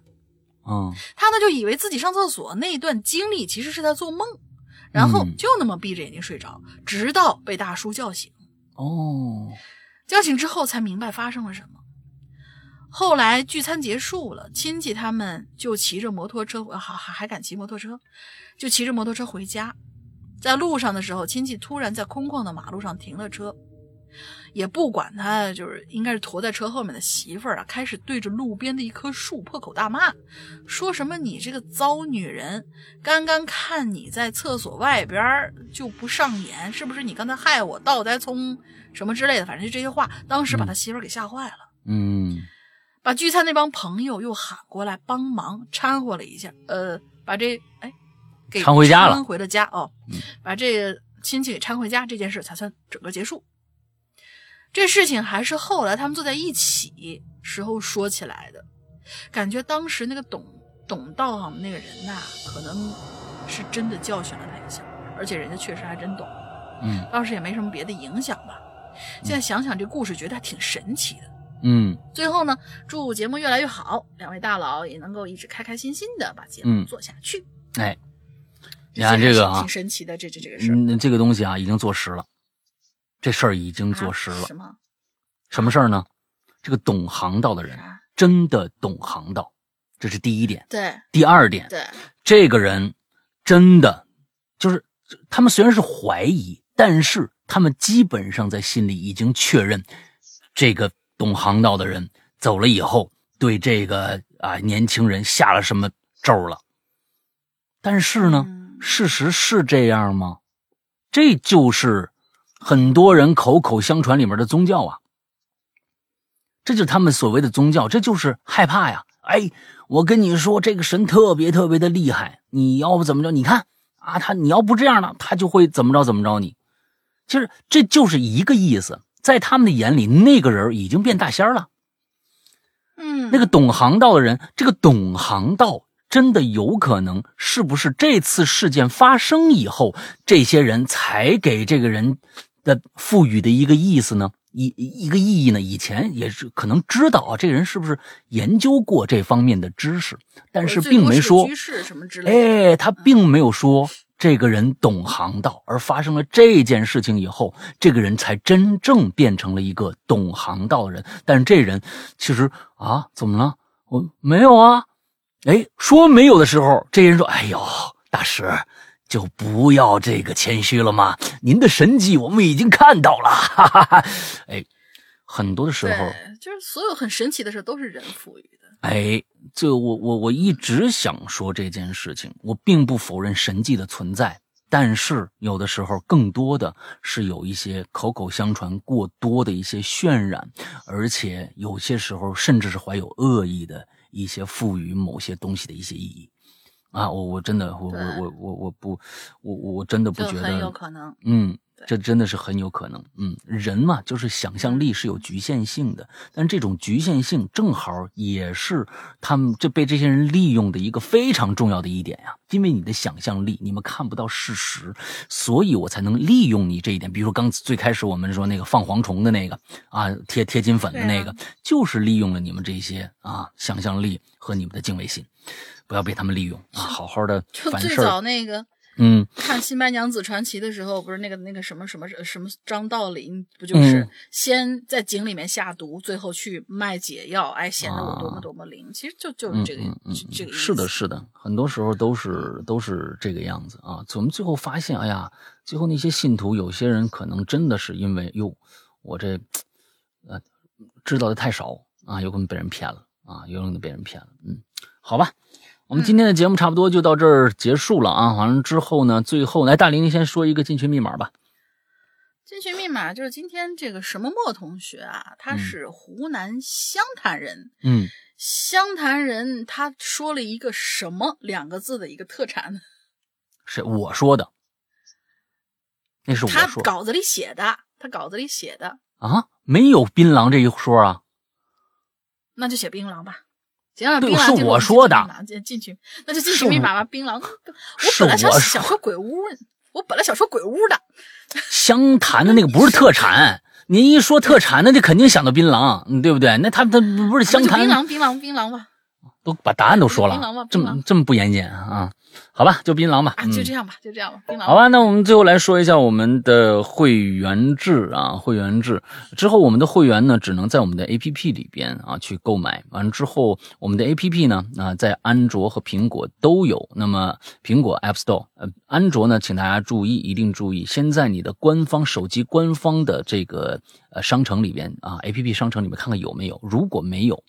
嗯他呢就以为自己上厕所那一段经历其实是在做梦，然后嗯就那么闭着眼睛睡着，直到被大叔叫醒。哦，叫醒之后才明白发生了什么。后来聚餐结束了，亲戚他们就骑着摩托车，还还还敢骑摩托车，就骑着摩托车回家。在路上的时候，亲戚突然在空旷的马路上停了车，也不管他，就是应该是驮在车后面的媳妇儿啊，开始对着路边的一棵树破口大骂，说什么“你这个糟女人，刚刚看你在厕所外边儿就不上眼，是不是你刚才害我倒栽葱什么之类的？反正就这些话，当时把他媳妇儿给吓坏了。嗯把聚餐那帮朋友又喊过来帮忙掺和了一下，呃，把这哎给搀回家了搀回了家哦嗯，把这个亲戚给搀回家，这件事才算整个结束。这事情还是后来他们坐在一起时候说起来的，感觉当时那个懂懂道行的那个人呐，可能是真的教训了他一下，而且人家确实还真懂，嗯当时也没什么别的影响吧。现在想想这故事，觉得还挺神奇的。嗯最后呢，祝节目越来越好，两位大佬也能够一直开开心心的把节目嗯做下去。哎，你看这个啊挺神奇的，这这这个事儿嗯，这个东西啊已经坐实了，这事儿已经坐实了。啊什么？什么事儿呢？这个懂行道的人啥？真的懂行道，这是第一点。对第二点，对，这个人真的就是他们虽然是怀疑，但是他们基本上在心里已经确认，这个懂行道的人走了以后，对这个啊年轻人下了什么咒了。但是呢，嗯事实是这样吗？这就是很多人口口相传里面的宗教啊。这就是他们所谓的宗教，这就是害怕呀！哎，我跟你说，这个神特别特别的厉害，你要不怎么着？你看啊，他你要不这样呢，他就会怎么着怎么着你。其实这就是一个意思，在他们的眼里，那个人已经变大仙了。嗯，那个懂行道的人，这个懂行道真的有可能是不是这次事件发生以后，这些人才给这个人的赋予的一个意思呢？一一个意义呢？以前也是可能知道啊，这个人是不是研究过这方面的知识，但是并没说居士什么之类的。哎，他并没有说这个人懂行道，而发生了这件事情以后，这个人才真正变成了一个懂行道的人。但是这人其实啊，怎么了？我没有啊。哎，说没有的时候，这人说：“哎呦，大师，就不要这个谦虚了嘛。您的神迹我们已经看到了。[LAUGHS] ”哈哈哈。哎，很多的时候，就是所有很神奇的事都是人赋予的。哎，这我我我一直想说这件事情，我并不否认神迹的存在，但是有的时候更多的是有一些口口相传过多的一些渲染，而且有些时候甚至是怀有恶意的一些赋予某些东西的一些意义。啊，我我真的我我我我我不我我真的不觉得很有得，可能。嗯，对这真的是很有可能。嗯，人嘛，就是想象力是有局限性的，但这种局限性正好也是他们这被这些人利用的一个非常重要的一点呀。因为你的想象力，你们看不到事实，所以我才能利用你这一点。比如说刚最开始我们说那个放蝗虫的那个啊，贴贴金粉的那个，对就是利用了你们这些啊想象力和你们的敬畏心，不要被他们利用啊，好好的就最凡事儿早那个嗯。看《新白娘子传奇》的时候，不是那个那个什么什么什么张道陵，不就是嗯先在井里面下毒，最后去卖解药，哎，显得我多么啊多么灵。其实就就是这个嗯嗯这这个意思。是的，是的，很多时候都是都是这个样子啊。怎么最后发现，哎呀，最后那些信徒，有些人可能真的是因为哟，我这呃知道的太少啊，有可能被人骗了啊，有可能被人骗了。嗯，好吧，我们今天的节目差不多就到这儿结束了啊。完了之后呢，最后来大林，你先说一个进群密码吧。进群密码就是今天这个什么莫同学啊，他嗯是湖南湘潭人。嗯，湘潭人他说了一个什么两个字的一个特产？[LAUGHS] 是我说的，那是我他说的稿子里写的，他稿子里写的，啊，没有槟榔这一说啊。那就写槟榔吧。行了，对槟榔是我说的进进进去，那就进是我群密码吧。槟榔，[LAUGHS] 我本来想想说鬼屋，我本来想说鬼屋的，[LAUGHS] 湘潭的那个不是特产，您一说特产，那就肯定想到槟榔，嗯，对不对？那他他不是湘潭槟榔，槟榔，槟榔吧。都把答案都说了，这么这么不严谨啊？好吧，就槟榔吧。啊，嗯就这样吧，就这样吧，槟榔。好吧，那我们最后来说一下我们的会员制啊，会员制之后，我们的会员呢只能在我们的 A P P 里边啊去购买。完了之后，我们的 A P P 呢啊在安卓和苹果都有。那么苹果 App Store，呃，安卓呢，请大家注意，一定注意，先在你的官方手机官方的这个呃商城里边啊 A P P 商城里面看看有没有，如果没有，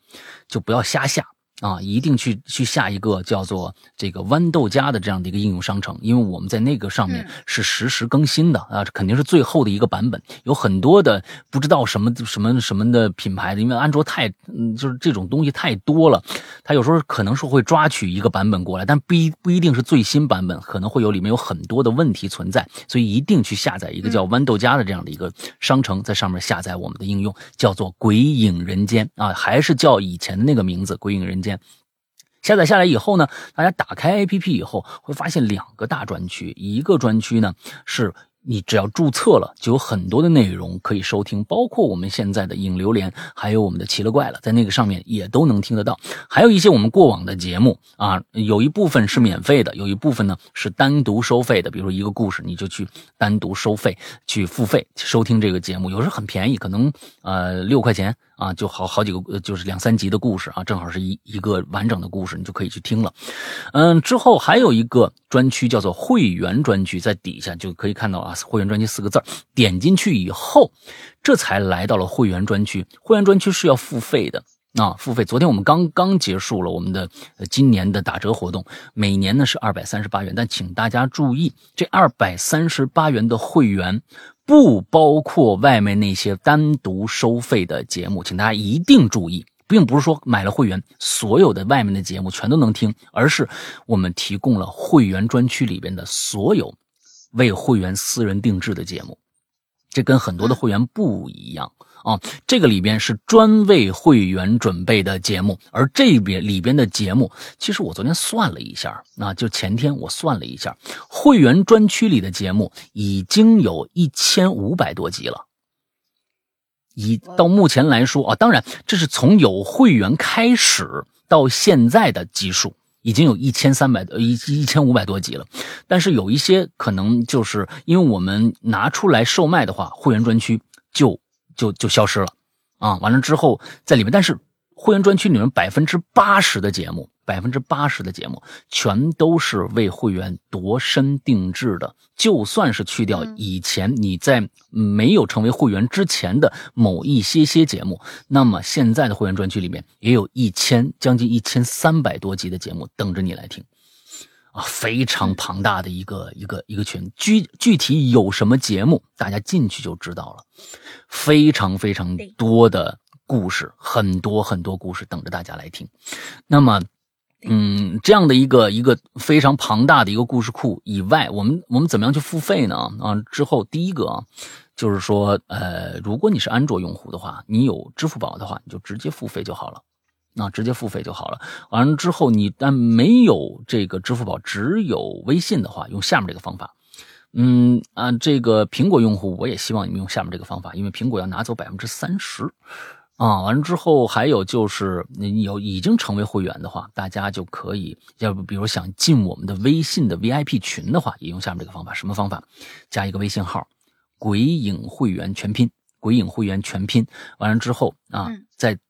就不要瞎下。啊，一定去去下一个叫做这个豌豆荚的这样的一个应用商城，因为我们在那个上面嗯。是实时更新的啊，肯定是最后的一个版本，有很多的不知道什么什么什么的品牌的，因为安卓太嗯就是这种东西太多了，它有时候可能是会抓取一个版本过来，但不一不一定是最新版本，可能会有里面有很多的问题存在，所以一定去下载一个叫豌豆荚的这样的一个商城，在上面下载我们的应用，叫做《鬼影人间》啊，还是叫以前的那个名字《鬼影人间》。下载下来以后呢，大家打开 APP 以后会发现两个大专区，一个专区呢是你只要注册了，就有很多的内容可以收听，包括我们现在的影榴莲，还有我们的奇了怪了，在那个上面也都能听得到。还有一些我们过往的节目啊，有一部分是免费的，有一部分呢是单独收费的。比如说一个故事，你就去单独收费去付费收听这个节目，有时候很便宜，可能呃六块钱啊，就好好几个，就是两三集的故事啊，正好是一一个完整的故事，你就可以去听了。嗯，之后还有一个专区叫做会员专区，在底下就可以看到啊，会员专区四个字点进去以后，这才来到了会员专区。会员专区是要付费的。啊，付费！昨天我们刚刚结束了我们的今年的打折活动，每年呢是二百三十八元，但请大家注意，这二百三十八元的会员不包括外面那些单独收费的节目，请大家一定注意，并不是说买了会员，所有的外面的节目全都能听，而是我们提供了会员专区里边的所有为会员私人定制的节目，这跟很多的会员不一样。啊。这个里边是专为会员准备的节目，而这边里边的节目，其实我昨天算了一下，那就前天我算了一下，会员专区里的节目已经有一千五百多集了。以到目前来说啊，当然这是从有会员开始到现在的集数，已经有一千三百一一千五百多集了。但是有一些可能就是因为我们拿出来售卖的话，会员专区就就就消失了啊。完了之后在里面，但是会员专区里面百分之八十的节目。百分之八十的节目全都是为会员度身定制的，就算是去掉以前你在没有成为会员之前的某一些些节目，那么现在的会员专区里面也有一千将近一千三百多集的节目等着你来听，啊，非常庞大的一个一个一个群。具具体有什么节目，大家进去就知道了，非常非常多的故事，很多很多故事等着大家来听，那么。嗯，这样的一个一个非常庞大的一个故事库以外，我们我们怎么样去付费呢？啊，之后第一个啊，就是说，呃，如果你是安卓用户的话，你有支付宝的话，你就直接付费就好了，那直接付费就好了。完了之后，你但没有这个支付宝，只有微信的话，用下面这个方法。嗯啊，这个苹果用户，我也希望你们用下面这个方法，因为苹果要拿走百分之三十。啊，完了之后还有就是，你有已经成为会员的话，大家就可以，要不比如想进我们的微信的 VIP 群的话，也用下面这个方法。什么方法？加一个微信号“鬼影会员全拼”，“鬼影会员全拼”。完了之后啊，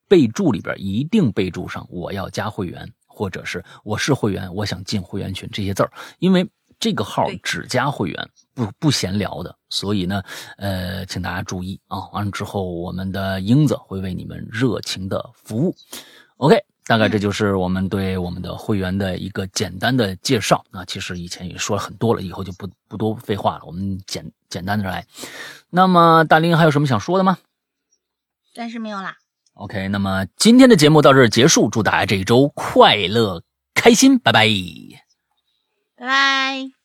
备注里边一定备注上“我要加会员”或者是“我是会员，我想进会员群”这些字儿，因为。这个号只加会员，不不闲聊的，所以呢，呃，请大家注意啊。完了之后，我们的英子会为你们热情的服务。OK，大概这就是我们对我们的会员的一个简单的介绍。那其实以前也说了很多了，以后就不不多废话了，我们简简单的来。那么大林还有什么想说的吗？暂时没有啦。OK，那么今天的节目到这儿结束，祝大家这一周快乐开心，拜拜。拜拜。